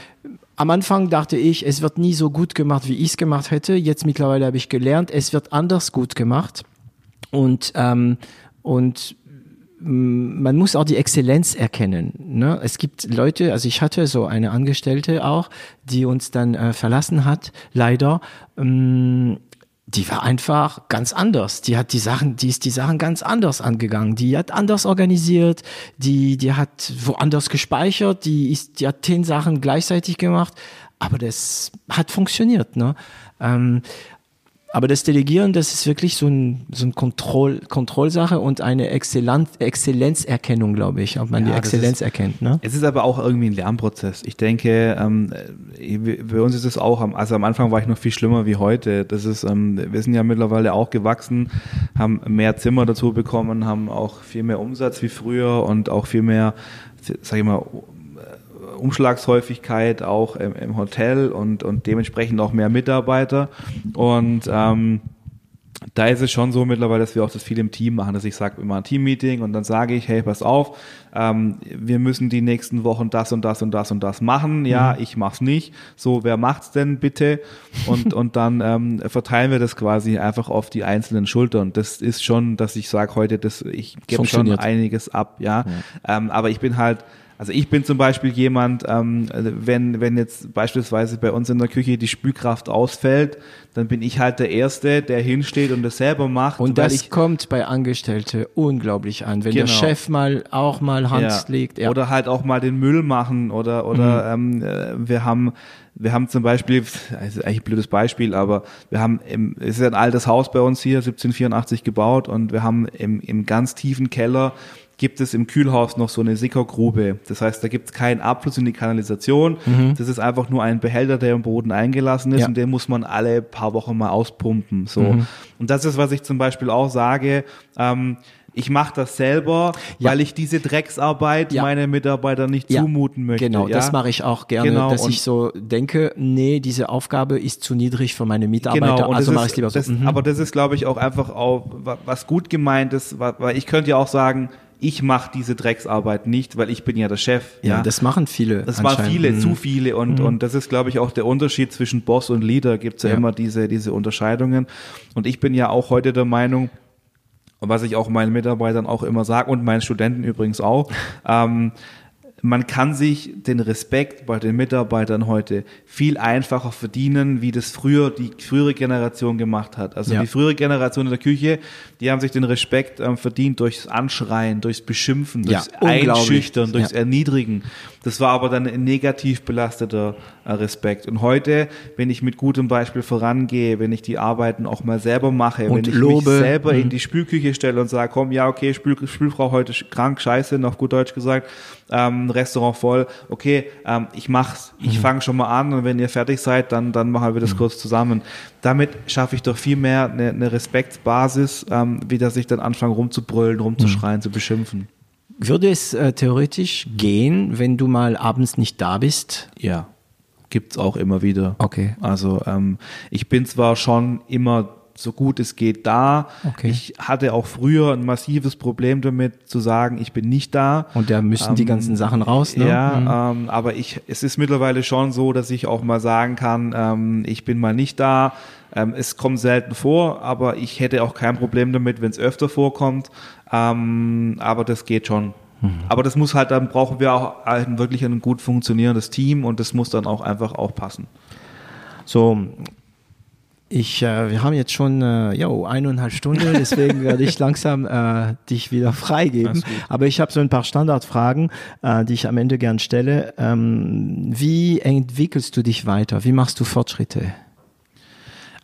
am Anfang dachte ich, es wird nie so gut gemacht, wie ich es gemacht hätte. Jetzt mittlerweile habe ich gelernt, es wird anders gut gemacht. Und, ähm, und man muss auch die Exzellenz erkennen. Ne? Es gibt Leute, also ich hatte so eine Angestellte auch, die uns dann äh, verlassen hat, leider. Ähm, die war einfach ganz anders. Die hat die Sachen, die ist die Sachen ganz anders angegangen. Die hat anders organisiert, die, die hat woanders gespeichert, die ist, die hat zehn Sachen gleichzeitig gemacht. Aber das hat funktioniert, ne? Ähm, aber das Delegieren, das ist wirklich so ein, so ein Kontroll, Kontrollsache und eine Exzellenz, Exzellenzerkennung, glaube ich, ob man ja, die Exzellenz ist, erkennt. Ne? Es ist aber auch irgendwie ein Lernprozess. Ich denke, ähm, bei uns ist es auch, also am Anfang war ich noch viel schlimmer wie heute. Das ist, ähm, wir sind ja mittlerweile auch gewachsen, haben mehr Zimmer dazu bekommen, haben auch viel mehr Umsatz wie früher und auch viel mehr, sag ich mal, Umschlagshäufigkeit auch im, im, Hotel und, und dementsprechend auch mehr Mitarbeiter. Und ähm, da ist es schon so mittlerweile, dass wir auch das viel im Team machen, dass ich sage immer ein Teammeeting und dann sage ich, hey, pass auf, ähm, wir müssen die nächsten Wochen das und das und das und das machen. Ja, mhm. ich mach's nicht. So, wer macht's denn bitte? Und und dann ähm, verteilen wir das quasi einfach auf die einzelnen Schultern. Das ist schon, dass ich sage heute, dass ich gebe schon einiges ab, ja. ja. Ähm, aber ich bin halt also ich bin zum Beispiel jemand, ähm, wenn, wenn jetzt beispielsweise bei uns in der Küche die Spülkraft ausfällt, dann bin ich halt der Erste, der hinsteht und das selber macht. Und das ich, kommt bei Angestellte unglaublich an. Wenn genau. der Chef mal auch mal Hand ja. legt. Ja. Oder halt auch mal den Müll machen oder, oder mhm. ähm, äh, wir haben wir haben zum Beispiel, also eigentlich ein blödes Beispiel, aber wir haben, im, es ist ein altes Haus bei uns hier, 1784 gebaut und wir haben im, im ganz tiefen Keller gibt es im Kühlhaus noch so eine Sickergrube. Das heißt, da gibt es keinen Abfluss in die Kanalisation. Mhm. Das ist einfach nur ein Behälter, der im Boden eingelassen ist ja. und den muss man alle paar Wochen mal auspumpen. So. Mhm. Und das ist, was ich zum Beispiel auch sage. Ähm, ich mache das selber, ja. weil ich diese Drecksarbeit ja. meinen Mitarbeitern nicht ja. zumuten möchte. Genau, das mache ich auch gerne, genau. dass und ich so denke, nee, diese Aufgabe ist zu niedrig für meine Mitarbeiter, genau. also mache ich lieber so. Das, mhm. Aber das ist, glaube ich, auch einfach auch was gut gemeint ist, weil ich könnte ja auch sagen, ich mache diese Drecksarbeit nicht, weil ich bin ja der Chef. Ja, ja. das machen viele. Das machen viele, mhm. zu viele und, mhm. und das ist, glaube ich, auch der Unterschied zwischen Boss und Leader. Gibt es ja, ja, immer diese, diese Unterscheidungen. Und ich bin ja auch heute der Meinung, was ich auch meinen Mitarbeitern auch immer sage und meinen Studenten übrigens auch, [LAUGHS] ähm, man kann sich den Respekt bei den Mitarbeitern heute viel einfacher verdienen, wie das früher die frühere Generation gemacht hat. Also ja. die frühere Generation in der Küche, die haben sich den Respekt ähm, verdient durchs Anschreien, durchs Beschimpfen, durchs ja, Einschüchtern, durchs ja. Erniedrigen. Das war aber dann ein negativ belasteter äh, Respekt. Und heute, wenn ich mit gutem Beispiel vorangehe, wenn ich die Arbeiten auch mal selber mache, und wenn ich lobe. mich selber mhm. in die Spülküche stelle und sage, komm, ja, okay, Spül, Spülfrau heute krank, scheiße, noch gut Deutsch gesagt, ähm, Restaurant voll, okay, ähm, ich mach's, ich mhm. fange schon mal an und wenn ihr fertig seid, dann, dann machen wir das mhm. kurz zusammen. Damit schaffe ich doch viel mehr eine, eine Respektsbasis, ähm, wie dass ich dann anfange rumzubrüllen, rumzuschreien, mhm. zu beschimpfen. Würde es äh, theoretisch gehen, wenn du mal abends nicht da bist? Ja, gibt's auch immer wieder. Okay. Also ähm, ich bin zwar schon immer so gut es geht da. Okay. Ich hatte auch früher ein massives Problem damit zu sagen, ich bin nicht da. Und da müssen ähm, die ganzen Sachen raus, ne? Ja, mhm. ähm, aber ich, es ist mittlerweile schon so, dass ich auch mal sagen kann, ähm, ich bin mal nicht da. Ähm, es kommt selten vor, aber ich hätte auch kein Problem damit, wenn es öfter vorkommt. Ähm, aber das geht schon. Mhm. Aber das muss halt, dann brauchen wir auch ein, wirklich ein gut funktionierendes Team und das muss dann auch einfach auch passen. So, ich, äh, wir haben jetzt schon äh, jo, eineinhalb Stunden, deswegen werde ich [LAUGHS] langsam äh, dich wieder freigeben. Aber ich habe so ein paar Standardfragen, äh, die ich am Ende gern stelle. Ähm, wie entwickelst du dich weiter? Wie machst du Fortschritte?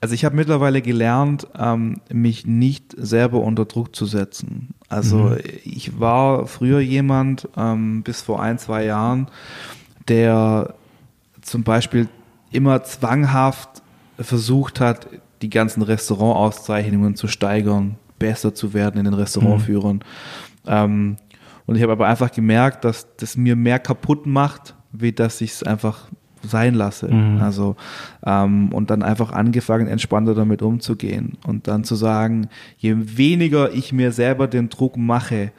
Also ich habe mittlerweile gelernt, ähm, mich nicht selber unter Druck zu setzen. Also mhm. ich war früher jemand, ähm, bis vor ein, zwei Jahren, der zum Beispiel immer zwanghaft versucht hat, die ganzen Restaurantauszeichnungen zu steigern, besser zu werden in den Restaurantführern. Mhm. Ähm, und ich habe aber einfach gemerkt, dass das mir mehr kaputt macht, wie dass ich es einfach sein lasse. Mhm. Also ähm, und dann einfach angefangen, entspannter damit umzugehen und dann zu sagen, je weniger ich mir selber den Druck mache,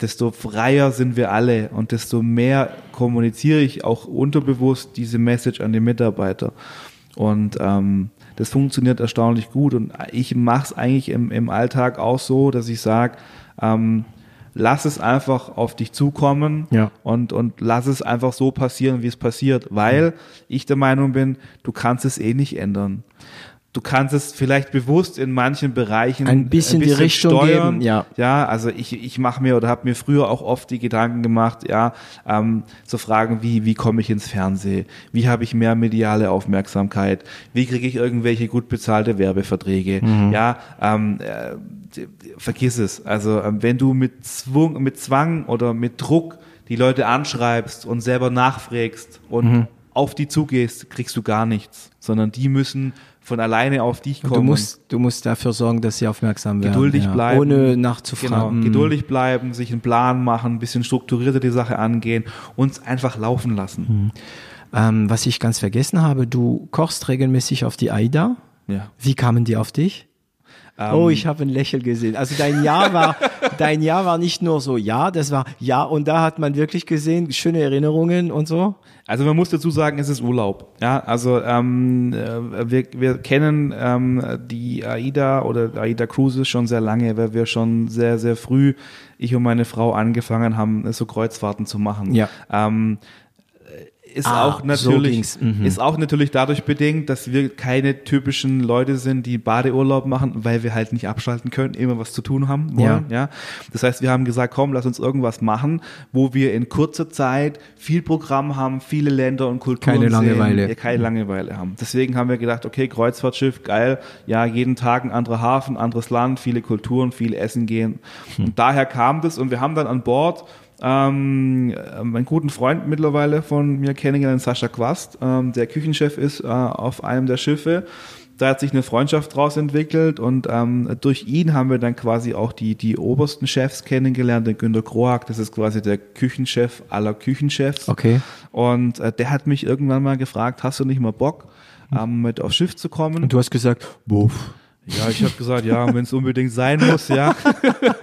desto freier sind wir alle und desto mehr kommuniziere ich auch unterbewusst diese Message an die Mitarbeiter. Und ähm, das funktioniert erstaunlich gut und ich mache es eigentlich im, im Alltag auch so, dass ich sage, ähm, lass es einfach auf dich zukommen Ja. und, und lass es einfach so passieren, wie es passiert, weil ich der Meinung bin, du kannst es eh nicht ändern. Du kannst es vielleicht bewusst in manchen Bereichen Ein bisschen die Richtung geben, ja. Ja, also ich, ich mache mir oder habe mir früher auch oft die Gedanken gemacht, ja, ähm, so Fragen wie, wie komme ich ins Fernsehen? Wie habe ich mehr mediale Aufmerksamkeit? Wie kriege ich irgendwelche gut bezahlte Werbeverträge? Mhm. Ja, ähm, äh, vergiss es. Also ähm, wenn du mit Zwang, mit Zwang oder mit Druck die Leute anschreibst und selber nachfragst und Mhm. auf die zugehst, kriegst du gar nichts, sondern die müssen von alleine auf dich kommen. Du musst, du musst dafür sorgen, dass sie aufmerksam werden. Geduldig ja. bleiben. Ohne Genau, nachzufragen. geduldig bleiben, sich einen Plan machen, ein bisschen strukturierter die Sache angehen, uns einfach laufen lassen. Ähm, was ich ganz vergessen habe, du kochst regelmäßig auf die AIDA. Ja. Wie kamen die auf dich? Ähm, oh, ich habe ein Lächeln gesehen. Also dein Jahr war, [LAUGHS] dein Jahr war nicht nur so ja, das war ja und da hat man wirklich gesehen schöne Erinnerungen und so. Also man muss dazu sagen, es ist Urlaub. Ja, also ähm, äh, wir, wir kennen ähm, die AIDA oder AIDA Cruises schon sehr lange, weil wir schon sehr, sehr früh, ich und meine Frau angefangen haben, so Kreuzfahrten zu machen. Ja. Ähm, ist Ah, auch so natürlich ging's. Mhm. ist auch natürlich dadurch bedingt, dass wir keine typischen Leute sind, die Badeurlaub machen, weil wir halt nicht abschalten können, immer was zu tun haben wollen. Ja. Das heißt, wir haben gesagt, komm, lass uns irgendwas machen, wo wir in kurzer Zeit viel Programm haben, viele Länder und Kulturen Keine Langeweile. sehen, ja, keine Langeweile haben. Deswegen haben wir gedacht, okay, Kreuzfahrtschiff, geil, ja, jeden Tag ein anderer Hafen, anderes Land, viele Kulturen, viel Essen gehen. Und daher kam das und wir haben dann an Bord ähm, meinen guten Freund mittlerweile von mir kennengelernt, Sascha Quast, ähm, der Küchenchef ist äh, auf einem der Schiffe. Da hat sich eine Freundschaft draus entwickelt und ähm, durch ihn haben wir dann quasi auch die, die obersten Chefs kennengelernt, den Günter Kroak, das ist quasi der Küchenchef aller Küchenchefs. Okay. Und äh, der hat mich irgendwann mal gefragt, hast du nicht mal Bock, ähm, mit aufs Schiff zu kommen? Und du hast gesagt, buff. Ja, ich habe gesagt, ja, wenn es unbedingt sein muss, ja.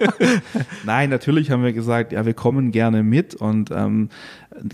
[LAUGHS] Nein, natürlich haben wir gesagt, ja, wir kommen gerne mit und ähm,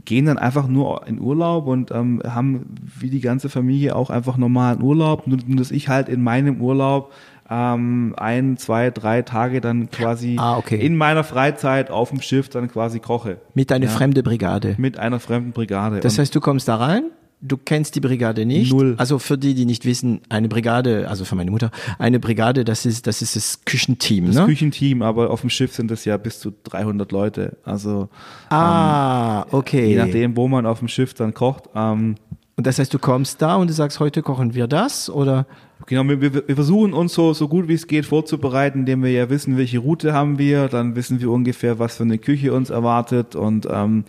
gehen dann einfach nur in Urlaub und ähm, haben wie die ganze Familie auch einfach normalen Urlaub, nur dass ich halt in meinem Urlaub ähm, ein, zwei, drei Tage dann quasi Ah, okay. in meiner Freizeit auf dem Schiff dann quasi koche Mit einer Ja. fremde Brigade. mit einer fremden Brigade. Das heißt, du kommst da rein, du kennst die Brigade nicht. Null. Also für die, die nicht wissen, eine Brigade, also für meine Mutter, eine Brigade, das ist das, ist das Küchenteam, das ne? Küchenteam, aber auf dem Schiff sind es ja bis zu 300 Leute. Also ah, okay. je nachdem, wo man auf dem Schiff dann kocht. Ähm, Und das heißt, du kommst da und du sagst, heute kochen wir das oder? Genau, wir, wir wir versuchen uns so, so gut wie es geht vorzubereiten, indem wir ja wissen, welche Route haben wir, dann wissen wir ungefähr, was für eine Küche uns erwartet und ähm,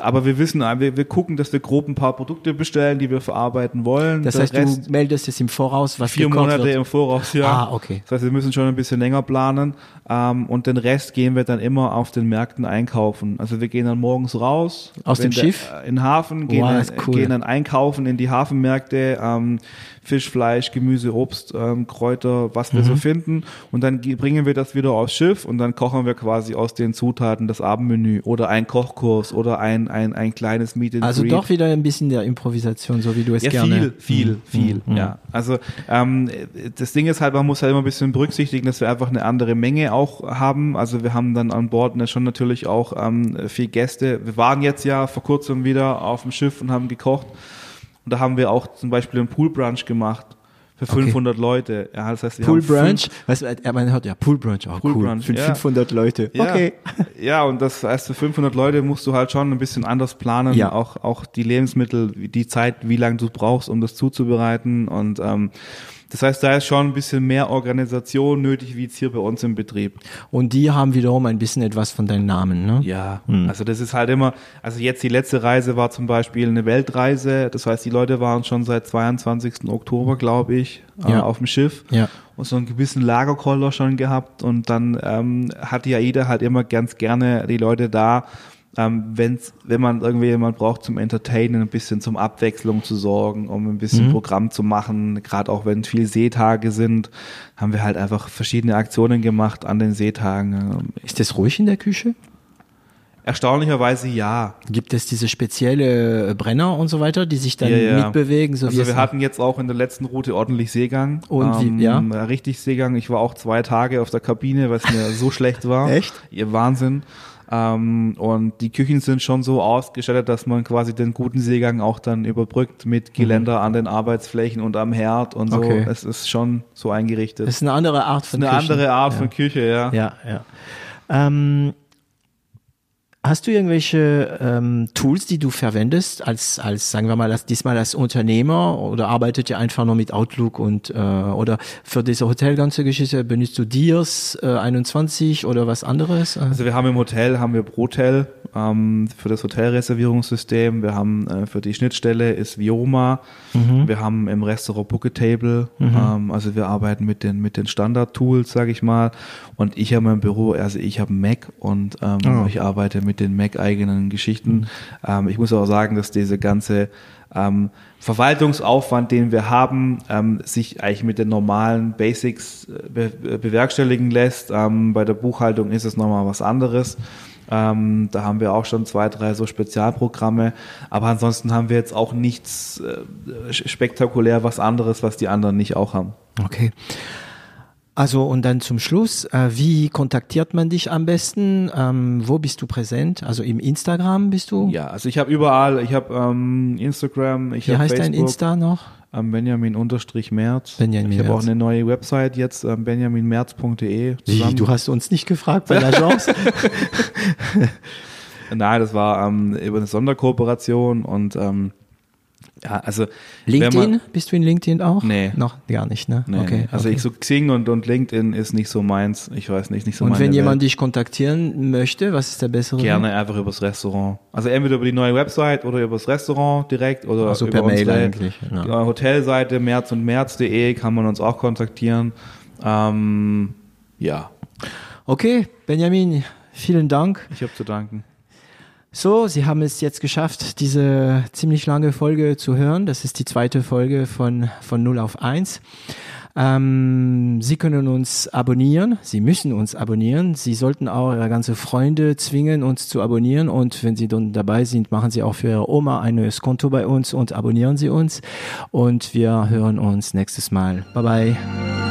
aber wir wissen, äh, wir, wir gucken, dass wir grob ein paar Produkte bestellen, die wir verarbeiten wollen. Das Der heißt, Rest du meldest es im Voraus, was vier Monate wird. im Voraus, ja. Ah, okay. Das heißt, wir müssen schon ein bisschen länger planen ähm, und den Rest gehen wir dann immer auf den Märkten einkaufen. Also wir gehen dann morgens raus. Aus dem Schiff? äh, In den Hafen, gehen, Wow, dann, cool. gehen dann einkaufen in die Hafenmärkte, ähm, Fisch, Fleisch, Gemüse, Obst, ähm, Kräuter, was wir so Mhm. finden und dann ge- bringen wir das wieder aufs Schiff und dann kochen wir quasi aus den Zutaten das Abendmenü oder ein Kochkurs oder ein, ein, ein kleines Meet and Also Greet. doch wieder ein bisschen der Improvisation, so wie du es Ja, gerne. viel, viel, Mhm. viel. Mhm. Ja, also ähm, das Ding ist halt, man muss halt immer ein bisschen berücksichtigen, dass wir einfach eine andere Menge auch haben. Also wir haben dann an Bord ne, schon natürlich auch ähm, viel Gäste. Wir waren jetzt ja vor kurzem wieder auf dem Schiff und haben gekocht. Und da haben wir auch zum Beispiel einen Poolbrunch gemacht für Okay. 500 Leute. Ja, das heißt, Pool Brunch, was, äh, man hört ja Pool Brunch, oh Pool cool, Brunch, für ja. 500 Leute. Ja, Okay. [LAUGHS] Ja, und das heißt, für 500 Leute musst du halt schon ein bisschen anders planen. Ja. Auch, auch die Lebensmittel, die Zeit, wie lange du brauchst, um das zuzubereiten. Und ähm, das heißt, da ist schon ein bisschen mehr Organisation nötig, wie jetzt hier bei uns im Betrieb. Und die haben wiederum ein bisschen etwas von deinem Namen, ne? Ja, also das ist halt immer, also jetzt die letzte Reise war zum Beispiel eine Weltreise. Das heißt, die Leute waren schon seit 22. Oktober, glaube ich, äh, Ja. auf dem Schiff. Ja. und so einen gewissen Lagerkoller schon gehabt und dann ähm, hat die AIDA halt immer ganz gerne die Leute da, ähm, wenn's, wenn man irgendwie jemand braucht zum Entertainen, ein bisschen zum Abwechslung zu sorgen, um ein bisschen Programm zu machen, gerade auch wenn viel Seetage sind, haben wir halt einfach verschiedene Aktionen gemacht an den Seetagen. Ähm, Ist das ruhig in der Küche? Erstaunlicherweise ja. Gibt es diese spezielle Brenner und so weiter, die sich dann Ja, ja. mitbewegen? So Also wir hatten jetzt auch in der letzten Route ordentlich Seegang. Und wie- ja? Richtig Seegang. Ich war auch zwei Tage auf der Kabine, weil es mir so [LAUGHS] schlecht war. Echt? Ihr Wahnsinn. Ähm, und die Küchen sind schon so ausgestattet, dass man quasi den guten Seegang auch dann überbrückt mit Geländer an den Arbeitsflächen und am Herd und so. Mhm. Okay. Es ist schon so eingerichtet. das ist eine andere Art von eine Küchen. andere Art ja. von Küche, ja. Ja, ja. Ähm, hast du irgendwelche ähm, Tools, die du verwendest, als, als sagen wir mal, als, diesmal als Unternehmer oder arbeitet ihr einfach nur mit Outlook und äh, oder für diese Hotel ganze Geschichte benutzt du Dirs äh, 21 oder was anderes? Äh, Also wir haben im Hotel haben wir Brotel ähm, für das Hotelreservierungssystem. Wir haben äh, für die Schnittstelle ist Vioma. Wir haben im Restaurant Booketable. Ähm, also wir arbeiten mit den mit den Standard-Tools, sage ich mal. Und ich habe im Büro, also ich habe Mac und ähm, Oh. ich arbeite mit den Mac-eigenen Geschichten. Ähm, ich muss auch sagen, dass diese ganze ähm, Verwaltungsaufwand, den wir haben, ähm, sich eigentlich mit den normalen Basics äh, be bewerkstelligen lässt. Ähm, bei der Buchhaltung ist es nochmal was anderes. Ähm, da haben wir auch schon zwei, drei so Spezialprogramme. Aber ansonsten haben wir jetzt auch nichts äh, spektakulär was anderes, was die anderen nicht auch haben. Okay. Also und dann zum Schluss, äh, wie kontaktiert man dich am besten? Ähm, wo bist du präsent? Also im Instagram bist du? Ja, also ich habe überall, ich habe ähm, Instagram, ich Wie habe heißt Facebook. dein Insta noch? Ähm, Benjamin unterstrich Merz. Benjamin ich habe auch eine neue Website jetzt, ähm, benjaminmerz.de. Wie, du hast uns nicht gefragt bei der [LAUGHS] Chance? Nein, das war ähm, über eine Sonderkooperation und ähm, ja, also LinkedIn? Man, Bist du in LinkedIn auch? Nee. Noch gar nicht, ne? nee, okay. Also okay. ich so Xing und, und LinkedIn ist nicht so meins. Ich weiß nicht, nicht so Und meine wenn jemand Welt. dich kontaktieren möchte, was ist der bessere? gerne einfach übers Restaurant. Also entweder über die neue Website oder übers Restaurant direkt oder Also über per Mail unsere eigentlich, ja. Hotelseite merz und merz.de kann man uns auch kontaktieren. Ähm, ja, Okay, Benjamin, vielen Dank. ich habe zu danken. So, Sie haben es jetzt geschafft, diese ziemlich lange Folge zu hören. Das ist die zweite Folge von, von 0 auf 1. Ähm, Sie können uns abonnieren. Sie müssen uns abonnieren. Sie sollten auch Ihre ganze Freunde zwingen, uns zu abonnieren. Und wenn Sie dann dabei sind, machen Sie auch für Ihre Oma ein neues Konto bei uns und abonnieren Sie uns. Und wir hören uns nächstes Mal. Bye bye.